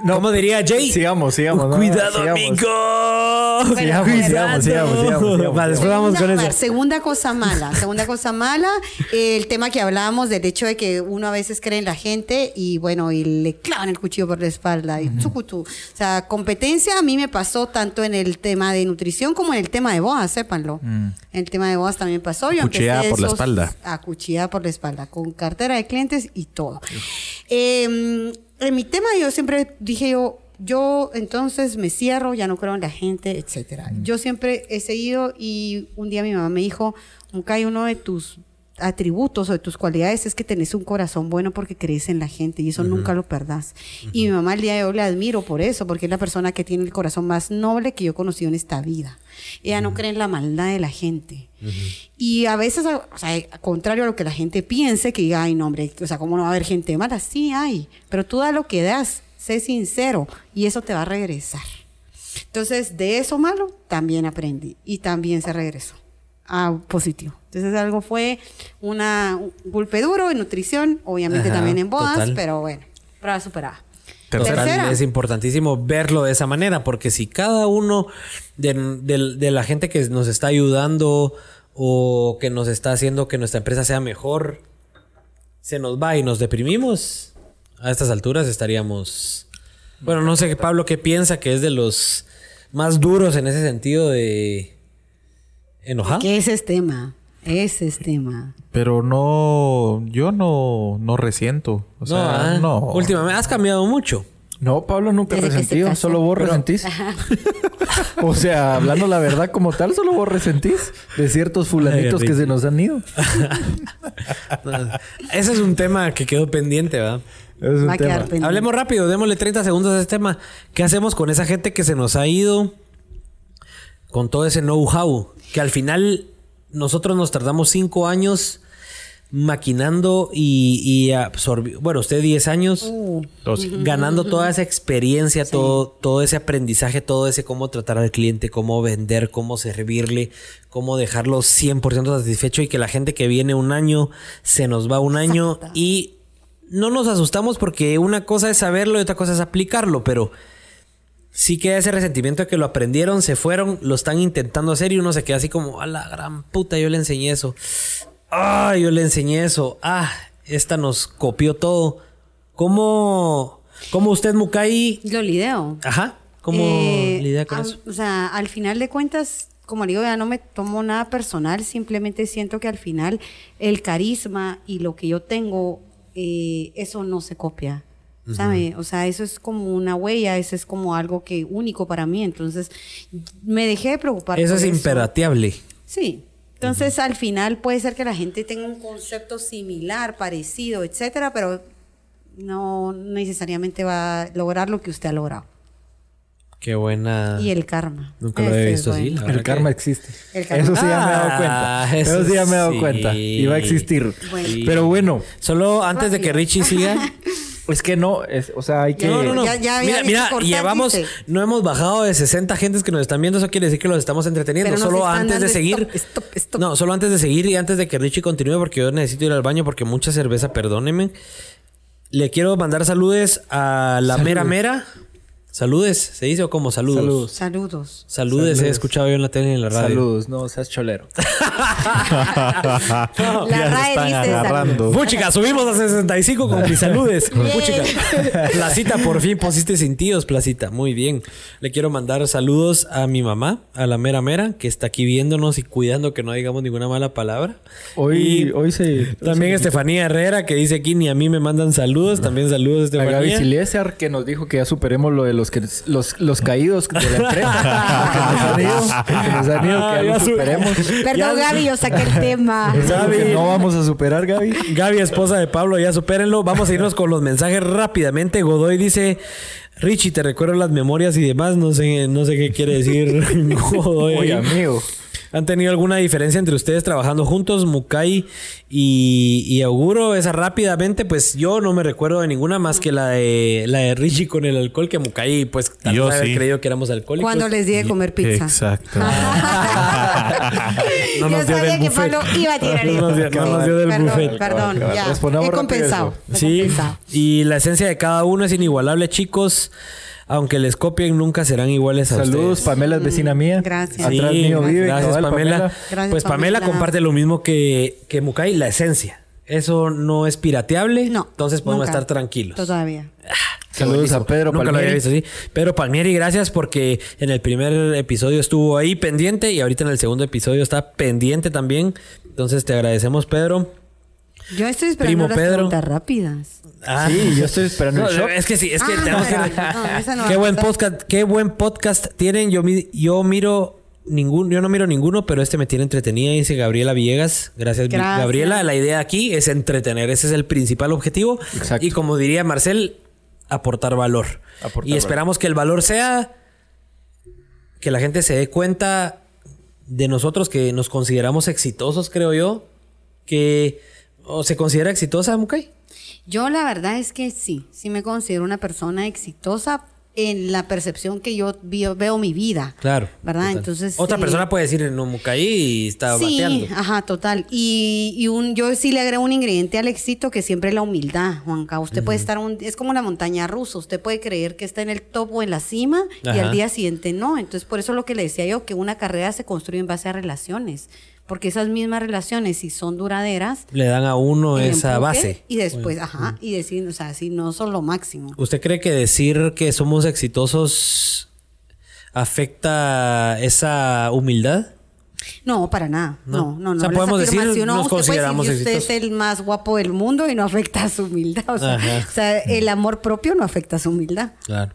no. ¿Cómo diría Jay? Sigamos, sigamos. no, Cuidado, sigamos. amigo. Sigamos, sigamos, sigamos, sigamos, sigamos. Va, después vamos con Segunda, eso. Segunda cosa mala. Segunda cosa mala, eh, el tema que hablábamos del hecho de que uno a veces cree en la gente y bueno, y le clavan el cuchillo por la espalda y tsukutu. O sea, competencia a mí me pasó tanto en el tema de nutrición como en el tema de bodas, sépanlo. En el tema de bodas también pasó. Yo Cuchillada empecé por la espalda. Acuchillada por la espalda, con cartera de clientes y todo. Eh, en mi tema yo siempre dije yo, yo entonces me cierro, ya no creo en la gente, etcétera. Yo siempre he seguido y un día mi mamá me dijo, Mukai, uno de tus atributos o de tus cualidades es que tenés un corazón bueno porque crees en la gente y eso nunca lo perdás. Y mi mamá el día de hoy la admiro por eso, porque es la persona que tiene el corazón más noble que yo he conocido en esta vida. Ella no cree en la maldad de la gente. Y a veces, o sea, contrario a lo que la gente piense, que diga, ay, no, hombre, o sea, ¿cómo no va a haber gente mala? Sí hay, pero tú da lo que das, sé sincero y eso te va a regresar. Entonces, de eso malo también aprendí y también se regresó a positivo. Entonces, algo fue una, un golpe duro en nutrición, obviamente Ajá, también en bodas, total. pero bueno, prueba superada. Total, Tercera. es importantísimo verlo de esa manera, porque si cada uno de, de- de la gente que nos está ayudando o que nos está haciendo que nuestra empresa sea mejor, se nos va y nos deprimimos, a estas alturas estaríamos... Bueno, no sé, Pablo, ¿qué piensa que es de los más duros en ese sentido de... ¿Enojado? Ese es tema, ese es tema. Pero no, yo no, no resiento. O sea, no, ah, no. últimamente has cambiado mucho. No, Pablo nunca Desde resentido, solo vos resentís. (laughs) o sea, hablando la verdad como tal, solo vos resentís de ciertos fulanitos Ay, que se nos han ido. (laughs) Ese es un tema que quedó pendiente, ¿verdad? Es un Va a tema. quedar pendiente. Hablemos rápido, démosle 30 segundos a este tema. ¿Qué hacemos con esa gente que se nos ha ido con todo ese know-how? Que al final nosotros nos tardamos 5 años maquinando y, y absorbi- Bueno, usted 10 años Uh, ganando toda esa experiencia, todo, todo ese aprendizaje, todo ese cómo tratar al cliente, cómo vender, cómo servirle, cómo dejarlo 100% satisfecho y que la gente que viene un año se nos va un año Exacto. y no nos asustamos porque una cosa es saberlo y otra cosa es aplicarlo, pero sí queda ese resentimiento de que lo aprendieron, se fueron, lo están intentando hacer y uno se queda así como, a la gran puta, yo le enseñé eso. Ah, yo le enseñé eso. Ah, esta nos copió todo. ¿Cómo, cómo usted, Mukai? Lo lideo. Ajá. ¿Cómo Eh, lidia con a- eso? O sea, al final de cuentas, como le digo, ya no me tomo nada personal, simplemente siento que al final el carisma y lo que yo tengo, eh, eso no se copia. ¿Sabe? O sea, eso es como una huella, eso es como algo que único para mí. Entonces, me dejé de preocupar. Eso por es imperateable. Sí. Entonces, al final puede ser que la gente tenga un concepto similar, parecido, etcétera, pero no necesariamente va a lograr lo que usted ha logrado. Qué buena. Y el karma. Nunca lo había visto así. bueno. El karma que- existe. El karma. Eso sí ya me he dado Ah, cuenta. eso Eso sí ya me he dado sí. cuenta. Y va a existir. Bueno. Sí. Pero bueno, Solo antes de que. Richie siga. (laughs) es que no, es, o sea, hay que... No, no, no. Ya- ya había mira, mira, cortar, llevamos, dice. no hemos bajado de 60 gentes que nos están viendo. Eso quiere decir que los estamos entreteniendo. Pero solo antes de seguir. stop, stop, stop. No, solo antes de seguir y antes de que Richie continúe, porque yo necesito ir al baño porque mucha cerveza, perdónenme. Le quiero mandar saludes a la mera mera. Saludes, ¿se dice o como saludos? Saludos. Saludos. Saludes, he escuchado yo en la tele y en la radio. Saludos, no seas cholero. (laughs) La Ya se RAE están dice agarrando. Puchica, subimos a 65 con mis saludes. (laughs) Puchica. Placita, por fin pusiste sentidos, Placita. Muy bien. Le quiero mandar saludos a mi mamá, a la mera mera, que está aquí viéndonos y cuidando que no digamos ninguna mala palabra. Hoy, Y hoy se... También Estefanía Herrera, que dice aquí ni a mí me mandan saludos. También saludos, A Gaby Estefanía. Silésar que nos dijo que ya superemos lo de los que los, los caídos de la empresa. que nos han ido, que nos han ido, que Ah, ya ya superemos. Perdón, Gaby, yo saqué el tema. (laughs) Gaby. no vamos a superar, Gaby. Gaby, esposa de Pablo, ya supérenlo. Vamos a irnos con los mensajes rápidamente. Godoy dice: Richie, te recuerdo las memorias y demás. No sé, no sé qué quiere decir (laughs) Godoy. Oye, amigo. ¿Han tenido alguna diferencia entre ustedes trabajando juntos, Mukai y, y Auguro? Esa rápidamente, pues yo no me recuerdo de ninguna más que la de la de Richie con el alcohol, que Mukai, pues tal Yo haber sí. creído que éramos alcohólicos. Cuando les di de comer pizza. Exacto. (laughs) No Yo nos dio sabía del que buffet. Pablo iba a tirar No eso. nos dio- no nos dio del perdón, buffet. Perdón, ya. respondamos He compensado. eso. he Sí, compensado. y la esencia de cada uno es inigualable, chicos. Aunque les copien, nunca serán iguales a Saludos, ustedes. Pamela es vecina mía. Gracias. Atrás Sí, mío vive. Gracias, cabal, Pamela. Gracias, pues Pamela, Pamela. comparte lo mismo que, que Mukai, la esencia. Eso no es pirateable. No. Entonces podemos nunca. estar tranquilos. Todavía. Saludos a Pedro Nunca lo había Palmieri. visto así. Pedro Palmieri, gracias porque en el primer episodio estuvo ahí pendiente y ahorita en el segundo episodio está pendiente también. Entonces te agradecemos, Pedro. Yo estoy Primo esperando las Pedro. preguntas rápidas. Ah. Sí, yo estoy esperando No, el shock. es que sí, es que Ah, tenemos que. no, esa no va qué buen podcast, qué buen podcast tienen. Yo, yo miro ningún, yo no miro ninguno, pero este me tiene entretenida, dice Gabriela Villegas. Gracias. Gabriela. La idea aquí es entretener. Ese es el principal objetivo. Exacto. Y como diría Marcel, aportar valor. Aportar y esperamos que el valor sea que la gente se dé cuenta de nosotros que nos consideramos exitosos, creo yo. Que o se considera exitosa, Mukai. Yo la verdad es que sí, sí me considero una persona exitosa en la percepción que yo vi- veo mi vida. Claro. ¿Verdad? total. Entonces. Otra sí. persona puede decir, no, Mukai y está Sí, bateando. ajá, total. Y, y un, yo sí le agrego un ingrediente al éxito que siempre es la humildad, Juanca. Usted puede estar, un- es como la montaña rusa. Usted puede creer que está en el top o en la cima y al día siguiente no. Entonces, por eso lo que le decía yo, que una carrera se construye en base a relaciones. Porque esas mismas relaciones, si son duraderas, Le dan a uno esa base. Y después, ajá, y decir, o sea, si no son lo máximo. ¿Usted cree que decir que somos exitosos afecta esa humildad? No, para nada. No. No, no, no. O sea, Las podemos decir, afirmaciones, nos usted puede decir consideramos que usted es el más guapo del mundo y no afecta a su humildad. O sea, o sea, el amor propio no afecta a su humildad. Claro.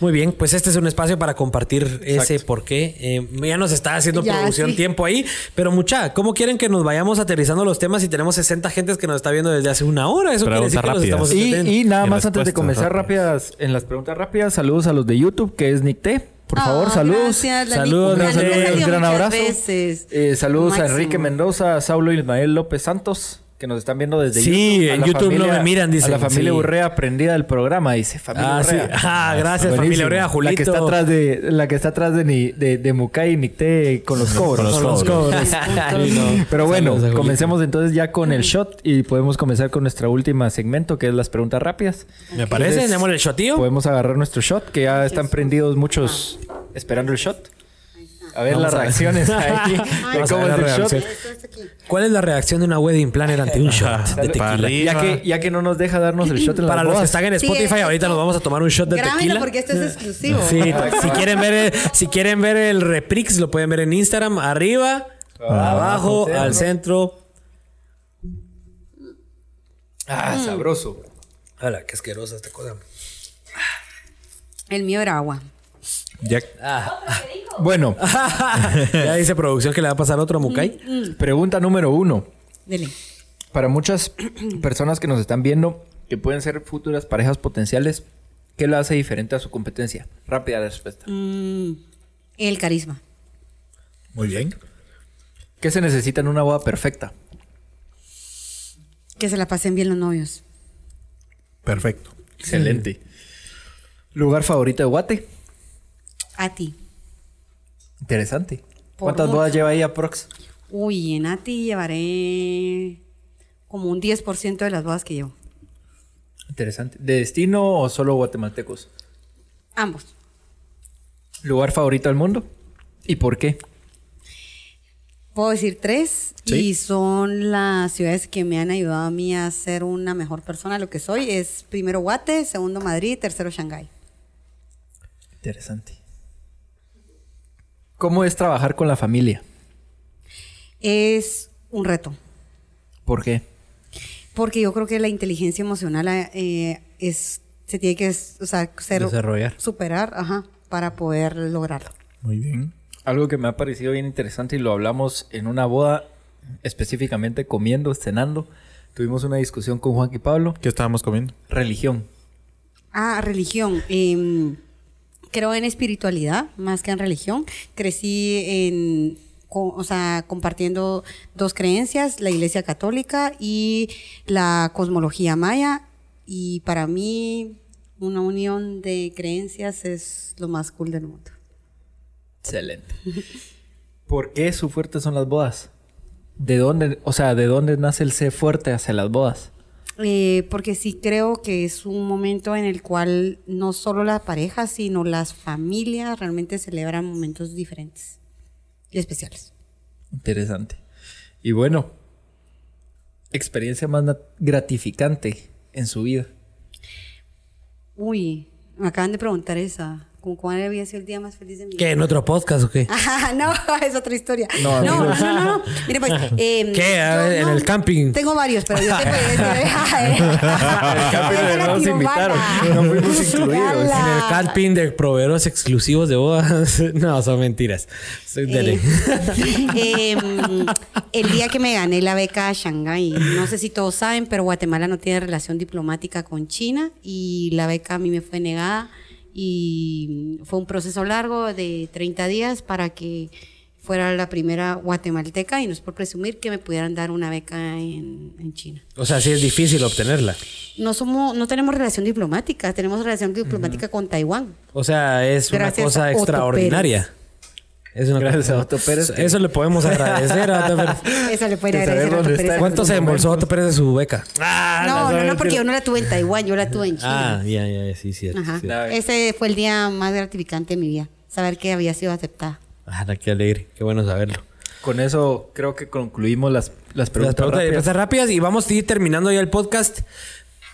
Muy bien, pues este es un espacio para compartir ese por qué. Eh, ya nos está haciendo Ya, producción sí. tiempo ahí. Pero mucha, ¿cómo quieren que nos vayamos aterrizando los temas si tenemos 60 gentes que nos está viendo desde hace una hora? Eso quiere decir que nos estamos Y, y nada Y más antes de comenzar rápidas. rápidas, en las preguntas rápidas, saludos a los de YouTube, que es Nick T. Por favor, Ah, saludos. gracias, la Saludos. Un gran, abrazo. Eh, saludos a. Enrique Mendoza, a Saulo Ismael López Santos, que nos están viendo desde Sí, YouTube. A en YouTube no me miran, dicen, A la familia sí. Urrea prendida del programa, dice familia Ah, sí. Urrea. (laughs) Ah, gracias, Buenísimo. familia Urrea, Julito. La que está atrás de, la que está atrás de, ni- de, de Mukai y Nicté con los cobros. Con los cobros. (laughs) Sí, no. Pero bueno, comencemos entonces ya con el shot y podemos comenzar con nuestra última segmento, que es las preguntas rápidas. Me parece, tenemos el shotío. Podemos agarrar nuestro shot, que ya están prendidos muchos esperando el shot. A ver Vamos las a ver. reacciones (laughs) ahí. de Vamos a cómo ver es la el shot. reacción. ¿Cuál es la reacción de una wedding planner ante un shot de Para tequila? arriba. Ya que, ya que no nos deja darnos el shot en Para las los que bodas. están en Sí, Spotify, ahorita nos vamos a tomar un shot de Grábenlo tequila. porque esto es exclusivo. Sí, (laughs) si quieren ver el, si quieren ver el reprix, lo pueden ver en Instagram, arriba, abajo, al centro. Ah, sabroso. Hola, qué asquerosa esta cosa. El mío era agua. Ya- Bueno, (laughs) ya dice producción que le va a pasar otro a Mukai. pregunta número uno. Dele. Para muchas personas que nos están viendo, que pueden ser futuras parejas potenciales, ¿qué lo hace diferente a su competencia? Rápida respuesta. Mm, el carisma. Muy bien. ¿Qué se necesita en una boda perfecta? Que se la pasen bien los novios. Perfecto. Excelente. ¿Lugar favorito de Guate? A ti. Interesante. ¿Cuántas bodas lleva ahí aprox? Uy, en Ati llevaré como un 10% de las bodas que llevo. Interesante. ¿De destino o solo guatemaltecos? Ambos. ¿Lugar favorito del mundo? ¿Y por qué? Puedo decir tres Sí. y son las ciudades que me han ayudado a mí a ser una mejor persona, lo que soy. Es primero Guate, segundo Madrid, tercero Shanghái. Interesante. ¿Cómo es trabajar con la familia? Es un reto, ¿Por qué? porque yo creo que la inteligencia emocional eh, es se tiene que o sea, ser, Desarrollar. superar, ajá, para poder lograrlo. Muy bien. Algo que me ha parecido bien interesante y lo hablamos en una boda, específicamente comiendo, cenando. Tuvimos una discusión con Juan y Pablo. ¿Qué estábamos comiendo? Religión. Ah, religión. Em, creo en espiritualidad más que en religión. Crecí en, o sea, compartiendo dos creencias, la Iglesia Católica y la cosmología maya. Y para mí, una unión de creencias es lo más cool del mundo. Excelente. (laughs) ¿Por qué su fuerte son las bodas? ¿De dónde, o sea, de dónde nace el ser fuerte hacia las bodas? Eh, porque sí creo que es un momento en el cual no solo la pareja, sino las familias realmente celebran momentos diferentes y especiales. Interesante. Y bueno, experiencia más gratificante en su vida. Uy, me acaban de preguntar esa. Como cuál había sido el día más feliz de mi vida. ¿Qué? ¿En otro podcast o qué? Ajá, (laughs) no, (laughs) es otra historia. No, No, no, no, no. Mire, pues. eh, ¿Qué? A yo ver, en no- el camping. Tengo varios, pero yo te voy a decir. (laughs) eh, El camping no la nos invitaron, no fuimos incluidos. En el camping de proveedores exclusivos de bodas. no, son mentiras. Dele. Eh, em, el día que me gané la beca a Shanghái, no sé si todos saben, pero Guatemala no tiene relación diplomática con China y la beca a mí me fue negada y fue un proceso largo de 30 días para que fuera la primera guatemalteca y no es por presumir que me pudieran dar una beca en, en China. O sea, sí es difícil obtenerla. No somos, no tenemos relación diplomática, tenemos relación diplomática con Taiwán. O sea, es una cosa extraordinaria. Es una Gracias a Otto Pérez. Eso le podemos agradecer a Otto Pérez. (laughs) Esa le puede agradecer a Otto. Pérez. ¿Cuánto se embolsó Otto Pérez de su beca? Ah, No, no, no, porque yo no la tuve en Taiwán, yo la tuve en China. Ah, ya, ya, sí, cierto. Ajá. cierto. Ese fue el día más gratificante de mi vida. Saber que había sido aceptada. Ah, qué alegre. Qué bueno saberlo. Con eso creo que concluimos las, las Las preguntas preguntas y rápidas. rápidas y vamos a ir terminando ya el podcast.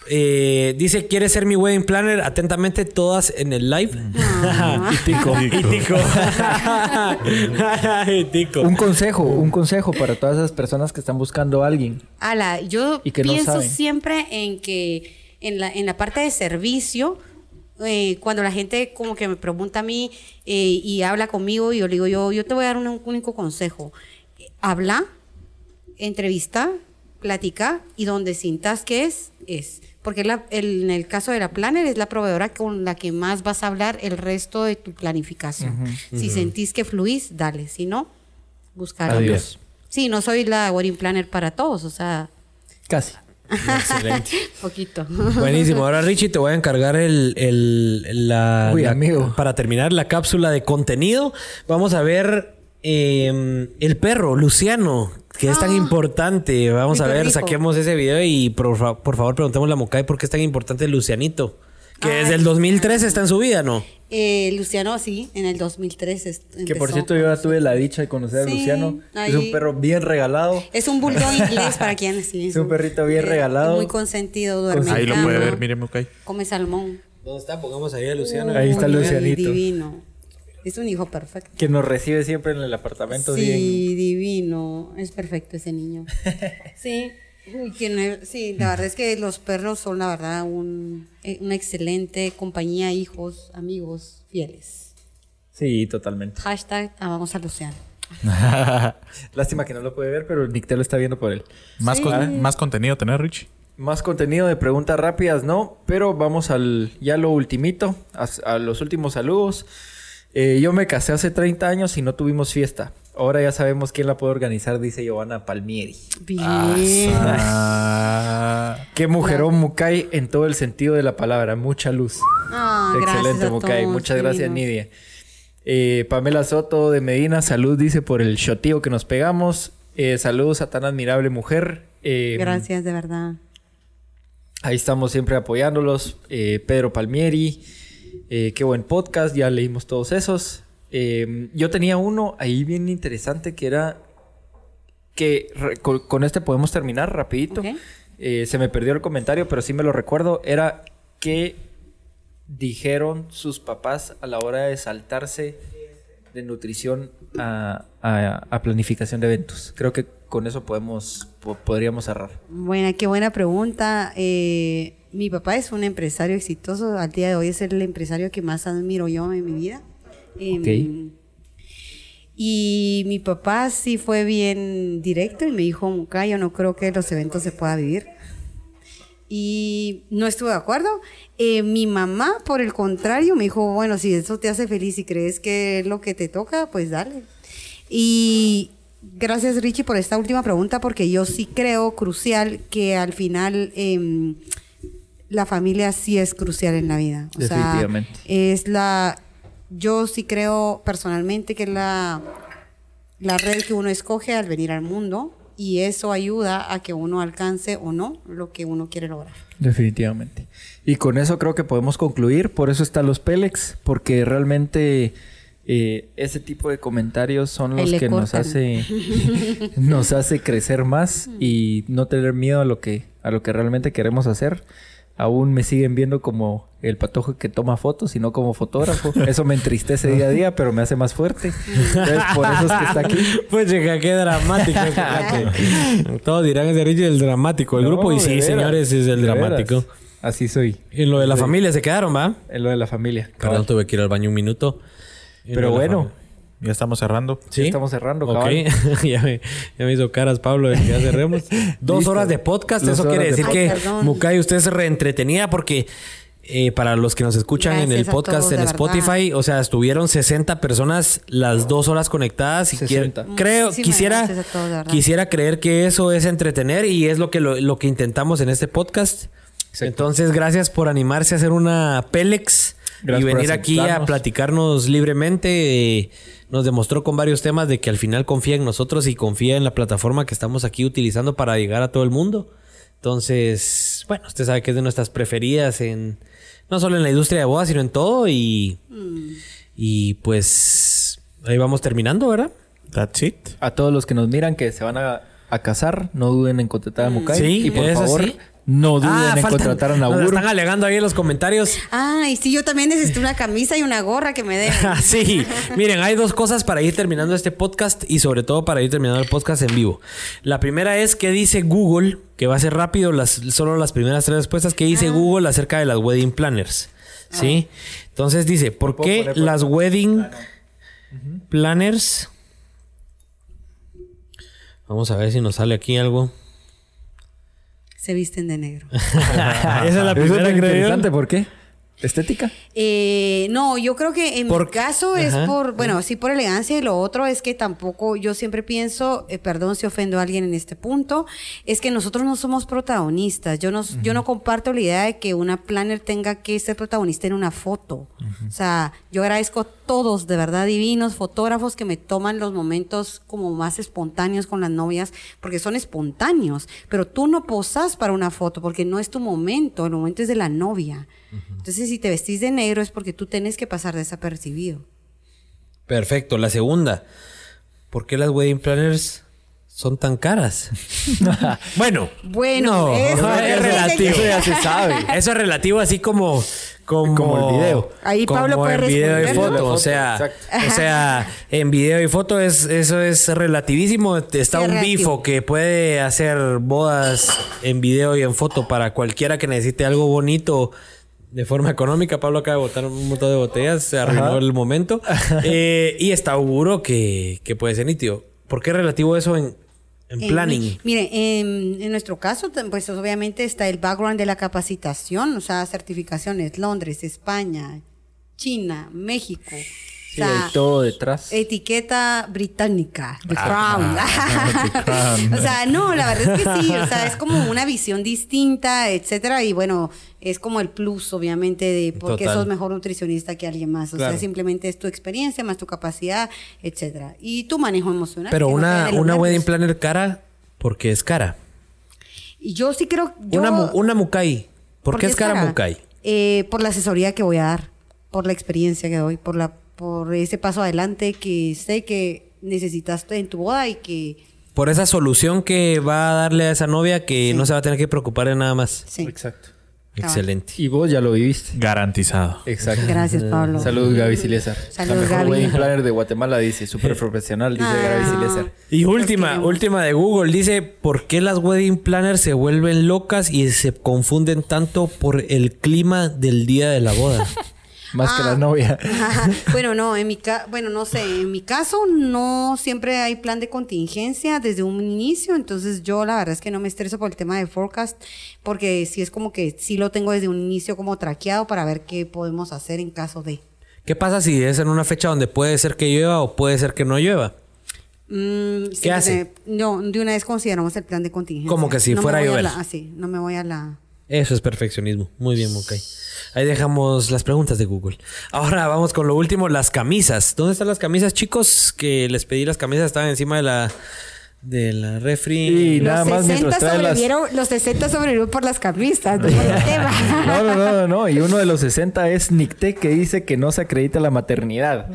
Eh, dice, ¿quieres ser mi wedding planner? Atentamente, todas en el live. (laughs) y tico. y tico. (laughs) y tico. Un consejo, un consejo para todas esas personas que están buscando a alguien. Ala, yo Y que no pienso siempre en que en la, en la parte de servicio, eh, cuando la gente como que me pregunta a mí eh, y habla conmigo y yo le digo, yo, yo te voy a dar un único consejo. Habla, entrevista, platica y donde sientas que es, es. Porque la- el- en el caso de la Planner es la proveedora con la que más vas a hablar el resto de tu planificación. Si sentís que fluís, dale. Si no, buscar Adiós. Sí, no soy la wedding planner para todos, o sea, Casi. Excelente. (laughs) poquito. Buenísimo. Ahora, Richie, te voy a encargar el, el- la, Uy, la- amigo. Para terminar la cápsula de contenido, vamos a ver eh, el perro, Luciano, que es tan Ah, importante. Vamos a ver, saquemos ese video y por, fa- por favor preguntemos a Mocay por qué es tan importante Lucianito. Que Ay. desde el 2003 está en su vida, ¿no? Eh, Luciano, sí, en el 2003 est- Que por empezó. cierto yo ya tuve la dicha de conocer a Luciano. Es un perro bien regalado. Es un bulldog (laughs) inglés para quienes sí. Es un perrito bien eh, regalado. Muy consentido, duerme Ahí lo puede ver, míreme, ok. Come salmón. ¿Dónde está? Pongamos ahí a Luciano. Ahí está Lucianito. Divino. Es un hijo perfecto. Que nos recibe siempre en el apartamento Sí, bien. divino. Es perfecto ese niño. (laughs) Sí. Uy, que no- sí, la verdad es que los perros son, la verdad, un, eh, una excelente compañía, hijos, amigos, fieles. Sí, totalmente. Hashtag amamos a Luciano. (laughs) Lástima que no lo puede ver, pero Nictel lo está viendo por él. Más, Sí. con- más contenido tener, Rich. Más contenido de preguntas rápidas, no, pero vamos al ya lo ultimito, a, a los últimos saludos. Eh, yo me casé hace 30 años y no tuvimos fiesta. Ahora ya sabemos quién la puede organizar, dice Giovanna Palmieri. Bien. Ah, (laughs) Qué mujerón Mukai en todo el sentido de la palabra, mucha luz. Ah, gracias Excelente a Mukai, todos, muchas gracias. Nidia. Eh, Pamela Soto de Medina, salud dice por el shotío que nos pegamos. Eh, saludos a tan admirable mujer. Eh, Gracias, de verdad. Ahí estamos siempre apoyándolos. Eh, Pedro Palmieri, eh, qué buen podcast, ya leímos todos esos. Eh, yo tenía uno ahí bien interesante que era que con, con este podemos terminar rapidito. Eh, se me perdió el comentario, pero sí me lo recuerdo. Era que dijeron sus papás a la hora de saltarse de nutrición a, a- a planificación de eventos. Creo que con eso podemos po- podríamos cerrar. Buena, qué buena pregunta. Eh, mi papá es un empresario exitoso. Al día de hoy es el empresario que más admiro yo en mi vida. Em, Ok. Y mi papá sí fue bien directo y me dijo, Muka, yo no creo que los eventos se pueda vivir. Y no estuve de acuerdo. Eh, mi mamá, por el contrario, me dijo, bueno, si eso te hace feliz y crees que es lo que te toca, pues dale. Y gracias Richie por esta última pregunta, porque yo sí creo crucial que al final em, la familia sí es crucial en la vida. O sea, Definitivamente. es la, yo sí creo personalmente que es la, la red que uno escoge al venir al mundo y eso ayuda a que uno alcance o no lo que uno quiere lograr. Definitivamente. Y con eso creo que podemos concluir. Por eso están los Pélex, porque realmente eh, ese tipo de comentarios son los que nos hace (laughs) (laughs) nos hace crecer más y no tener miedo a lo que a lo que realmente queremos hacer. Aún me siguen viendo como el patojo que toma fotos y no como fotógrafo. Eso me entristece día a día, pero me hace más fuerte. Entonces, por eso es que está aquí. Pues chica, qué dramático. (laughs) Todos dirán ese Richie el dramático No, grupo. Y sí, veras, señores, es el dramático. veras. Así soy. En lo de la familia se quedaron, ¿va? En lo de la familia. Perdón, tuve que ir al baño un minuto. Pero bueno, familia. Ya estamos cerrando. Sí. estamos cerrando, Ok. cabal. (laughs) ya, me, ya me hizo caras Pablo de que ya cerremos. (laughs) Dos Listo. horas de podcast. Dos Eso quiere de decir Ay, que perdón. Mukai, usted se reentretenía porque eh, para los que nos escuchan en el podcast todos, en Spotify, o sea, estuvieron 60 personas las dos horas conectadas. Y quiere- 60. creo, Muchísimas quisiera, todos, quisiera creer que eso es entretener y es lo que, lo, lo que intentamos en este podcast. Exacto. Entonces, gracias por animarse a hacer una Pélex Gracias por venir aquí a platicarnos libremente. Eh, nos demostró con varios temas de que al final confía en nosotros y confía en la plataforma que estamos aquí utilizando para llegar a todo el mundo. Entonces, bueno, usted sabe que es de nuestras preferidas en no solo en la industria de bodas, sino en todo y y pues ahí vamos terminando, ¿verdad? That's it. A todos los que nos miran que se van a, a casar, no duden en contratar a Mukai. Sí, y por favor, sí. No duden en faltan- contratar a Nauru. están alegando ahí en los comentarios. Ay, sí, yo también necesito una camisa y una gorra que me den. (laughs) Ah, sí, miren, hay dos cosas para ir terminando este podcast y sobre todo para ir terminando el podcast en vivo. La primera es que dice Google, que va a ser rápido, las, solo las primeras tres respuestas, que dice Google acerca de las wedding planners. ¿Sí? Entonces dice, ¿por ¿Puedo qué poner por- las wedding planners? Vamos a ver si nos sale aquí algo. Se visten de negro. (laughs) Esa es la Eso primera, es interesante, ¿por qué? ¿Estética? Eh, no, yo creo que en Por- mi caso es por, bueno, sí por elegancia y lo otro es que tampoco, yo siempre pienso, eh, perdón si ofendo a alguien en este punto, es que nosotros no somos protagonistas. Yo no, yo no comparto la idea de que una planner tenga que ser protagonista en una foto. O sea, yo agradezco a todos, de verdad, divinos fotógrafos que me toman los momentos como más espontáneos con las novias, porque son espontáneos, pero tú no posas para una foto porque no es tu momento, el momento es de la novia. Entonces, si te vestís de negro es porque tú tienes que pasar desapercibido. Perfecto. La segunda, ¿por qué las wedding planners son tan caras? (laughs) bueno, Bueno, no, eso es relativo. que- ya se sabe. Eso es relativo así como como, Como el video. Ahí como Pablo puede en video y foto, ¿no? o sea, o sea, en video y foto es eso es relativísimo. Está Sí, un relativo. bifo que puede hacer bodas en video y en foto para cualquiera que necesite algo bonito de forma económica. Pablo acaba de botar un montón de botellas, se arruinó Ajá. el momento. (laughs) Eh, y está seguro que, que puede ser nítido. ¿Por qué es relativo eso en, en En planning? mi- mire, en, en nuestro caso, pues obviamente está el background de la capacitación, o sea, certificaciones, Londres, España, China, México. Sí, o sea, hay todo detrás. etiqueta británica, The Ah, The Crown. (laughs) Crown. o sea, no, la verdad es que sí, o sea, es como una visión distinta, etcétera, y bueno, es como el plus, obviamente, de por qué Total. sos mejor nutricionista que alguien más. O Claro. sea, simplemente es tu experiencia más tu capacidad, etcétera. Y tu manejo emocional. Pero no una, una wedding planner cara, porque es cara. Y yo sí creo. Yo, Una, mu- una Mukai. ¿Por ¿por qué es cara Mukai? Eh, por la asesoría que voy a dar, por la experiencia que doy, por la por ese paso adelante que sé que necesitaste en tu boda y que Por esa solución que va a darle a esa novia que no se va a tener que preocupar de nada más. sí. Exacto. Excelente. Y vos ya lo viviste. Garantizado. Exacto. Gracias, Pablo. Saludos, Gaby Silésar. Saludos, La mejor Gaby. wedding planner de Guatemala, dice. Súper (laughs) profesional, dice Ah. Gaby Silésar. Y última, última de Google. Dice, ¿por qué las wedding planners se vuelven locas y se confunden tanto por el clima del día de la boda? (laughs) Más que Ah. la novia. (laughs) Ajá. Bueno, no, en mi ca bueno, no sé, en mi caso no siempre hay plan de contingencia desde un inicio, entonces yo la verdad es que no me estreso por el tema de forecast, porque sí es como que sí lo tengo desde un inicio como traqueado para ver qué podemos hacer en caso de. ¿Qué pasa si es en una fecha donde puede ser que llueva o puede ser que no llueva? Mm, sí, ¿Qué hace? de- No, de una vez consideramos el plan de contingencia. Como que si No fuera a llover. la- ah, sí, no me voy a la... Eso es perfeccionismo. Muy bien, ok. Ahí dejamos las preguntas de Google. Ahora vamos con lo último, las camisas. ¿Dónde están las camisas, chicos? Que les pedí las camisas, estaban encima de la de la refri. Y nada los más 60 mientras trae las... sobrevivieron, los 60 sobrevivieron por las camisas, no por el (laughs) tema. No, no, no, no, no. Y uno de los 60 es Nicté que dice que no se acredita la maternidad.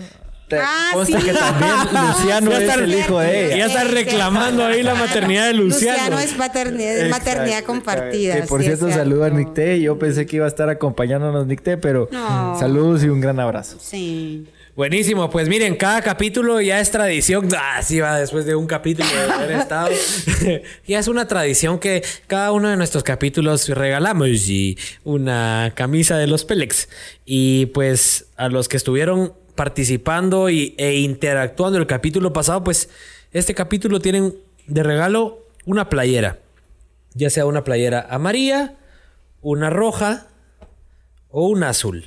Te Ah, consta sí. que también (laughs) Luciano es el hijo de ella. Ya está reclamando ahí la maternidad de Luciano. Luciano es paternidad, es maternidad Exacto, compartida. Que por sí, cierto, saludo a. Nicté. Yo pensé que iba a estar acompañándonos Nicté, pero No. saludos y un gran abrazo. Sí. Buenísimo, pues miren, cada capítulo ya es tradición. Ah, sí, va después de un capítulo de haber estado. (laughs) ya es una tradición que cada uno de nuestros capítulos regalamos y una camisa de los Pélex. Y pues a los que estuvieron participando y, e interactuando el capítulo pasado, pues este capítulo tienen de regalo una playera. Ya sea una playera amarilla, una roja o una azul.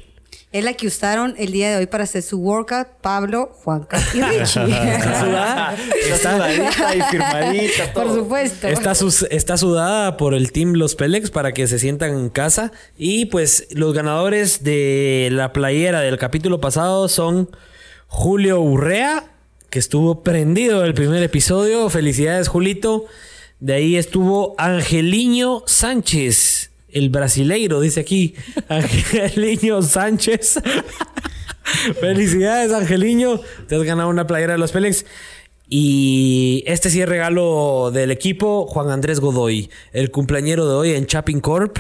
Es la que usaron el día de hoy para hacer su workout Pablo, Juanca y Richie. (laughs) Sudada. Está sudadita y firmadita. Por supuesto. Está, sus- está sudada por el team Los Pelex para que se sientan en casa. Y pues los ganadores de la playera del capítulo pasado son Julio Urrea, que estuvo prendido el primer episodio. Felicidades, Julito. De ahí estuvo Angeliño Sánchez, el brasileiro, dice aquí. Angeliño Sánchez. (laughs) Felicidades, Angeliño. Te has ganado una playera de los Pélex. Y este sí es regalo del equipo, Juan Andrés Godoy, el cumpleañero de hoy en Chapping Corp.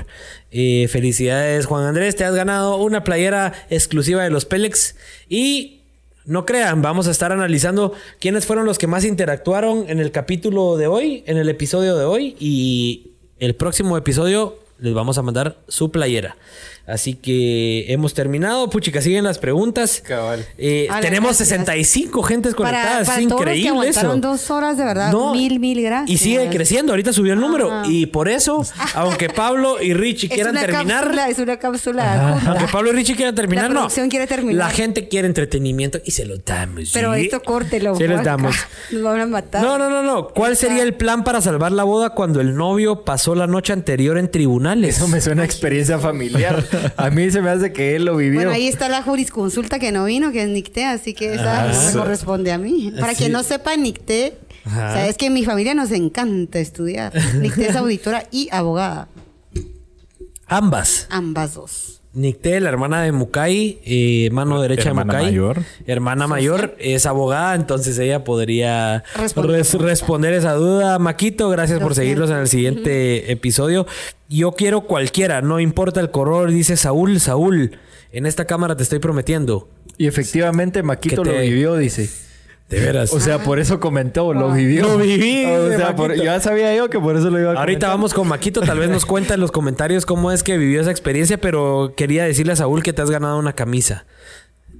Eh, felicidades, Juan Andrés. Te has ganado una playera exclusiva de los Pélex. Y no crean, vamos a estar analizando quiénes fueron los que más interactuaron en el capítulo de hoy, en el episodio de hoy. Y el próximo episodio les vamos a mandar su playera. Así que hemos terminado. Puchica, siguen las preguntas. Cabal. Eh, tenemos gracias. 65 gentes Para, conectadas. para es todos los que increíble eso. dos horas, de verdad, No, mil, mil gracias. Y sigue creciendo. Ahorita subió el número. Ajá. Y por eso, (laughs) aunque Pablo y Richie Es quieran una terminar. cápsula, es una cápsula. Aunque Pablo y Richie quieran terminar, La no. producción quiere terminar. La gente quiere entretenimiento y se lo damos. Pero ¿sí? esto córtelo. Les Juanca. damos. (laughs) Nos van a matar. No, no, no, no. ¿Cuál sería el plan para salvar la boda cuando el novio pasó la noche anterior en tribunales? Eso me suena a experiencia familiar. (laughs) A mí se me hace que él lo vivió. Bueno, ahí está la jurisconsulta que no vino, que es NICTE, así que esa no me corresponde a mí. Para Sí. quien no sepa, NICTE, Ajá. sabes que en mi familia nos encanta estudiar. NICTE es auditora y abogada, Ambas. ambas dos. Nicté, la hermana de Mukai, eh, mano derecha Hermana de Mukai. mayor. Hermana mayor, es abogada, entonces ella podría Responder. res- responder esa duda. Maquito, gracias por seguirnos en el siguiente episodio. Yo quiero cualquiera, no importa el color, dice Saúl. Saúl, en esta cámara te estoy prometiendo. Y efectivamente Maquito te- lo vivió, dice. De veras. O sea, por eso comentó, lo vivió. Lo viví, O sea, por- ya sabía yo que por eso lo iba a Ahorita comentar. vamos con Maquito, tal vez nos cuenta en los comentarios cómo es que vivió esa experiencia, pero quería decirle a Saúl que te has ganado una camisa.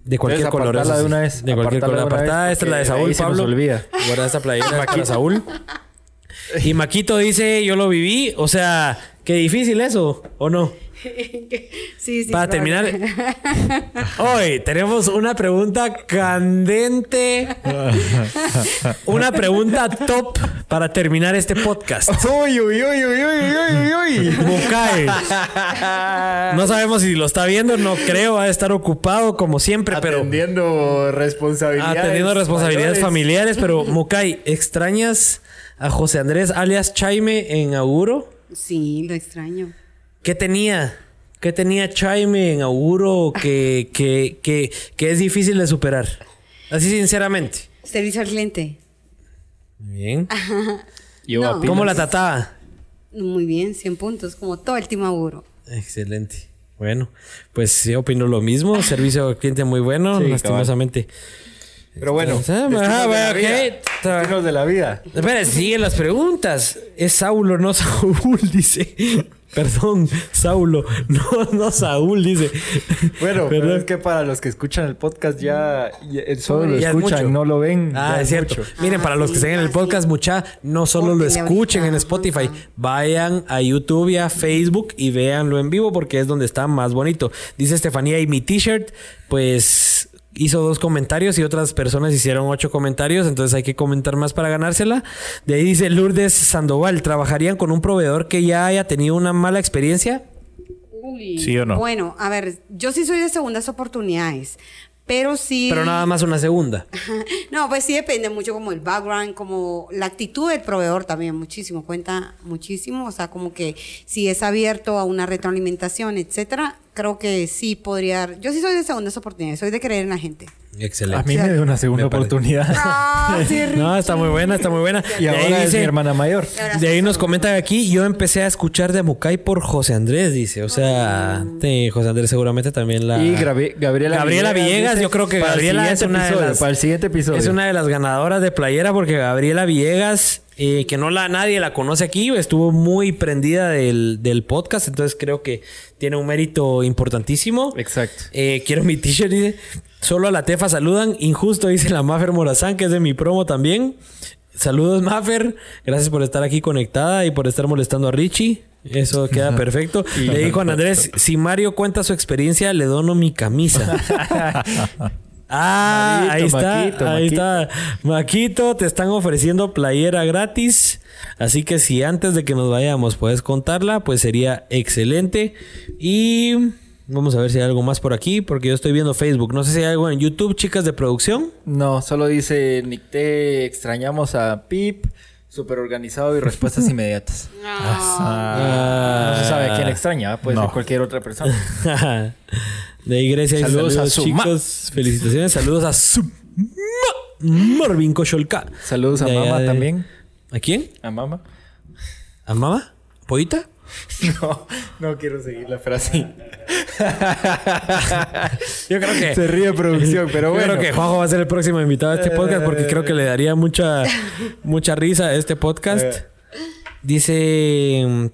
De cualquier Entonces, color. eso de una vez, De cualquier color. una Apartada, esta es la de Saúl, ahí se nos Pablo. olvida. Guarda esta playera para Saúl. Y Maquito dice, yo lo viví. O sea, qué difícil eso, ¿o no? Sí, sí. Para terminar, hoy tenemos una pregunta candente. Una pregunta top para terminar este podcast. Uy, uy, uy, uy, uy, uy, uy. Bucae. No sabemos si lo está viendo, no creo, va a estar ocupado como siempre, pero Atendiendo responsabilidades. atendiendo responsabilidades mayores. familiares. Pero, Mukai, ¿extrañas a José Andrés alias Chaime en Auguro? Sí, lo extraño. ¿Qué tenía? ¿Qué tenía Chaime en Auguro que, que, que, que es difícil de superar? Así sinceramente. Servicio al cliente. Bien. (laughs) Yo No. ¿Cómo la trataba? Muy bien, 100 puntos, como todo el team Auguro. Excelente. Bueno, pues sí, opino lo mismo. (laughs) Servicio al cliente muy bueno, Sí, lastimosamente. Pero bueno, Ah, destinos ah, de la ok. vida. Destinos de la vida. Espera, siguen las preguntas. Es Saulo, no Saúl, (laughs) dice. Perdón, Saulo. No, no Saúl, dice. Bueno, pero es que para los que escuchan el podcast ya, ya- solo lo Ya es escuchan, mucho. no lo ven. Ah, es cierto. mucho. Miren, Ah, para los que sí, siguen el ah, podcast, sí. mucha, no solo lo escuchen en Spotify, vayan a YouTube y a Facebook y véanlo en vivo porque es donde está más bonito. Dice Estefanía y mi t-shirt, pues hizo dos comentarios y otras personas hicieron ocho comentarios, entonces hay que comentar más para ganársela. De ahí dice Lourdes Sandoval, ¿trabajarían con un proveedor que ya haya tenido una mala experiencia? Uy. ¿Sí o no? Bueno, a ver, yo sí soy de segundas oportunidades, pero sí... Pero nada más una segunda. No, pues sí depende mucho como el background, como la actitud del proveedor también muchísimo, cuenta muchísimo, o sea, como que si es abierto a una retroalimentación, etcétera, creo que sí podría, yo sí soy de segundas oportunidades, soy de creer en la gente. Excelente. A mí me dio una segunda oportunidad. Ah, (laughs) sí, No, está muy buena, está muy buena. y De ahora es dice- mi hermana mayor. De ahí nos comentan aquí, yo empecé a escuchar de Mucay por José Andrés, dice. O sea, sí, José Andrés seguramente también la... Y Gravi- Gabriela, Gabriela Villegas, dice, yo creo que Gabriela es una de las- Para el siguiente episodio. Es una de las ganadoras de playera porque Gabriela Villegas, eh, que no la nadie la conoce aquí, estuvo muy prendida del, del podcast, entonces creo que tiene un mérito importantísimo. Exacto. Eh, quiero mi t-shirt, dice. Solo a la Tefa saludan. Injusto, dice la Maffer Morazán, que es de mi promo también. Saludos, Maffer. Gracias por estar aquí conectada y por estar molestando a Richie. Eso queda perfecto. Le dijo a Andrés, (laughs) si Mario cuenta su experiencia, le dono mi camisa. (laughs) Ah, Marito, ahí está, Maquito, ahí Maquito. está. Maquito, te están ofreciendo playera gratis. Así que si antes de que nos vayamos puedes contarla, pues sería excelente. Y vamos a ver si hay algo más por aquí, porque yo estoy viendo Facebook. No sé si hay algo en YouTube, chicas de producción. No, solo dice Nicté, extrañamos a Pip, súper organizado y respuestas (laughs) inmediatas. Ah. No se sabe a quién extraña, puede ser No. cualquier otra persona. (laughs) de Iglesia. dice, Saludos a su ma. chicos. Felicitaciones. Saludos a su ma- Marvin Kosholka. Saludos a de- también. ¿A quién? A mamá. ¿A mamá? ¿Poita? (laughs) No, no quiero seguir la frase. (laughs) Yo creo que. Se ríe producción, pero (laughs) Yo bueno. creo que Juanjo va a ser el próximo invitado a este podcast porque creo que le daría mucha, mucha risa a este podcast. Eh. Dice.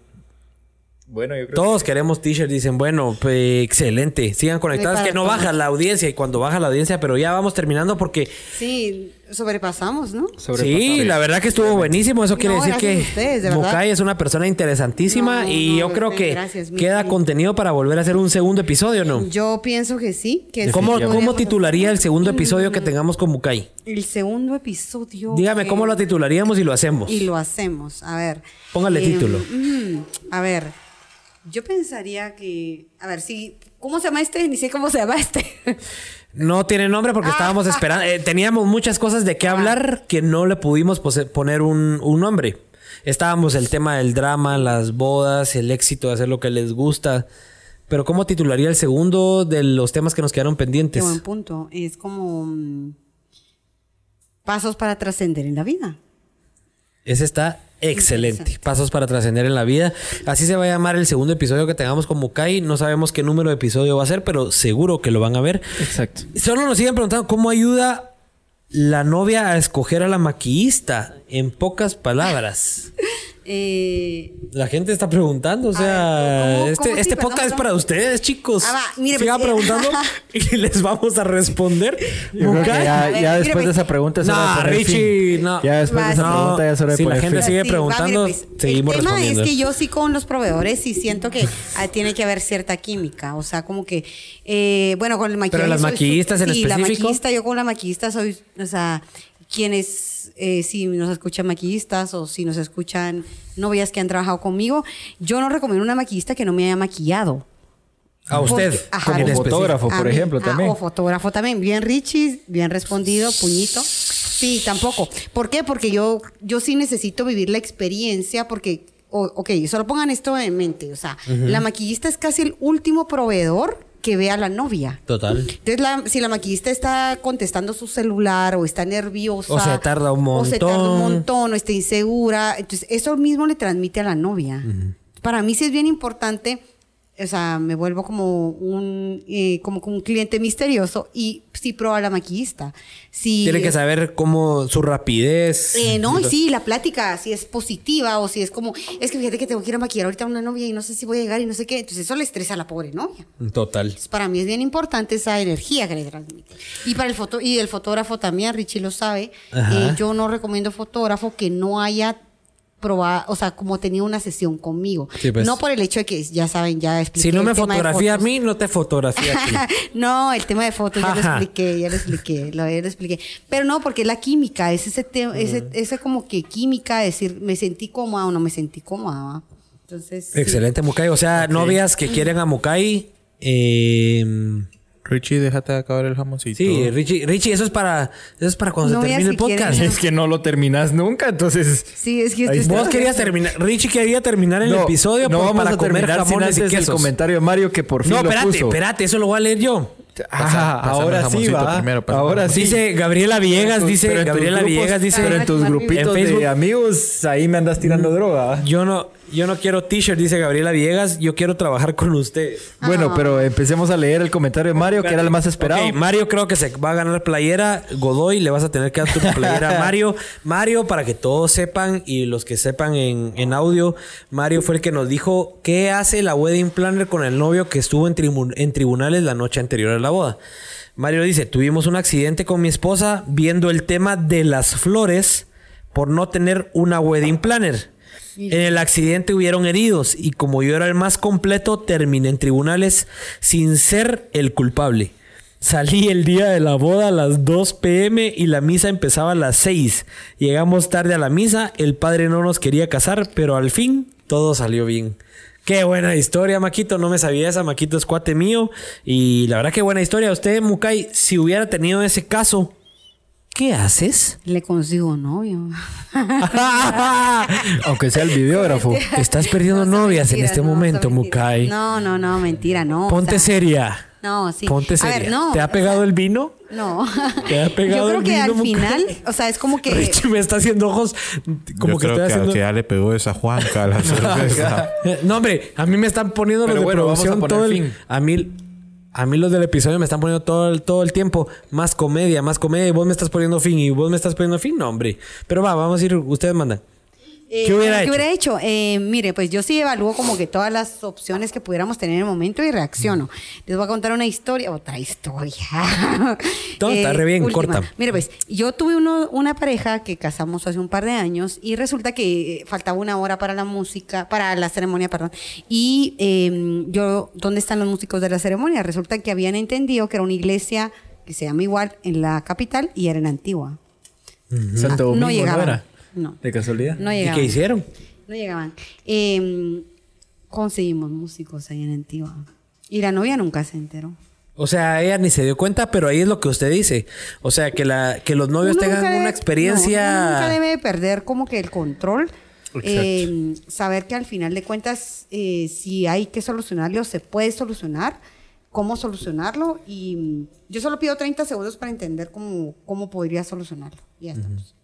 Bueno, yo creo Todos queremos t-shirt. Dicen, bueno, pues, excelente. Sigan conectados. para Que no baja la audiencia y cuando baja la audiencia, pero ya vamos terminando porque. Sí, sobrepasamos, ¿no? Sí, la verdad que estuvo buenísimo. Eso quiere No, decir que ustedes, de es una persona interesantísima No, y no, yo creo que gracias, queda contenido para volver a hacer un segundo episodio, ¿no? Yo pienso que sí. Que ¿Cómo, ¿Cómo titularía el segundo episodio que tengamos con Mukai? El segundo episodio. Dígame que- cómo lo titularíamos y lo hacemos. Y lo hacemos. A ver. Póngale título. mm, a ver. Yo pensaría que. A ver, si. ¿Cómo se llama este? Ni sé cómo se llama este. No tiene nombre porque estábamos esperando. eh, teníamos muchas cosas de qué hablar que no le pudimos poner un, un nombre. Estábamos el tema del drama, las bodas, el éxito de hacer lo que les gusta. Pero ¿cómo titularía el segundo de los temas que nos quedaron Qué pendientes? buen punto. Es como. mm, pasos para trascender en la vida. Ese está excelente. Pasos para trascender en la vida. Así se va a llamar el segundo episodio que tengamos con Mukai. No sabemos qué número de episodio va a ser, pero seguro que lo van a ver. Exacto. Solo nos siguen preguntando cómo ayuda la novia a escoger a la maquillista. En pocas palabras. (laughs) Eh, La gente está preguntando, o sea, A ver, ¿cómo- este, cómo este Perdón, podcast es para ustedes, chicos. Ah, va, mire, Sigan pues, preguntando (laughs) y les vamos a responder. Yo creo que Mukai. ya, mire, después de esa pregunta poner Richie, no. Ya después de esa Va, pregunta ya de si la gente fin. sigue va, preguntando, mire, pues, seguimos El tema respondiendo. es que yo sí con los proveedores sí siento que ah, tiene que haber cierta química. O sea, como que, eh, bueno, con el maquillaje. las soy- maquillistas en sí, la específico. maquillista, yo con la maquillista soy, o sea, quienes, eh, si nos escuchan maquillistas o si nos escuchan novias que han trabajado conmigo, yo no recomiendo una maquillista que no me haya maquillado. A usted, Porque- ajá, como fotógrafo, por mí- ejemplo, ah, también. O fotógrafo también. Bien Richie, bien respondido, puñito. Sí, tampoco. ¿Por qué? Porque yo, yo sí necesito vivir la experiencia porque, o- ok, solo pongan esto en mente. O sea, la maquillista es casi el último proveedor que ve a la novia. Total. Entonces, la- si la maquillista está contestando su celular o está nerviosa. O se tarda un O se tarda un montón. montón o está insegura. Entonces, eso mismo le transmite a la novia. Para mí sí es bien importante. O sea, me vuelvo como un, eh, como un cliente misterioso y sí prueba la maquillista. Si, Tiene que saber cómo su rapidez. eh, no, y sí, la plática, si es positiva o si es como, es que fíjate que tengo que ir a maquillar ahorita a una novia y no sé si voy a llegar y no sé qué. Entonces, eso le estresa a la pobre novia. Total. Entonces, para mí es bien importante esa energía que le transmite. Y para el foto y el fotógrafo también, Richie lo sabe. Eh, yo no recomiendo fotógrafo que no haya probado, o sea, como tenido una sesión conmigo. Sí, pues. No por el hecho de que ya saben, ya expliqué. Si no me fotografía a mí, no te fotografía a ti. (laughs) no, el tema de fotos ya lo expliqué, ya lo expliqué, lo, ya lo expliqué. Pero no, porque es la química, es ese tema, ese, ese como que química, decir, me sentí cómoda o no me sentí cómoda. Entonces. sí. Excelente, Mukai. O sea, novias que quieren a Mukai. Eh, Richie, déjate de acabar el jamoncito. sí, Richie, Richie, eso es para, eso es para cuando se termine el que quieren- podcast. Es que no lo terminas nunca, entonces. Sí, es que. Vos querías terminar, Richie quería terminar el No, episodio no por- vamos para a comer terminar sin jamones y antes el quesos. comentario de Mario que por fin No, lo espérate, puso. espérate, eso lo voy a leer yo. Ah, pásame ahora sí va. primero, ahora sí. Dice Gabriela tus- dice pero en tus Gabriela grupos- Villegas, dice Pero en tus grupitos En Facebook- de amigos, ahí me andas tirando droga. yo no, yo no quiero t-shirt, dice Gabriela Villegas, yo quiero trabajar con usted. Bueno, pero empecemos a leer el comentario de Mario, que era el más esperado. Mario creo que se va a ganar playera. Godoy, le vas a tener que dar tu (laughs) playera a Mario. Mario, para que todos sepan y los que sepan en, en audio, Mario fue el que nos dijo qué hace la wedding planner con el novio que estuvo en, tribu- en tribunales la noche anterior a la boda. Mario dice, tuvimos un accidente con mi esposa viendo el tema de las flores por no tener una wedding planner. En el accidente hubieron heridos y como yo era el más completo, terminé en tribunales sin ser el culpable. Salí el día de la boda a las 2 pm y la misa empezaba a las 6. Llegamos tarde a la misa, el padre no nos quería casar, pero al fin todo salió bien. Qué buena historia, Maquito. No me sabía esa. Maquito es cuate mío. Y la verdad, qué buena historia. Usted, Mukai, si hubiera tenido ese caso, ¿qué haces? Le consigo novio. (laughs) Aunque sea el videógrafo. Estás perdiendo No, novias en este no, momento. Mukai. No, no, no, mentira, no. o Ponte sea, seria. No, sí. Ponte A seria. ver, no. ¿Te ha pegado el vino? No. ¿Te ha pegado (laughs) Yo creo el que vino, al Mukai? final, o sea, es como que. Richie me está haciendo ojos como Yo que creo estoy que haciendo... ya le pegó esa Juanca a la (laughs) cerveza. No, hombre, a mí me están poniendo los Pero de bueno, vamos a poner todo el... fin. A mí... A mí los del episodio me están poniendo todo el, todo el tiempo más comedia, más comedia, y vos me estás poniendo fin, y vos me estás poniendo fin, no, hombre. Pero va, vamos a ir, ustedes mandan. Eh, ¿Qué hubiera ¿Qué hecho? hubiera hecho? Eh, mire, pues yo sí evalúo como que todas las opciones que pudiéramos tener en el momento y reacciono. Les voy a contar una historia, otra historia. (laughs) Eh, No, está re bien, corta. Mire, pues yo tuve uno- una pareja que casamos hace un par de años y resulta que eh, faltaba una hora para la música, para la ceremonia, perdón. Y eh, yo, ¿dónde están los músicos de la ceremonia? Resulta que habían entendido que era una iglesia que se llama igual en la capital y era en Antigua. Santo Ah, Domingo no no, llegaban. era. No. De casualidad. No ¿Y llegaban. qué hicieron? No llegaban. Eh, conseguimos músicos ahí en Antigua. Y la novia nunca se enteró. O sea, ella ni se dio cuenta, pero ahí es lo que usted dice. O sea, que, la, que los novios Uno tengan una debe- experiencia... no, uno nunca debe perder como que el control. Eh, saber que al final de cuentas, eh, si hay que solucionarlo, se puede solucionar, cómo solucionarlo. Y mm, yo solo pido 30 segundos para entender cómo, cómo podría solucionarlo. Y ya estamos.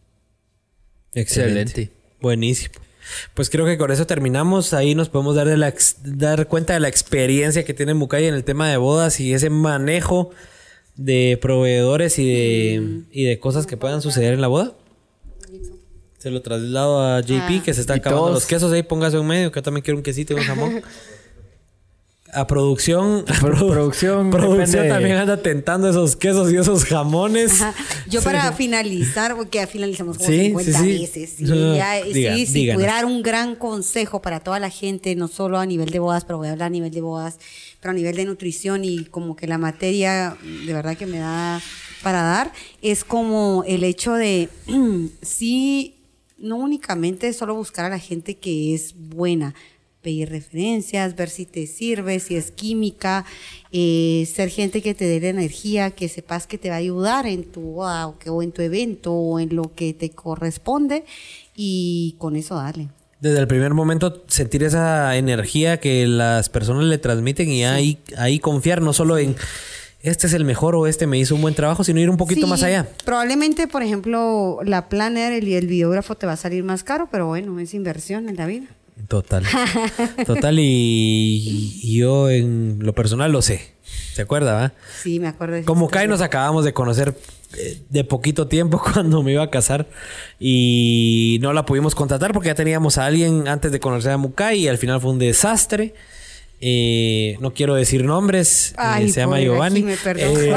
Excelente. Excelente. Buenísimo. Pues creo que con eso terminamos. Ahí nos podemos dar, de la ex- dar cuenta de la experiencia que tiene Mukai en el tema de bodas y ese manejo de proveedores y de, y de cosas que puedan suceder en la boda. Se lo traslado a JP Ah. que se está acabando todos- los quesos ahí, póngase en medio, que yo también quiero un quesito y un jamón. (laughs) A producción, (laughs) a Pro- produ- producción producción depende- también anda tentando esos quesos y esos jamones. Ajá. Yo para finalizar, porque ya finalizamos como Sí, 50 sí, sí. veces. y No, ya, diga, sí, pudiera dar un gran consejo para toda la gente, no solo a nivel de bodas, pero voy a hablar a nivel de bodas, pero a nivel de nutrición y como que la materia de verdad que me da para dar, es como el hecho de, (clears throat) sí, no únicamente solo buscar a la gente que es buena, pedir referencias, ver si te sirve, si es química, eh, ser gente que te dé la energía, que sepas que te va a ayudar en tu boda o, que, o en tu evento o en lo que te corresponde y con eso dale. Desde el primer momento sentir esa energía que las personas le transmiten y ahí, ahí confiar no solo en este es el mejor o este me hizo un buen trabajo, sino ir un poquito Sí, más allá. Probablemente, por ejemplo, la planner el- y el videógrafo te va a salir más caro, pero bueno, es inversión en la vida. Total. Total y, y yo en lo personal lo sé. ¿Se acuerda, va? Sí, me acuerdo. de Como. Kai nos acabamos de conocer eh, de poquito tiempo (laughs) cuando me iba a casar y no la pudimos contratar porque ya teníamos a alguien antes de conocer a Mukai y al final fue un desastre. Eh, no quiero decir nombres, eh, Ay, se llama Giovanni. me. Eh, (laughs)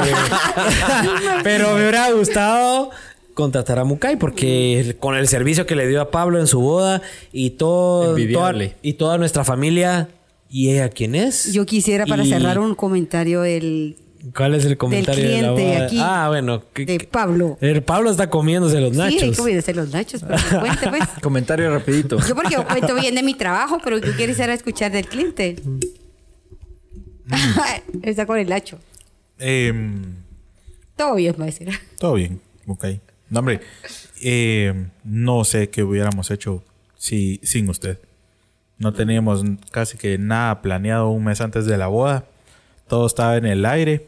(laughs) pero me hubiera gustado contratar a Mukai porque con el servicio que le dio a Pablo en su boda y todo toda, y toda nuestra familia y ella quién es Yo quisiera para Y- cerrar un comentario el ¿Cuál es el comentario de la cliente boda? aquí, Ah, bueno. que- de Pablo. El Pablo está comiéndose los nachos. obedecer los nachos, pero que cuente, pues. (laughs) Comentario rapidito. Yo porque yo cuento bien de mi trabajo, pero ¿qué quieres ir a escuchar del cliente? (laughs) Está con el hacho. Em, Todo bien, va a decir. todo bien, ok. No, hombre, em, no sé qué hubiéramos hecho si, sin usted. No teníamos casi que nada planeado un mes antes de la boda. Todo estaba en el aire.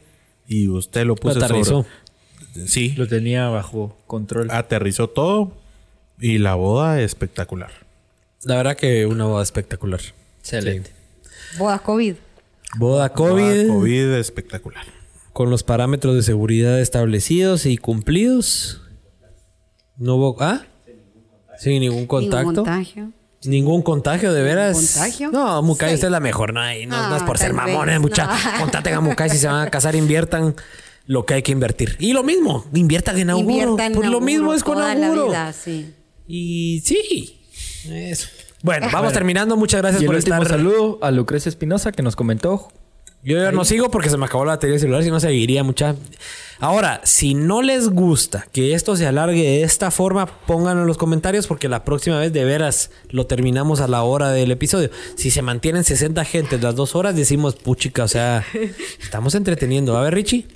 y usted lo puso aterrizó. sobre- Sí, Lo tenía bajo control. aterrizó todo y la boda espectacular. La verdad que una boda espectacular. Excelente. Boda COVID. Boda COVID, Boda COVID espectacular. con los parámetros de seguridad establecidos y cumplidos. No hubo... ¿Ah? Sin ningún contacto. Ningún contagio. Ningún contagio, de veras. ¿Contagio? No, Mucay, Sí. usted es la mejor. No, y no, no es Ah, por ser mamones, mucha. No. Contaten a Mucay si se van a casar, inviertan lo que hay que invertir. Y lo mismo, inviertan en Auguro. Inviertan en Pues lo Auguro mismo es con Auguro. vida, sí. Y sí, eso. Bueno, vamos terminando. Muchas gracias Y el por último estar. saludo a Lucrecia Espinosa que nos comentó. Yo ya no sigo porque se me acabó la batería del celular, si no seguiría mucha. Ahora, si no les gusta que esto se alargue de esta forma, pónganlo en los comentarios porque la próxima vez de veras lo terminamos a la hora del episodio. Si se mantienen 60 gentes las dos horas, decimos, puchica, o sea, (laughs) estamos entreteniendo. A ver, Richie.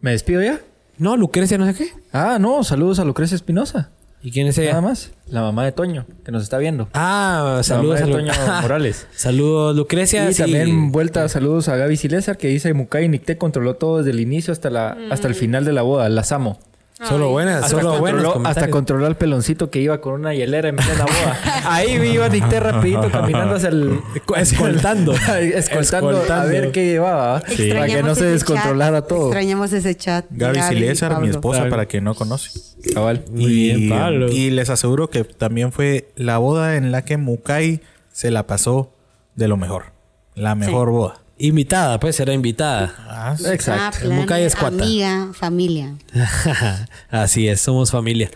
¿Me despido ya? No, Lucrecia, no sé qué. Ah, no. Saludos a Lucrecia Espinosa. ¿Y quién es ella? Nada más. La mamá de Toño, que nos está viendo. Ah, saludos a Toño (laughs) Morales. Saludos, Lucrecia. Y sí. también vuelta saludos a Gaby Silésar que dice Mukai y Nicté controló todo desde el inicio hasta la hasta el final de la boda. Las amo. Solo buenas, Hasta solo buenas. controló, hasta controló al peloncito que iba con una hielera en plena boda. (laughs) Ahí iba Nicté rapidito caminando hacia el... Escoltando. (laughs) escoltando, a ver qué llevaba. Para que no se descontrolara chat, todo. Extrañamos ese chat. Gaby Silésar, mi esposa, para quien no conoce. Cabal. Muy y, bien, Pablo. y les aseguro que también fue la boda en la que Mukai se la pasó de lo mejor. La mejor boda. Invitada, pues era invitada. Ah, sí. Exacto. Ah, Mucay. Amiga, familia. (laughs) Así es, somos familia.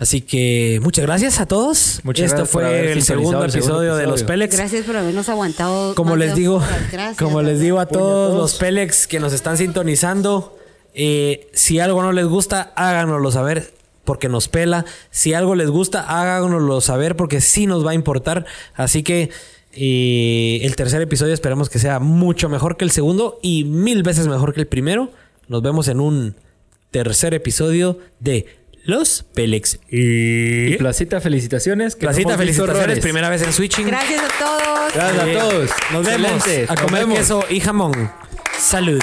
Así que muchas gracias a todos. Muchas Esto gracias por haber fue el segundo el segundo episodio de los. Pelex. Gracias por habernos aguantado. Como les digo. Gracias, como les digo a todos. los Pelex que nos están sintonizando, eh, si algo no les gusta, háganoslo saber porque nos pela. Si algo les gusta, háganoslo saber porque sí nos va a importar. Así que eh, el tercer episodio esperamos que sea mucho mejor que el segundo y mil veces mejor que el primero. Nos vemos en un tercer episodio de Los Pelex. Y Y Placita, felicitaciones. que Placita, felicitaciones. Primera vez en Switching. Gracias a todos. Gracias Eh, a todos. Nos vemos Excelente. a Nos comer vemos. queso y jamón. Salud.